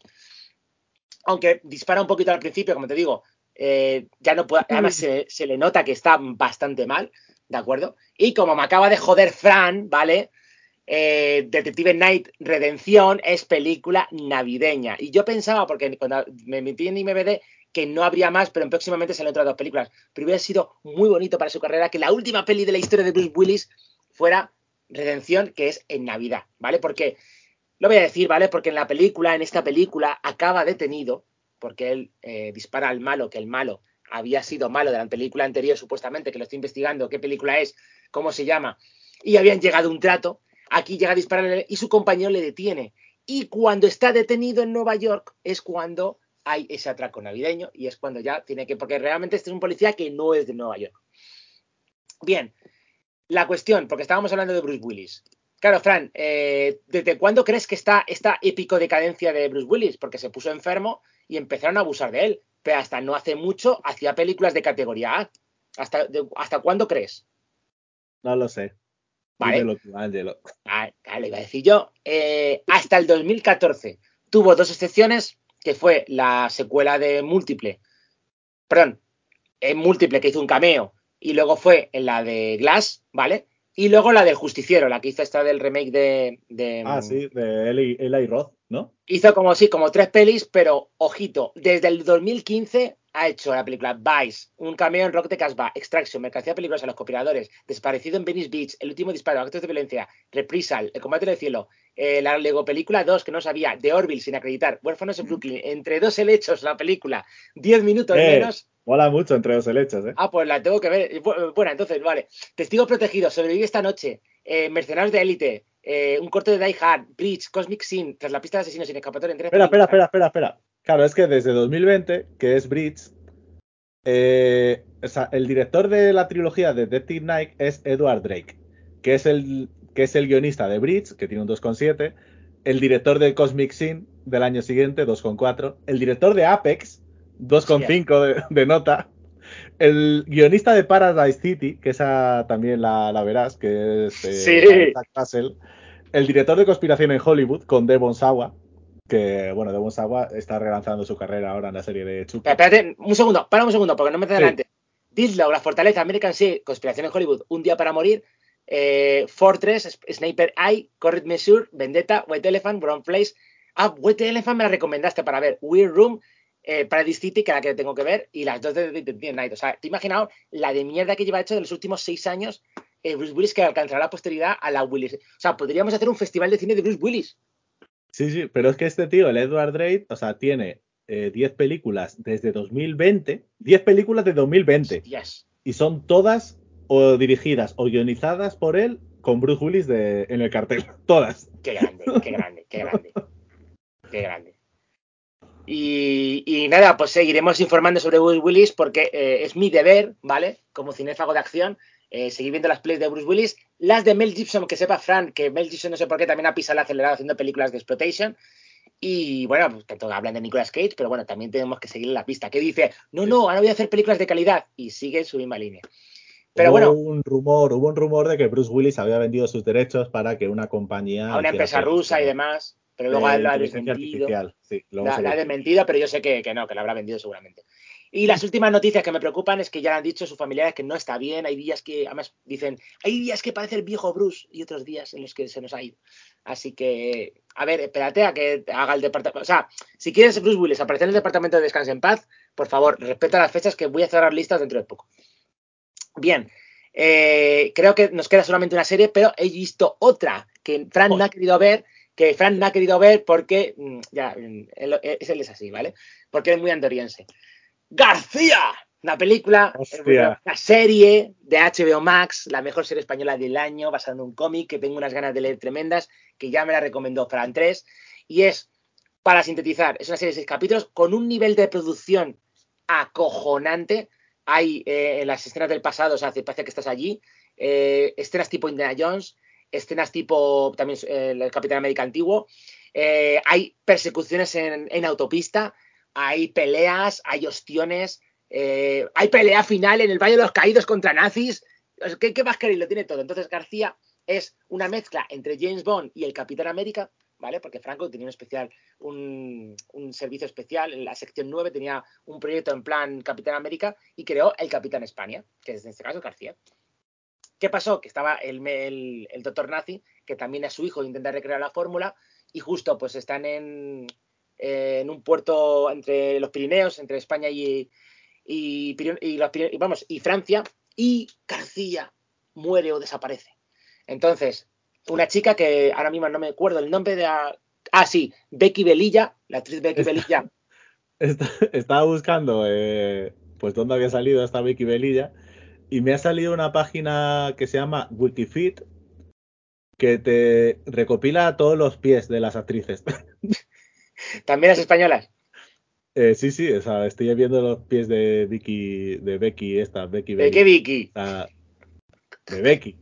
Aunque dispara un poquito al principio, como te digo, eh, ya no puede, además se, se le nota que está bastante mal, ¿de acuerdo? Y como me acaba de joder Fran, ¿vale? Eh, Detective Night Redención es película navideña. Y yo pensaba, porque cuando me metí en IMBD, que no habría más, pero próximamente salen otras dos películas. Pero hubiera sido muy bonito para su carrera que la última peli de la historia de Bruce Willis fuera Redención, que es en Navidad, ¿vale? Porque, lo voy a decir, ¿vale? Porque en la película, en esta película, acaba detenido, porque él eh, dispara al malo, que el malo había sido malo de la película anterior, supuestamente, que lo estoy investigando, qué película es, cómo se llama, y habían llegado un trato. Aquí llega a dispararle y su compañero le detiene. Y cuando está detenido en Nueva York es cuando hay ese atraco navideño y es cuando ya tiene que, porque realmente este es un policía que no es de Nueva York. Bien, la cuestión, porque estábamos hablando de Bruce Willis. Claro, Fran, eh, ¿desde cuándo crees que está esta épico decadencia de Bruce Willis? Porque se puso enfermo y empezaron a abusar de él. Pero hasta no hace mucho hacía películas de categoría A. ¿Hasta, de- ¿hasta cuándo crees? No lo sé. Vale. Dímelo tú, Ángelo. Ah, ah, le iba a decir yo. Eh, hasta el 2014 tuvo dos excepciones, que fue la secuela de Múltiple, perdón, en Múltiple que hizo un cameo, y luego fue en la de Glass, ¿vale? Y luego la del Justiciero, la que hizo esta del remake de... de- Ah, sí, de Eli, Eli Roth, ¿no? Hizo como sí, como tres pelis, pero ojito, desde el 2015 ha hecho la película Vice, un cameo en Rock de Casbah, Extraction, Mercancía Peligrosa, Los Copiadores, Desaparecido en Venice Beach, El Último Disparo, Actos de Violencia, Reprisal, El Combate del Cielo, eh, la Lego Película 2, que no sabía, The Orville, sin acreditar, Huérfanos en Brooklyn, entre dos helechos la película, 10 minutos Eh. menos. Mola mucho entre los helechos, ¿eh? Ah, pues la tengo que ver. Bu- Bueno, entonces, vale. Testigo protegido, sobrevive esta noche, eh, Mercenarios de élite, eh, un corte de Die Hard, Bridge, Cosmic Sin, tras la pista de asesinos sin escapatoria. en tres Espera, espera, espera, espera, espera. Claro, es que desde 2020, que es Bridge, eh, o sea, el director de la trilogía de Detective Night es Edward Drake, que es el, que es el guionista de Bridge, que tiene un 2,7, el director de Cosmic Sin del año siguiente, 2,4, el director de Apex, 2,5 de, de nota, el guionista de Paradise City, que esa también la, la verás, que es eh, Sí. Russell, el director de Conspiración en Hollywood, con Devon Sawa, que, bueno, Devon Sawa está relanzando su carrera ahora en la serie de. Espera, Espérate, un segundo, para un segundo, porque no me te Sí. adelante. Didlow, La Fortaleza, American Sea, Conspiración en Hollywood, Un Día para Morir, eh, Fortress, Sniper Eye, Corrid Mesure, Vendetta, White Elephant, Brown Place. Ah, White Elephant me la recomendaste para ver. Weird Room, eh, Paradise City, que es la que tengo que ver, y las dos de Detective Night. O sea, te he imaginado la de mierda que lleva hecho de los últimos seis años eh, Bruce Willis que alcanzará la posteridad a la Willis. O sea, podríamos hacer un festival de cine de Bruce Willis. Sí, sí, pero es que este tío, el Edward Drake, o sea, tiene eh, 10 películas desde 2020, 10 películas de 2020, Hostias. y son todas o dirigidas o guionizadas por él con Bruce Willis de, en el cartel. Todas. Qué grande, qué grande, qué grande. Qué grande. Y, y nada, pues seguiremos informando sobre Bruce Willis porque eh, es mi deber, ¿vale? Como cinéfago de acción, eh, seguir viendo las plays de Bruce Willis. Las de Mel Gibson, que sepa Fran, que Mel Gibson no sé por qué también ha pisado el acelerador haciendo películas de exploitation. Y bueno, pues tanto hablan de Nicolas Cage, pero bueno, también tenemos que seguir la pista. Que dice, no, no, ahora voy a hacer películas de calidad. Y sigue en su misma línea. Pero hubo bueno, un rumor, hubo un rumor de que Bruce Willis había vendido sus derechos para que una compañía. a una empresa rusa y de- demás. Pero luego lo ha desmentido. artificial. Sí, luego La, la ha desmentido, pero yo sé que, que no, que la habrá vendido seguramente. Y las últimas noticias que me preocupan es que ya han dicho sus familiares que no está bien. Hay días que, además, dicen, hay días que parece el viejo Bruce y otros días en los que se nos ha ido. Así que, a ver, espérate a que haga el departamento. O sea, si quieres Bruce Willis aparecer en el departamento de Descanse en Paz, por favor, respeta las fechas que voy a cerrar listas dentro de poco. Bien, eh, creo que nos queda solamente una serie, pero he visto otra que Fran no ha querido ver, que Fran no ha querido ver porque, mm, ya, mm, él, es, él es así, ¿vale? Porque es muy andoriense. García, una película, Hostia. una serie de HBO Max, la mejor serie española del año, basada en un cómic que tengo unas ganas de leer tremendas, que ya me la recomendó Fran 3, y es, para sintetizar, es una serie de seis capítulos con un nivel de producción acojonante. Hay eh, en las escenas del pasado, o sea, parece que estás allí, eh, escenas tipo Indiana Jones, escenas tipo también eh, el Capitán América antiguo, eh, hay persecuciones en, en autopista, hay peleas, hay ostiones, eh, hay pelea final en el Valle de los Caídos contra nazis. ¿Qué, qué más queréis? Lo tiene todo. Entonces García es una mezcla entre James Bond y el Capitán América, ¿vale? Porque Franco tenía un especial, un, un servicio especial, en la sección 9 tenía un proyecto en plan Capitán América y creó el Capitán España, que es en este caso García. ¿Qué pasó? Que estaba el, el, el doctor nazi, que también a su hijo intenta recrear la fórmula, y justo pues están en, en un puerto entre los Pirineos, entre España y, y, y, los, y, vamos, y Francia, y García muere o desaparece. Entonces, una chica que ahora mismo no me acuerdo el nombre de la... Ah, sí, Becky Belilla, la actriz Becky Belilla. Está, estaba buscando eh, pues dónde había salido esta Becky Belilla y me ha salido una página que se llama Wikifeed que te recopila todos los pies de las actrices. ¿También las españolas? Eh, sí, sí, o sea, estoy viendo los pies de Vicky, de Becky, esta, Becky ¿De qué Vicky? La, de Becky.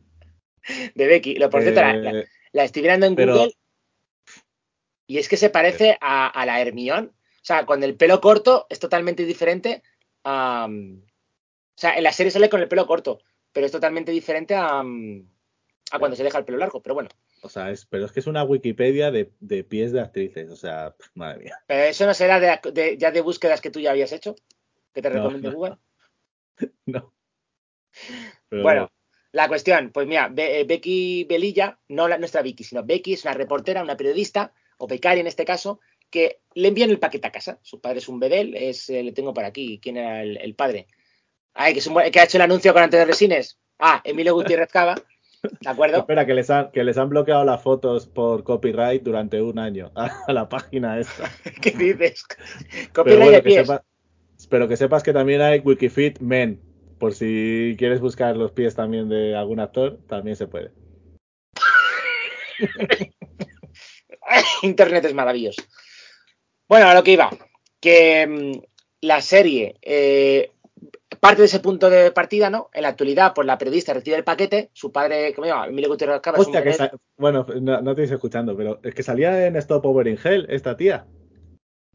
De Becky. Lo por cierto, eh, la, la, la, estoy mirando en pero, Google y es que se parece a, a, la Hermión. O sea, con el pelo corto es totalmente diferente. Um, o sea, en la serie sale con el pelo corto, pero es totalmente diferente a, um, a cuando se deja el pelo largo. Pero bueno. O sea, es, pero es que es una Wikipedia de, de pies de actrices, o sea, madre mía. Pero eso no será de, de, ya de búsquedas que tú ya habías hecho, que te recomiende no, Google. No. Pero bueno, no. la cuestión, pues mira, Be Becky Belilla, no la, nuestra Vicky, sino Becky es una reportera, una periodista, o becaria en este caso, que le envían el paquete a casa. Su padre es un bedel, es, eh, le tengo por aquí, ¿quién era el, el padre? Ay, que, es un, que ha hecho el anuncio con antes de Resines. Ah, Emilio Gutiérrez Cava. ¿De acuerdo? Espera, que les, han, que les han bloqueado las fotos por copyright durante un año a la página esta. ¿Qué dices? Copyright bueno, de pies. Que sepa, pero que sepas que también hay Wikifeed Men. Por si quieres buscar los pies también de algún actor, también se puede. Internet es maravilloso. Bueno, a lo que iba. Que mmm, la serie eh, parte de ese punto de partida, ¿no? En la actualidad, pues la periodista recibe el paquete, su padre, ¿cómo se llama? Emilio Gutiérrez Cava. Hostia, que bueno, no, no, te estoy escuchando, pero es que salía en Stop Over in Hell esta tía.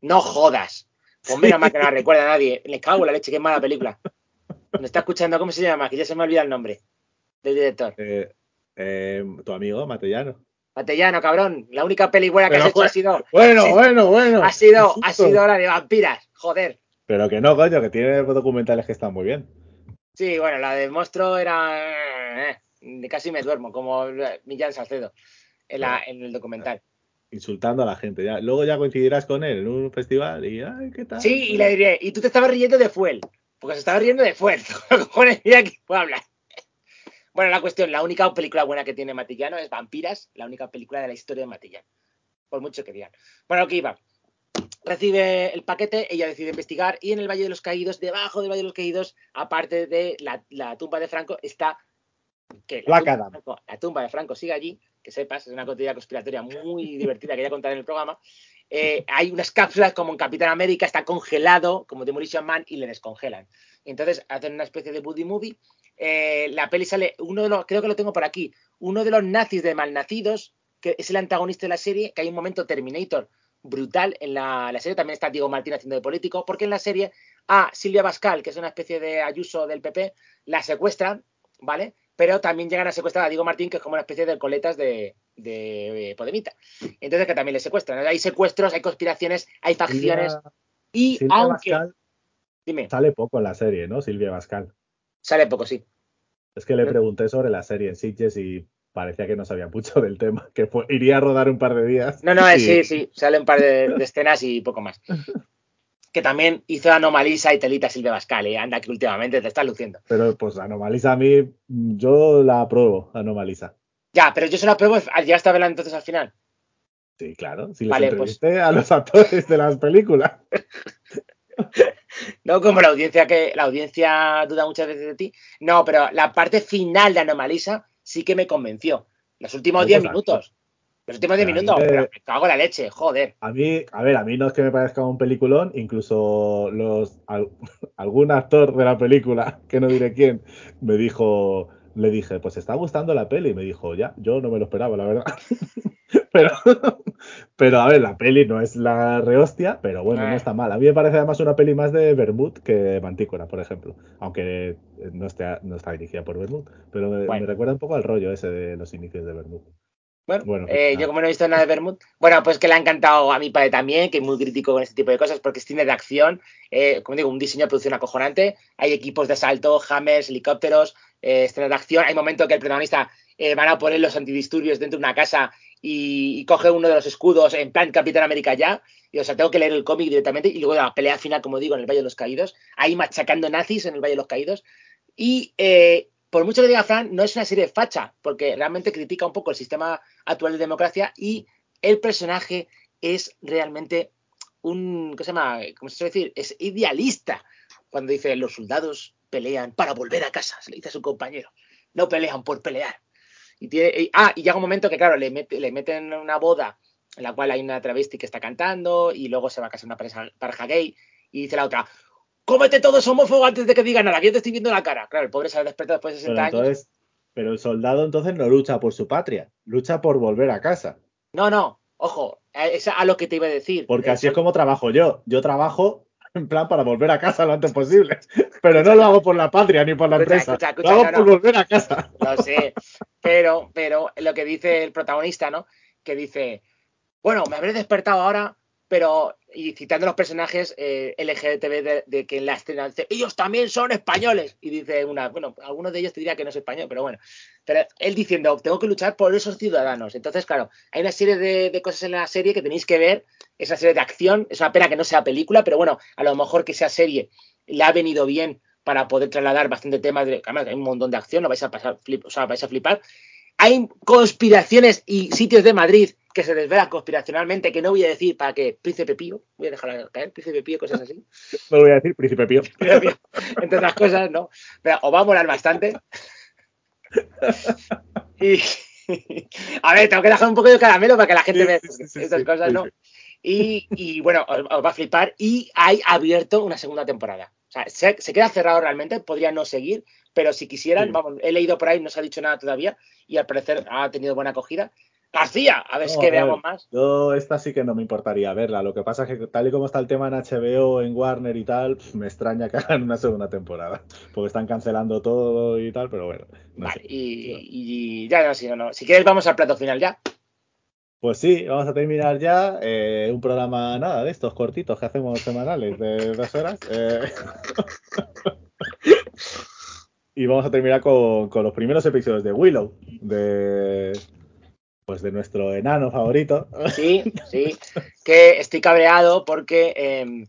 No jodas. Pues menos mal que no la recuerda a nadie. Le cago en la leche, qué mala película. Me está escuchando, ¿cómo se llama? Que ya se me olvida el nombre del director. Eh, eh, tu amigo, Matellano. Matellano, cabrón. La única peli buena que pero has hecho ha sido. Bueno, bueno, bueno. Ha sido, ha sido la de vampiras. Joder. Pero que no, coño, que tiene documentales que están muy bien. Sí, bueno, la del monstruo era. Eh, casi me duermo, como Millán Salcedo en, la, en el documental. Insultando a la gente. Ya. Luego ya coincidirás con él en un festival y, ay, ¿qué tal? Sí, y le diré, y tú te estabas riendo de Fuel, porque se estaba riendo de Fuel. Mira que puedo hablar. Bueno, la cuestión, la única película buena que tiene Matillano es Vampiras, la única película de la historia de Matillano. Por mucho que digan. Bueno, que iba. Recibe el paquete, ella decide investigar y en el Valle de los Caídos, debajo del Valle de los Caídos, aparte de la, la tumba de Franco, está que la, tumba de Franco, la, tumba de Franco, sigue allí, que sepas, es una teoría conspiratoria muy divertida que voy a contar en el programa. Eh, hay unas cápsulas como en Capitán América, está congelado como Demolition Man y le descongelan. Entonces hacen una especie de buddy movie. Eh, la peli sale, uno de los, creo que lo tengo por aquí, uno de los nazis de malnacidos, que es el antagonista de la serie, que hay un momento Terminator brutal en la, la, serie. También está Diego Martín haciendo de político, porque en la serie a Silvia Bascal, que es una especie de Ayuso del PP, la secuestran, ¿vale? Pero también llegan a secuestrar a Diego Martín, que es como una especie de coletas de, de, Podemita. Entonces, que también le secuestran. Hay secuestros, hay conspiraciones, hay facciones. Silvia, y Silvia aunque. Bascal Dime, sale poco en la serie, ¿no? Silvia Bascal. sale poco, sí. Es que le pregunté sobre la serie en Sitges y parecía que no sabía mucho del tema, que fue- iría a rodar un par de días. No, no, y- sí, sí, sale un par de, de escenas y poco más. Que también hizo Anomalisa y Telita Silvia Bascal, ¿eh? anda que últimamente te estás luciendo. Pero pues Anomalisa a mí, yo la apruebo, Anomalisa. Ya, pero yo se la pruebo, ya está verla entonces al final. Sí, claro. Si les Vale, pues- a los actores de las películas. No como la audiencia que la audiencia duda muchas veces de ti. No, pero la parte final de Anomalisa sí que me convenció. Los últimos No, 10 pues, minutos. Los últimos 10 a mí minutos, me- cago en la leche, joder. A mí, a ver, a mí no es que me parezca un peliculón, incluso los al- algún actor de la película, que no diré quién, me dijo, le dije, pues está gustando la peli, y me dijo, ya, yo no me lo esperaba, la verdad. pero, pero a ver, la peli no es la rehostia, pero bueno, no está mal. A mí me parece además una peli más de Bermud que de Mantícora, por ejemplo, aunque no, esté, no está dirigida por Bermud, pero me, Bueno. me recuerda un poco al rollo ese de los inicios de Bermud. Bueno, Bueno, eh, nada. yo como no he visto nada de Bermud, bueno, pues que le ha encantado a mi padre también, que es muy crítico con este tipo de cosas, porque es cine de acción, eh, como digo, un diseño de producción acojonante, hay equipos de asalto, hammers, helicópteros, eh, escenas de acción, hay momentos que el protagonista eh, van a poner los antidisturbios dentro de una casa y, coge uno de los escudos en plan Capitán América ya, y o sea, tengo que leer el cómic directamente, y luego la pelea final, como digo, en el Valle de los Caídos, ahí machacando nazis en el Valle de los Caídos, y eh, por mucho que diga Fran, no es una serie facha, porque realmente critica un poco el sistema actual de democracia y el personaje es realmente un, ¿qué se llama? ¿Cómo se suele decir? Es idealista. Cuando dice los soldados pelean para volver a casa, se le dice a su compañero. No pelean por pelear. Y tiene, y- ah, y llega un momento que, claro, le, mete- le meten una boda en la cual hay una travesti que está cantando y luego se va a casar una pareja, pareja gay y dice la otra, cómete todo homófobo antes de que diga nada, que yo te estoy viendo la cara. Claro, el pobre se ha despertado después de 60 Pero años. entonces, pero el soldado entonces no lucha por su patria, lucha por volver a casa. No, no, ojo, es a lo que te iba a decir. Porque así es como trabajo yo. Yo trabajo en plan para volver a casa lo antes posible. Pero no lo hago por la patria ni por la Escucha, empresa. escucha, escucha, lo hago no, por no. volver a casa. Lo sé, pero, pero lo que dice el protagonista, ¿no? Que dice, bueno, me habré despertado ahora, pero, y citando los personajes eh, LGTB de, de que en la escena dice, ellos también son españoles. Y dice una, bueno, algunos de ellos te diría que no es español, pero bueno. Pero él diciendo, tengo que luchar por esos ciudadanos. Entonces, claro, hay una serie de, de cosas en la serie que tenéis que ver. Es una serie de acción, es una pena que no sea película, pero bueno, a lo mejor que sea serie le ha venido bien para poder trasladar bastante temas de. Además, hay un montón de acción, lo vais a pasar, flip- o sea, vais a flipar. Hay conspiraciones y sitios de Madrid que se desvelan conspiracionalmente, que no voy a decir para que Príncipe Pío, voy a dejar caer, Príncipe Pío, cosas así. No lo voy a decir, príncipe Pío. Príncipe Pío, entre otras cosas, ¿no? Pero os va a molar bastante. Y. A ver, tengo que dejar un poco de caramelo para que la gente Sí, vea sí, sí, estas cosas, ¿no? Y, y, bueno, os, os va a flipar. Y hay abierto una segunda temporada. O sea, se, se queda cerrado realmente, podría no seguir, pero si quisieran, Sí. vamos, he leído por ahí, no se ha dicho nada todavía, y al parecer ha tenido buena acogida. García, a ver No, que a ver, veamos más. Yo esta sí que no me importaría verla. Lo que pasa es que tal y como está el tema en HBO, en Warner y tal, me extraña que hagan una segunda temporada. Porque están cancelando todo y tal, pero bueno. no Vale, sé. y, y ya, no, si, no, no. si quieres vamos al plato final ya. Pues sí, vamos a terminar ya. eh, un programa, nada, de estos cortitos que hacemos semanales de dos horas. eh. Y vamos a terminar con, con los primeros episodios de Willow, de pues de nuestro enano favorito. Sí, sí. Que estoy cabreado porque, eh,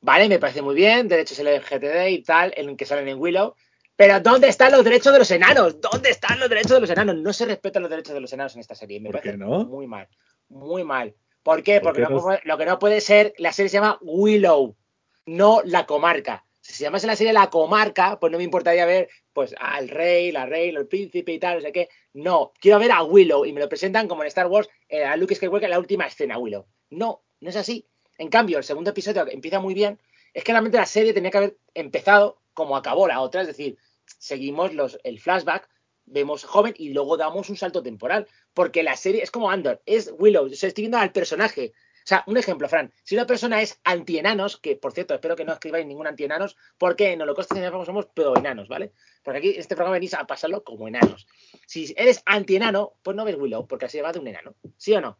vale, me parece muy bien, derechos LGTB y tal, en que salen en Willow. Pero ¿dónde están los derechos de los enanos? ¿Dónde están los derechos de los enanos? No se respetan los derechos de los enanos en esta serie. Me ¿Por parece qué no? muy mal. Muy mal. ¿Por qué? ¿Por Porque qué no lo que no puede ser, la serie se llama Willow, no la comarca. Si se llamase la serie La Comarca, pues no me importaría ver pues al rey, la reina, el príncipe y tal, no sé qué. No, quiero ver a Willow y me lo presentan como en Star Wars, eh, a Luke Skywalker la última escena, Willow. No, no es así. En cambio, el segundo episodio que empieza muy bien. Es que realmente la serie tenía que haber empezado como acabó la otra, es decir, seguimos los, el flashback, vemos joven y luego damos un salto temporal. Porque la serie es como Andor, es Willow, o estoy viendo al personaje. O sea, un ejemplo, Fran, si una persona es antienanos, que por cierto, espero que no escribáis ningún antienanos, porque en Holocausto somos pro-enanos, ¿vale? Porque aquí en este programa venís a pasarlo como enanos. Si eres antienano, pues no ves Willow, porque así va de un enano. ¿Sí o no?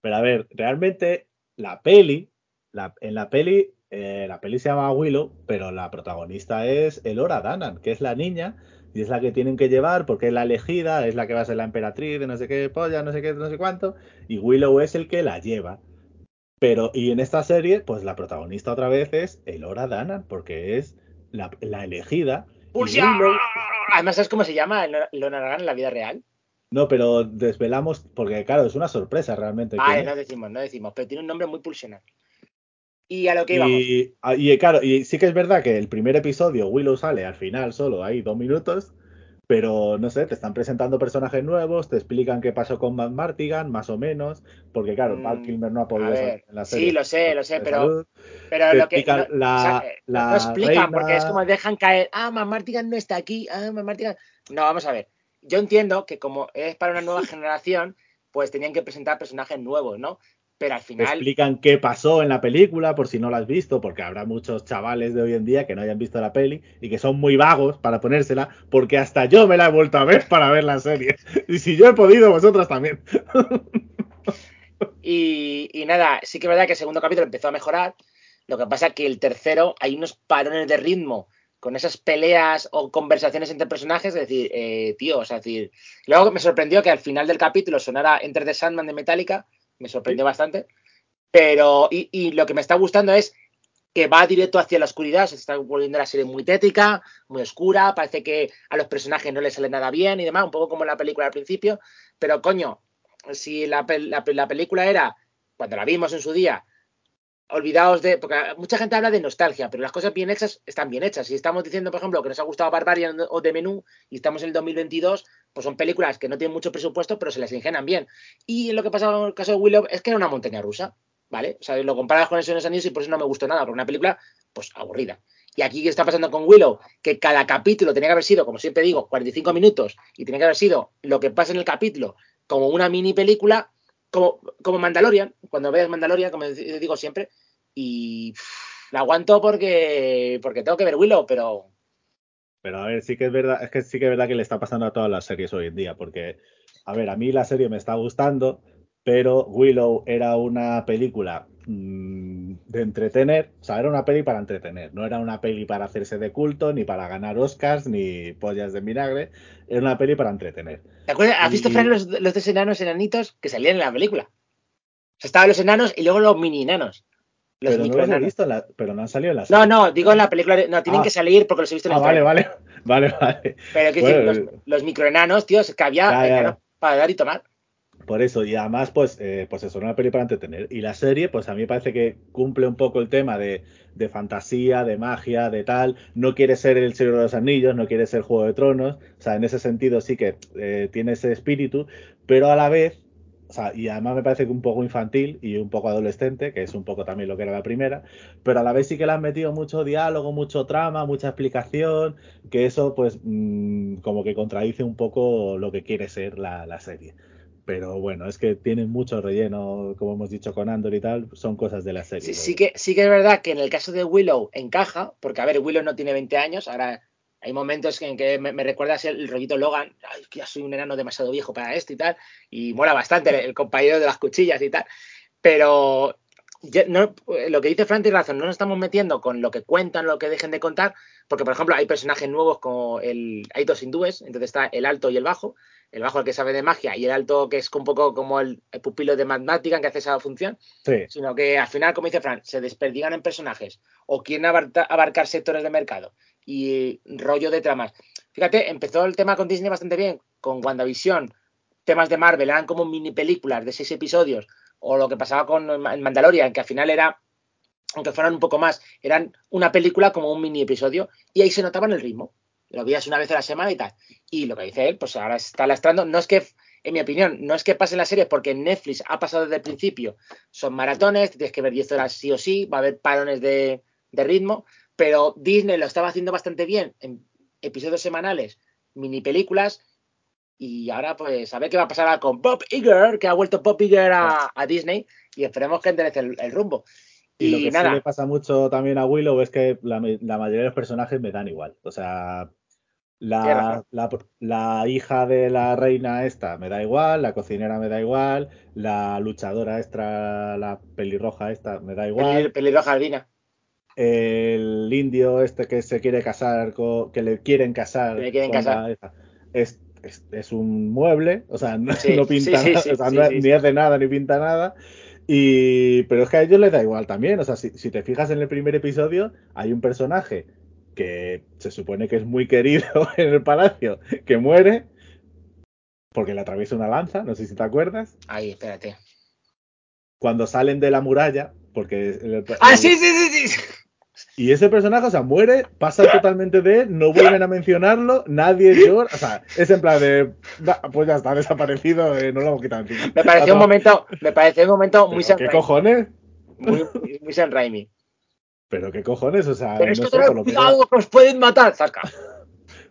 Pero a ver, realmente la peli, la- en la peli, eh, la peli se llama Willow, pero la protagonista es Elora Danan, que es la niña y es la que tienen que llevar porque es la elegida, es la que va a ser la emperatriz de no sé qué polla, no sé qué, no sé cuánto, y Willow es el que la lleva. Pero, y en esta serie, pues la protagonista otra vez es Elora Danan, porque es la, la elegida. Willow- Además, ¿sabes cómo se llama Lona Aragán en la vida real? no, pero desvelamos, porque claro, es una sorpresa realmente. Vale, es. no decimos, no decimos, pero tiene un nombre muy pulsional. Y a lo que íbamos. Y, ah, y claro, y sí que es verdad que el primer episodio Willow sale al final solo, hay dos minutos, pero no sé, te están presentando personajes nuevos, te explican qué pasó con Matt Martigan, más o menos, porque claro, Mm, Val Kilmer no ha podido ver, salir en la sí, serie. lo sé, lo sé, pero- salud. Pero lo que. explican no, la- o sea, eh, no- la no explican, reina- porque es como dejan caer. Ah, Martigan no está aquí. Ah, Martigan. No, vamos a ver. Yo entiendo que como es para una nueva generación, pues tenían que presentar personajes nuevos, ¿no? Pero al Te final. explican qué pasó en la película, por si no la has visto, porque habrá muchos chavales de hoy en día que no hayan visto la peli y que son muy vagos para ponérsela, porque hasta yo me la he vuelto a ver para ver la serie. Y si yo he podido, vosotras también. Y, y nada, sí que es verdad que el segundo capítulo empezó a mejorar. Lo que pasa que el tercero hay unos parones de ritmo con esas peleas o conversaciones entre personajes, es decir, eh, tío, o sea, es decir, luego me sorprendió que al final del capítulo sonara Enter the Sandman de Metallica, me sorprendió bastante, pero, y, lo que me está gustando es que va directo hacia la oscuridad, se está volviendo la serie muy tétrica, muy oscura, parece que a los personajes no les sale nada bien y demás, un poco como la película al principio, pero coño, si la, la, la película era, cuando la vimos en su día, olvidaos de. Porque mucha gente habla de nostalgia, pero las cosas bien hechas están bien hechas. Si estamos diciendo, por ejemplo, que nos ha gustado Barbarian o de Menú y estamos en el 2022, pues son películas que no tienen mucho presupuesto, pero se les ingenan bien. Y lo que pasa en el caso de Willow es que era una montaña rusa, ¿vale? O sea, lo comparas con eso en los años y por eso no me gustó nada, porque una película, pues aburrida. Y aquí, ¿qué está pasando con Willow? Que cada capítulo tenía que haber sido, como siempre digo, 45 minutos y tenía que haber sido lo que pasa en el capítulo como una mini película, como, como Mandalorian, cuando veas Mandalorian, como digo siempre, y la aguanto porque, porque tengo que ver Willow, pero Pero a ver, sí que es verdad, es que sí que es verdad que le está pasando a todas las series hoy en día, porque, a ver, a mí la serie me está gustando, pero Willow era una película mmm, de entretener, o sea, era una peli para entretener, no era una peli para hacerse de culto, ni para ganar Oscars, ni pollas de vinagre, era una peli para entretener. ¿te acuerdas? ¿Has visto, Fran, los, los dos enanos enanitos que salían en la película? O sea, estaban los enanos y luego los mini enanos. Los pero no los he visto, la- pero no han salido en la No, serie. no, digo en la película, de- no, tienen Ah. que salir porque los he visto en Ah, el vale, trailer. vale, vale, vale. Pero que Bueno, los, los microenanos, tío, es que había Ya, ya, enanos para dar y tomar. Por eso, y además, pues, eh, pues eso, era una peli para entretener. Y la serie, pues a mí me parece que cumple un poco el tema de, de fantasía, de magia, de tal. No quiere ser el Señor de los Anillos, no quiere ser Juego de Tronos. O sea, en ese sentido sí que eh, tiene ese espíritu, pero a la vez, o sea, y además me parece que un poco infantil y un poco adolescente, que es un poco también lo que era la primera, pero a la vez sí que le han metido mucho diálogo, mucho trama, mucha explicación, que eso pues mm, como que contradice un poco lo que quiere ser la, la serie. Pero bueno, es que tienen mucho relleno, como hemos dicho con Andor y tal, son cosas de la serie. Sí, sí, que, sí que es verdad que en el caso de Willow encaja, porque a ver, Willow no tiene 20 años, ahora hay momentos en que me, me recuerda a ser el rollito Logan, Ay, que ya soy un enano demasiado viejo para esto y tal, y mola bastante el, el compañero de las cuchillas y tal, pero no- lo que dice Fran tiene razón, no nos estamos metiendo con lo que cuentan, lo que dejen de contar, porque por ejemplo hay personajes nuevos como el, hay dos hindúes, entonces está el alto y el bajo, el bajo el que sabe de magia y el alto que es un poco como el, el pupilo de Mathematica que hace esa función, Sí, sino que al final, como dice Fran, se desperdigan en personajes o quieren abarcar sectores de mercado y rollo de tramas. Fíjate, empezó el tema con Disney bastante bien, con WandaVision, temas de Marvel, eran como mini películas de seis episodios, o lo que pasaba con Mandalorian, que al final era, aunque fueran un poco más, eran una película como un mini episodio, y ahí se notaba en el ritmo. Lo veías una vez a la semana y tal. Y lo que dice él, pues ahora está lastrando, no es que, en mi opinión, no es que pasen las series porque Netflix ha pasado desde el principio, son maratones, tienes que ver 10 horas sí o sí, va a haber parones de, de ritmo, pero Disney lo estaba haciendo bastante bien en episodios semanales, mini películas, y ahora pues a ver qué va a pasar con Bob Iger, que ha vuelto Bob Iger a, a Disney, y esperemos que enderece el, el rumbo. Y, Y, lo que sí nada, le pasa mucho también a Willow es que la, la mayoría de los personajes me dan igual. O sea, la, la, la hija de la reina esta me da igual, la cocinera me da igual, la luchadora esta, la pelirroja esta me da igual, pelirroja albina, el indio este que se quiere casar, con, que le quieren casar, Que le quieren con casar. la esta, es, es, es un mueble, o sea, no, Sí, no pinta sí, nada, sí, o sea, sí, no- sí, ni hace nada ni pinta nada. Y, pero es que a ellos les da igual también. O sea, si, si te fijas en el primer episodio, hay un personaje que se supone que es muy querido en el palacio, que muere porque le atraviesa una lanza, no sé si te acuerdas. Ahí, espérate. Cuando salen de la muralla, porque el- ¡Ah, el- sí, sí, sí! sí! Y ese personaje, o sea, muere, pasa totalmente de él, no vuelven a mencionarlo, nadie llora, o sea, es en plan de, "Da, pues ya está desaparecido, eh, no lo hemos quitado encima. Me pareció un momento, me pareció un momento muy "¿Pero Sam ¿Qué Raimi. cojones? Muy, muy Sam Raimi. Pero qué cojones, o sea, Pero es no que sé, por lo menos, cuidado que os pueden matar, Zasca.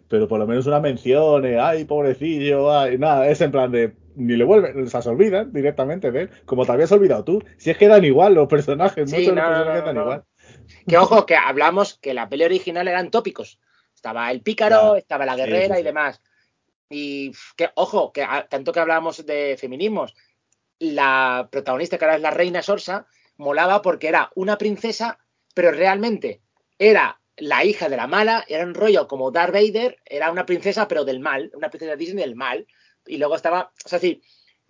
pero por lo menos una mención, eh, ay, pobrecillo, ay, nada, es en plan de, ni le vuelven, o sea, se olvidan directamente de él, como te habías olvidado tú, si es que dan igual los personajes, Sí, muchos no, los personajes no, dan igual. Que ojo, que hablamos que la peli original eran tópicos. Estaba el pícaro, estaba la Sí, guerrera sí, y demás. Y que, ojo, que a- tanto que hablábamos de feminismos, la protagonista, que ahora es la reina Sorsa, molaba porque era una princesa, pero realmente era la hija de la mala, era un rollo como Darth Vader, era una princesa, pero del mal, una princesa Disney del mal. Y luego estaba, o sea, sí,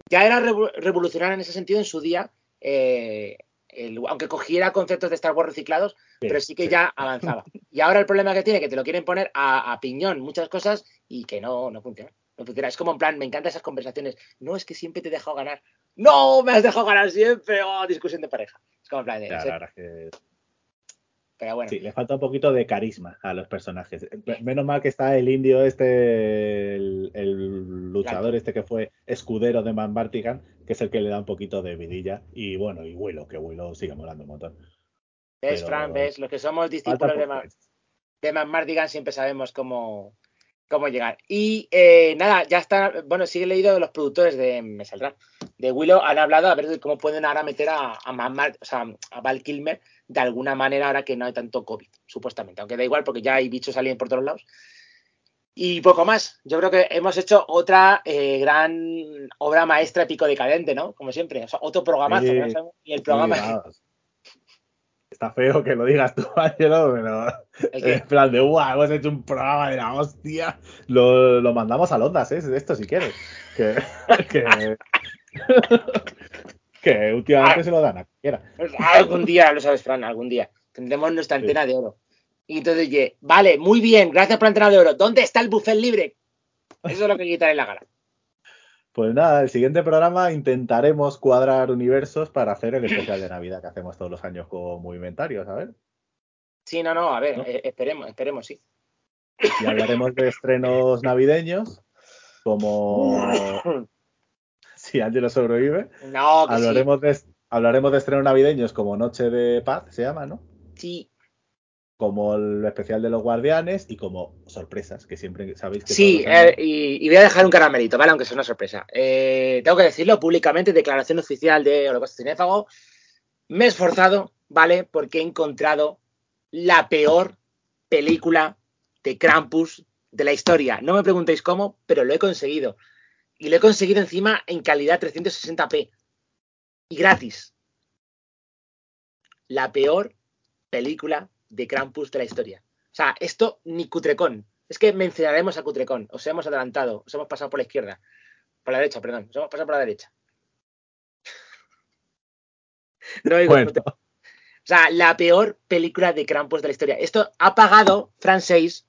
ya era revo- revolucionaria en ese sentido en su día, eh, el- aunque cogiera conceptos de Star Wars reciclados, pero sí que ya avanzaba. Y ahora el problema que tiene que te lo quieren poner a, a piñón muchas cosas y que no, no funciona. No funciona. Es como en plan, me encantan esas conversaciones. No, es que siempre te he dejado ganar. No, me has dejado ganar siempre. Oh, discusión de pareja. Es como en plan de. Que pero bueno. sí, le falta un poquito de carisma a los personajes. Menos mal que está el indio este, el, el luchador este que fue escudero de Man Bartigan, que es el que le da un poquito de vidilla. Y bueno, y Willow, que Willow sigue molando un montón. ¿Ves, pero- Fran? ¿Ves? Los que somos discípulos de, poco. Ma- de siempre sabemos cómo, cómo llegar. Y eh, nada, ya está. Bueno, sí he leído de los productores de. Me saldrá. De Willow han hablado a ver de cómo pueden ahora meter a, a, o sea, a Val Kilmer de alguna manera ahora que no hay tanto COVID, supuestamente. Aunque da igual porque ya hay bichos saliendo por todos lados. Y poco más. Yo creo que hemos hecho otra eh, gran obra maestra épico decadente, ¿no? Como siempre. O sea, otro programazo. Sí, no ni el programa. Sí. Está feo que lo digas tú, Ángelo, pero en plan de, guau, hemos hecho un programa de la hostia. Lo, lo mandamos a Ondas, ¿eh? Esto si quieres. Que, que, que últimamente Ah. se lo dan a cualquiera. Pues algún día, lo sabes, Fran, algún día. Tendremos nuestra Sí. antena de oro. Y entonces, oye, vale, muy bien, gracias por la antena de oro. ¿Dónde está el buffet libre? Eso es lo que quitaré en la gala. Pues nada, el siguiente programa intentaremos cuadrar universos para hacer el especial de Navidad que hacemos todos los años con Movimentarios, a ver. Sí, no, no, a ver, ¿No? eh, esperemos, esperemos, sí. Y hablaremos de estrenos navideños, como si Ángelo sobrevive. No, que Hablaremos de, hablaremos de estrenos navideños como Noche de Paz, se llama, ¿no? sí. Como el especial de los Guardianes y como sorpresas, que siempre sabéis que Sí, años- eh, y, y voy a dejar un caramelito, ¿vale? Aunque sea una sorpresa. Eh, tengo que decirlo públicamente, declaración oficial de Holocausto Cinéfago. Me he esforzado, ¿vale? Porque he encontrado la peor película de Krampus de la historia. No me preguntéis cómo, pero lo he conseguido. Y lo he conseguido encima en calidad 360p. Y gratis. la peor película de Krampus de la historia. O sea, esto ni Cutrecón. Es que mencionaremos a Cutrecón. Os hemos adelantado, os hemos pasado por la izquierda. Por la derecha, perdón. Os hemos pasado por la derecha. no digo Bueno. O sea, la peor película de Krampus de la historia. Esto ha pagado Fran 6.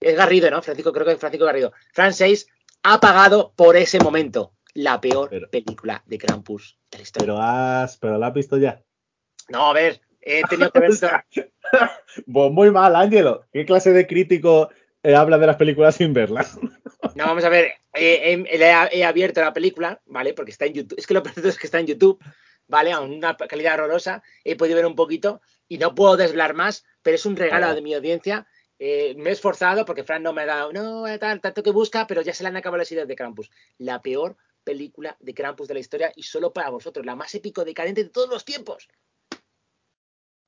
Es Garrido, ¿no? Francisco, creo que es Francisco Garrido. Fran 6 ha pagado por ese momento la peor Pero- película de Krampus de la historia. pero has, pero la has visto ya. No, a ver, he tenido que ver. Pues muy mal, Ángelo. ¿Qué clase de crítico eh, habla de las películas sin verlas? No, vamos a ver, eh, he, abierto la película, ¿vale? Porque está en YouTube. Es que lo peor es que está en YouTube, ¿vale? A una calidad horrorosa. He podido ver un poquito y no puedo desvelar más, pero es un regalo Claro. de mi audiencia. Eh, me he esforzado porque Fran no me ha dado, no, eh, tal, tanto que busca, pero ya se le han acabado las ideas de Krampus. La peor película de Krampus de la historia y solo para vosotros, la más épico decadente de todos los tiempos.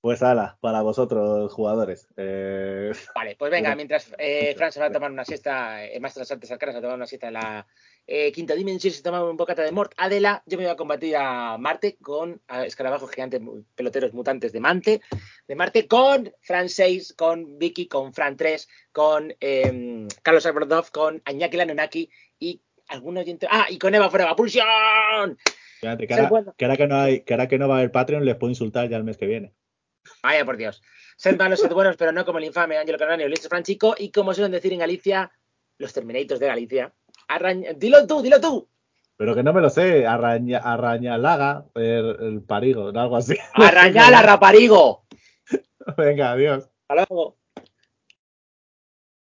Pues ala, para vosotros, jugadores. Eh, Vale, pues venga, mientras eh, Fran se va a tomar una siesta, de las Artes Arcanas se va a tomar una siesta en la eh, quinta dimensión, se toma un bocata de mort. Adela, yo me voy a combatir a Marte con a escarabajos gigantes, peloteros mutantes de Mante, de Marte, con Fran 6, con Vicky, con Fran 3, con eh, Carlos Alberdov, con Añaki Lanonaki y algún oyente. ¡Ah! Y con Eva Forever ¡Pulsión! fíjate, que Ser ahora, bueno. que ahora que no hay, que ahora que no va a haber Patreon, les puedo insultar ya el mes que viene. Vaya por Dios. Sed malos, sed buenos, pero no como el infame Ángelo Cananio, Luis Franchico, y como suelen decir en Galicia, los Terminators de Galicia. Arrañ- Dilo tú, dilo tú. Pero que no me lo sé, Arraña, Arrañalaga, el, el parigo, algo así. Arrañala, raparigo. Venga, adiós. Hasta luego.